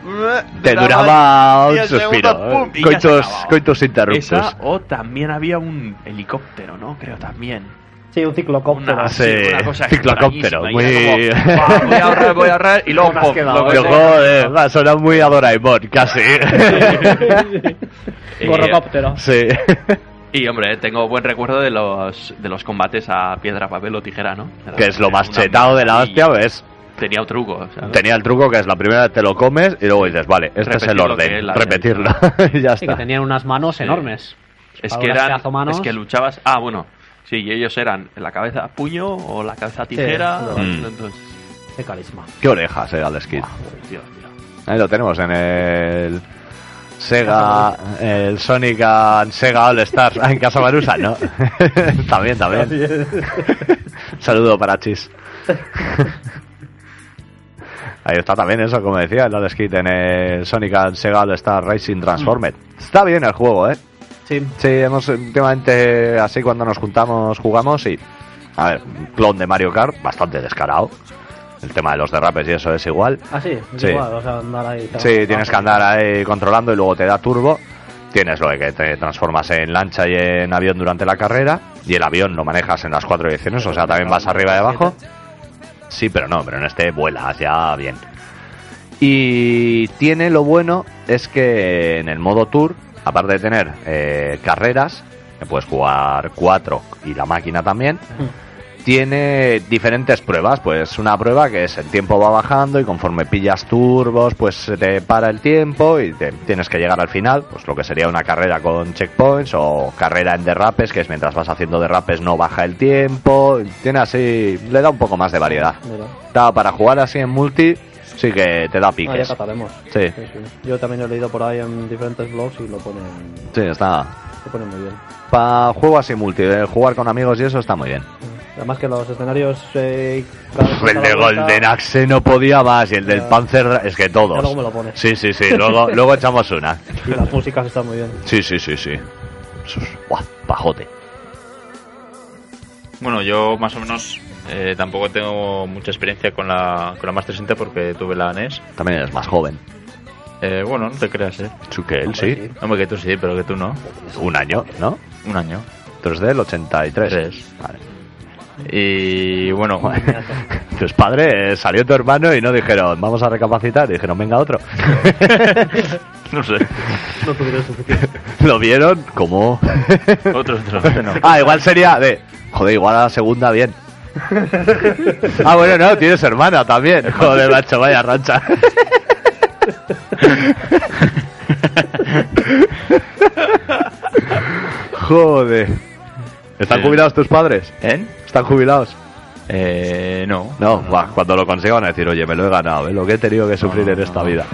Te duraba un suspiro. pum, eh. coitus interruptus. Esa, o también había un helicóptero, ¿no? Creo también. Sí, un ciclocóptero. Una, sí, una cosa ciclocóptero, muy- como, "Buah, voy a ahorrar, voy a ahorrar, y luego ¿Cómo has pum, quedado, lo que Pero sea. joder, va, suena muy a Doraemon, casi. Eh, Gorrocóptero. sí. Y hombre, tengo buen recuerdo de los de los combates a piedra, papel o tijera, ¿no? Era que es lo más chetado de la hostia. ¿ves? Tenía un truco. o sea, Tenía el truco que es la primera vez te lo comes y luego dices, vale, este es el Repetir lo que orden, repetirlo. y ya Sí, que está. tenían unas manos Sí. enormes. Es que eran, es que luchabas. Ah, bueno. Sí, y ellos eran la cabeza puño o la cabeza tijera. Sí, mm. entonces, Qué carisma. Qué orejas, Kidd. Dios, tío. Ahí lo tenemos en el Sega, el Sonic and Sega All Stars. Ah, en Casa Marusa, ¿no? también, también. Saludo para Chis. Ahí está también eso, como decía, el Alex Kidd en el Sonic and Sega All Star Racing Transformed. Está bien el juego, ¿eh? Sí. Sí, hemos últimamente, así cuando nos juntamos, jugamos y. A ver, un clon de Mario Kart, bastante descarado. El tema de los derrapes y eso es igual. Ah, sí, es Sí. igual, o sea, andar ahí. Sí, tienes que andar ahí controlando y luego te da turbo. Tienes lo de que te transformas en lancha y en avión durante la carrera. Y el avión lo manejas en las cuatro direcciones, o sea, también vas arriba y abajo. Sí, pero no, pero en este vuelas ya bien. Y tiene lo bueno es que en el modo tour, aparte de tener eh, carreras, puedes jugar cuatro y la máquina también, tiene diferentes pruebas. Pues una prueba que es el tiempo va bajando y conforme pillas turbos, pues se te para el tiempo y te- tienes que llegar al final. Pues lo que sería una carrera con checkpoints o carrera en derrapes, que es mientras vas haciendo derrapes no baja el tiempo. Tiene así, le da un poco más de variedad. Mira. Está para jugar así en multi, sí que te da Ah, ya piques. cataremos. Sí. Sí, sí. Yo también he leído por ahí en diferentes blogs y lo ponen, Sí, está. lo ponen muy bien. Para juego así multi, de jugar con amigos y eso está muy bien. Además que los escenarios... Eh, El de Golden Axe no podía más y el del. Panzer es que todos. luego me lo pones. Sí, sí, sí, luego, luego echamos una. Y las músicas están muy bien. Sí, sí, sí, sí. Buah, pajote. Bueno, yo más o menos eh, tampoco tengo mucha experiencia con la, con la Master System porque tuve la NES. También es más joven. Eh, bueno, no te creas, ¿eh? Su que él, sí. Hombre, que tú sí, pero que tú no. Un año, ¿no? Un año. 3 del 83. Tres. Vale. Y bueno, Tus padres salió tu hermano y no dijeron, vamos a recapacitar. Dijeron, venga otro. no sé. No tuvieron suficiente. Lo vieron como. Otros, otros, no. ah, igual sería de. Joder, igual a la segunda bien. ah, bueno, no, tienes hermana también. Joder, macho, vaya rancha. Joder. ¿Están Sí. jubilados tus padres? ¿Eh? ¿Están jubilados? Eh, no. No, va, cuando lo consigan van a decir, oye, me lo he ganado, ¿eh? lo que he tenido que sufrir en esta vida.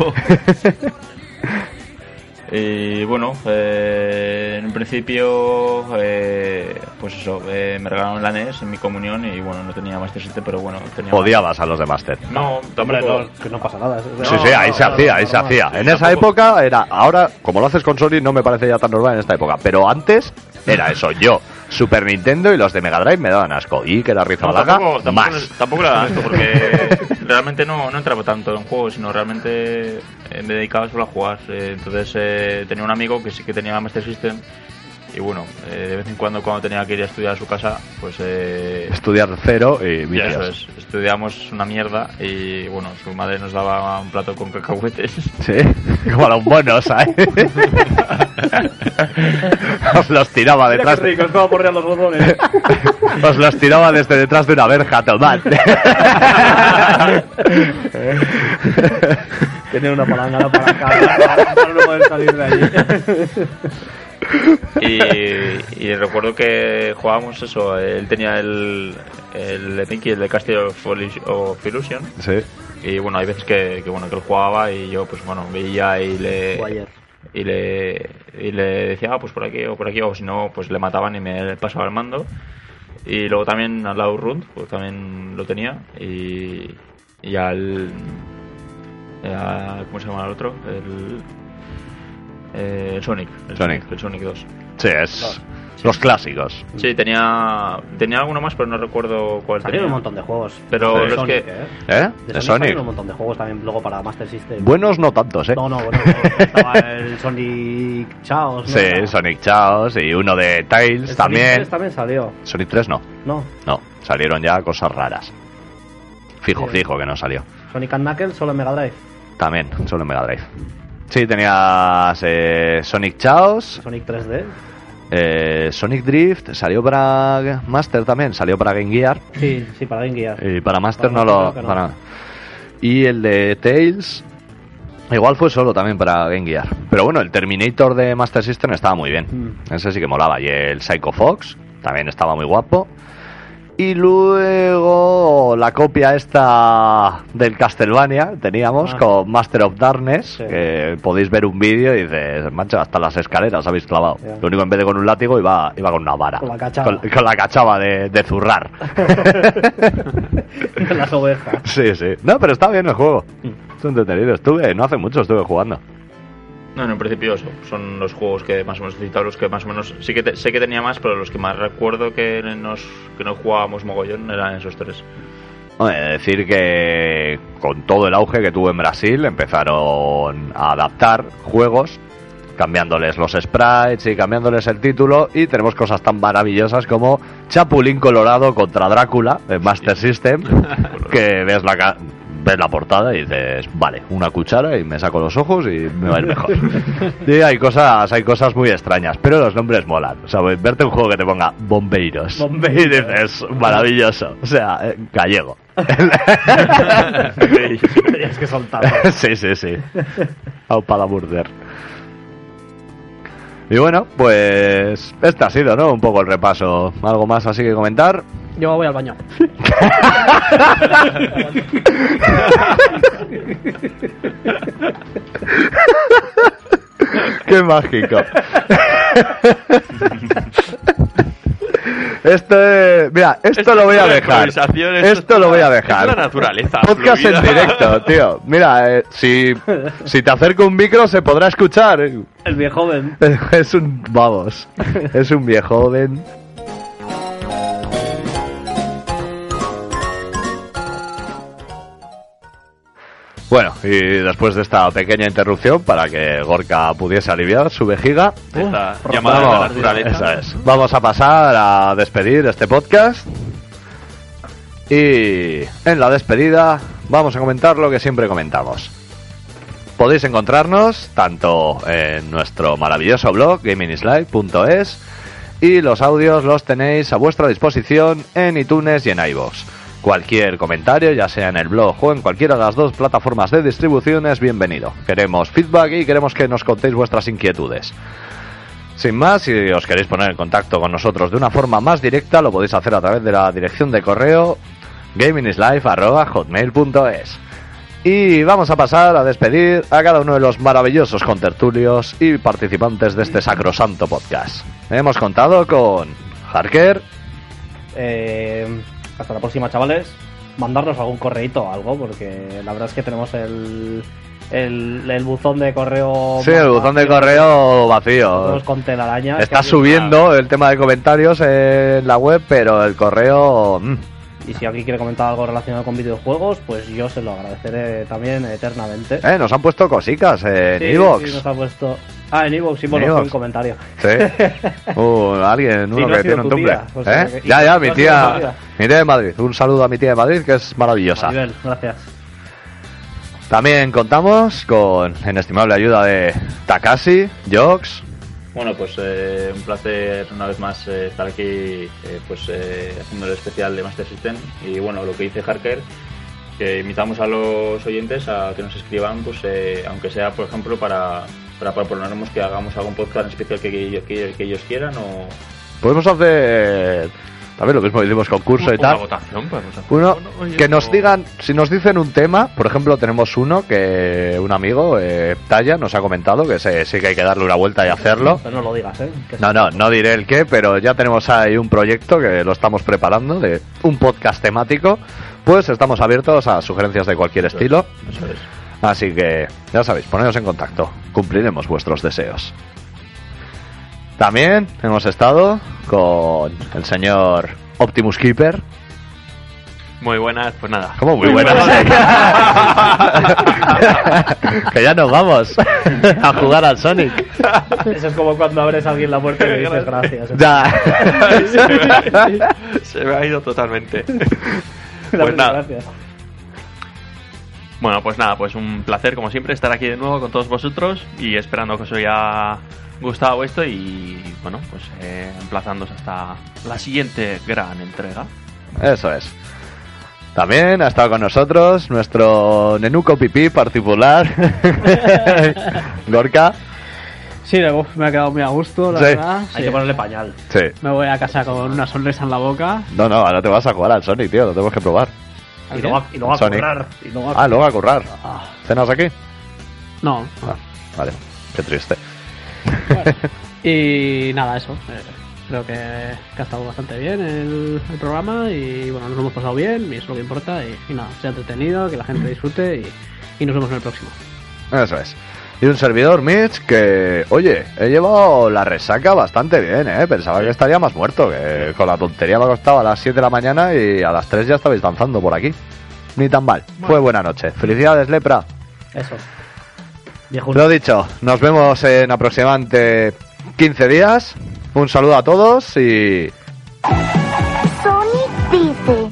Y bueno, eh, en un principio, eh, pues eso, eh, me regalaron la NES en mi comunión y bueno, no tenía Master System, pero bueno, tenía. Odiabas a los de Master. No, Hombre, no, que no pasa nada. Sí, sí, ahí no, se no, hacía, no, ahí no, se no, hacía. no, En no, esa tampoco. época era, ahora, como lo haces con Sony, no me parece ya tan normal en esta época, pero antes era eso, yo, Super Nintendo y los de Mega Drive me daban asco. Y que No, Rizabalaga, tampoco, tampoco, más. tampoco era esto, porque realmente no, no entraba tanto en juegos, sino realmente eh, me dedicaba solo a jugar. Eh, entonces eh, tenía un amigo que sí que tenía Master System y bueno, eh, de vez en cuando cuando tenía que ir a estudiar a su casa, pues eh, Estudiar cero y vicios. eso es, estudiamos una mierda y bueno, su madre nos daba un plato con cacahuetes. Sí, como a los buenos, ¿sabes? Os los tiraba Mira detrás. qué rico, es como porrear los botones. Os los tiraba desde detrás de una verja, tomad. Tiene una palangana para acá, para, para no poder salir de allí. y, y recuerdo que jugábamos eso, él tenía el, el de Pinky, el de Castle of Illusion- of Illusion. Sí. Y bueno, hay veces que, que, bueno que él jugaba y yo pues bueno veía y le Guayer. y le y le decía ah, pues por aquí o por aquí o si no pues le mataban y me pasaba el mando y luego también al lado Rund pues también lo tenía y y al a- ¿cómo se llama el otro? el eh, el Sonic, el Sonic. el Sonic 2. Sí, es los clásicos. Sí, tenía tenía alguno más, pero no recuerdo cuál Salieron tenía. un montón de juegos. Pero de los Sonic, que- ¿eh? ¿Eh? De De Sonic, Sonic. un montón de juegos también luego para Master System. Buenos no tantos, ¿eh? No, no, bueno, estaba el Sonic Chaos. ¿no? Sí, Sonic Chaos y uno de el Tails Sonic también. 3 también salió. Sonic 3 no. No, No, salieron ya cosas raras. Fijo, Sí. fijo que no salió. Sonic and Knuckles solo en Mega Drive. También, solo en Mega Drive. Sí, tenías eh, Sonic Chaos, Sonic 3D. eh, Sonic Drift, salió para Master también, salió para Game Gear. Sí, sí, para Game Gear. Y para Master Para no lo. no. para- Y el de Tails. Igual fue solo también para Game Gear. Pero bueno, el Terminator de Master System estaba muy bien. Mm. Ese sí que molaba. Y el Psycho Fox también estaba muy guapo. Y luego la copia esta del Castlevania teníamos Ah. con Master of Darkness. Sí. Que podéis ver un vídeo y dices, mancha, hasta las escaleras habéis clavado. Lo único en vez de con un látigo iba, iba con una vara. Con la cachava. Con, con la cachava de, de zurrar. Las ovejas. Sí, sí. No, pero está bien el juego. Mm. Es entretenido. Estuve, no hace mucho estuve jugando. No, en principio eso, son los juegos que más o menos he citado, los que más o menos sí que te- sé que tenía más, pero los que más recuerdo que nos que no jugábamos mogollón eran esos tres. Hombre, decir que con todo el auge que tuvo en Brasil empezaron a adaptar juegos cambiándoles los sprites y cambiándoles el título y tenemos cosas tan maravillosas como Chapulín Colorado contra Drácula de Master System que ves la ves la portada y dices vale una cuchara y me saco los ojos y me va a ir mejor y hay cosas hay cosas muy extrañas pero los nombres molan o sea verte un juego que te ponga bombeiros, Bombeiros. y dices maravilloso o sea eh, gallego Tenías que soltar. sí, sí, sí. Au para burder. Y bueno, pues este ha sido, ¿no? Un poco el repaso. ¿Algo más así que comentar? Yo voy al baño. ¡Qué mágico! Este, mira, esto lo voy a dejar. esto Esto lo voy a es dejar. la naturaleza Podcast en fluida. directo, tío. Mira, eh, si, si te acerco un micro se podrá escuchar. El viejo joven. Es un, vamos, es un viejo joven. Bueno, y después de esta pequeña interrupción para que Gorka pudiese aliviar su vejiga, Esta llamada de la vamos, naturaleza. eso es. Vamos a pasar a despedir este podcast. Y en la despedida vamos a comentar lo que siempre comentamos. Podéis encontrarnos tanto en nuestro maravilloso blog gamingslive.es y los audios los tenéis a vuestra disposición en iTunes y en iVoox. Cualquier comentario, ya sea en el blog o en cualquiera de las dos plataformas de distribución, es bienvenido. Queremos feedback y queremos que nos contéis vuestras inquietudes. Sin más, si os queréis poner en contacto con nosotros de una forma más directa, lo podéis hacer a través de la dirección de correo gamingslive.hotmail.es. Y vamos a pasar a despedir a cada uno de los maravillosos contertulios y participantes de este sacrosanto podcast. Hemos contado con Harker, Eh, hasta la próxima, chavales. Mandarnos algún correíto o algo, porque la verdad es que tenemos el, el, el buzón de correo. sí, el buzón de correo vacío. Con telaraña. es Está subiendo el tema de comentarios en la web, pero el correo... mm, Y si alguien quiere comentar algo relacionado con videojuegos, pues yo se lo agradeceré también eternamente. Eh, nos han puesto cositas en Sí, Evox. sí, nos ha puesto. Ah, en Evox, sí, bueno, En fue un comentario. Sí. Uh, alguien, uno no que tiene un tu tumble. tía, o sea ¿Eh? que- Ya, ya, mi tía. Mi tía de Madrid. Un saludo a mi tía de Madrid, que es maravillosa. Maribel, gracias. También contamos con inestimable ayuda de Takashi, Jox. Bueno, pues eh, un placer una vez más eh, estar aquí eh, pues eh, haciendo el especial de Master System. Y bueno, lo que dice Harker que invitamos a los oyentes a que nos escriban pues eh, aunque sea por ejemplo para, para proponernos que hagamos algún podcast en especial que, que que ellos quieran o Podemos hacer también lo mismo, hicimos concurso y Una tal. votación, podemos hacer. Uno, que nos no- digan, si nos dicen un tema, por ejemplo, tenemos uno que un amigo, eh, Talla, nos ha comentado que se- sí que hay que darle una vuelta y hacerlo. Pero no lo digas, ¿eh? No, no, no diré el qué, pero ya tenemos ahí un proyecto que lo estamos preparando de un podcast temático. Pues estamos abiertos a sugerencias de cualquier estilo. eso es. Así que ya sabéis, poneros en contacto. Cumpliremos vuestros deseos. También hemos estado con el señor Optimus Keeper. Muy buenas, pues nada. Como muy buenas. que ya nos vamos a jugar al Sonic. Eso es como cuando abres a alguien la puerta y le dices gracias. Ya. se, me ha, se me ha ido totalmente. Pues nada. gracias. Bueno, pues nada, pues un placer como siempre estar aquí de nuevo con todos vosotros y esperando que os haya gustado esto y bueno, pues eh, emplazándoos hasta la siguiente gran entrega. Eso es. También ha estado con nosotros nuestro nenuco pipí particular, Gorka. Sí, me ha quedado muy a gusto, la Sí. verdad. Hay Sí. que ponerle pañal. Sí. Me voy a casa con una sonrisa en la boca. No, no, ahora te vas a jugar al Sonic, tío, lo tenemos que probar. ¿Al Y luego, a- y luego a Sonic. currar. Y luego a- Ah, luego a currar. Ah, ¿Cenas aquí? no. Ah, vale, qué triste. Bueno. Y nada, eso. eh, creo que, que ha estado bastante bien el, el programa y bueno, nos hemos pasado bien y eso es lo que importa. Y, y nada, sea entretenido, que la gente disfrute y, y nos vemos en el próximo. Eso es. Y un servidor, Mitch, que, oye, he llevado la resaca bastante bien, ¿eh? Pensaba que estaría más muerto, que con la tontería me ha costado a las 7 de la mañana y a las 3 ya estabais danzando por aquí. Ni tan mal. Fue buena noche. Felicidades, Lepra. Eso. Viejo. Lo dicho, nos vemos en aproximadamente 15 días. Un saludo a todos y... Sonic dice.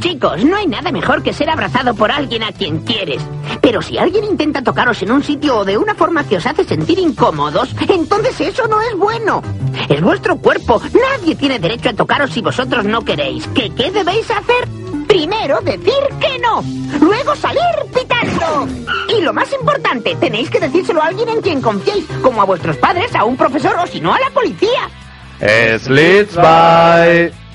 Chicos, no hay nada mejor que ser abrazado por alguien a quien quieres. Pero si alguien intenta tocaros en un sitio o de una forma que os hace sentir incómodos, entonces eso no es bueno. Es vuestro cuerpo. Nadie tiene derecho a tocaros si vosotros no queréis. ¿Qué, qué debéis hacer? Primero decir que no. Luego salir pitando. Y lo más importante, tenéis que decírselo a alguien en quien confiéis, como a vuestros padres, a un profesor o si no a la policía. Slits, bye.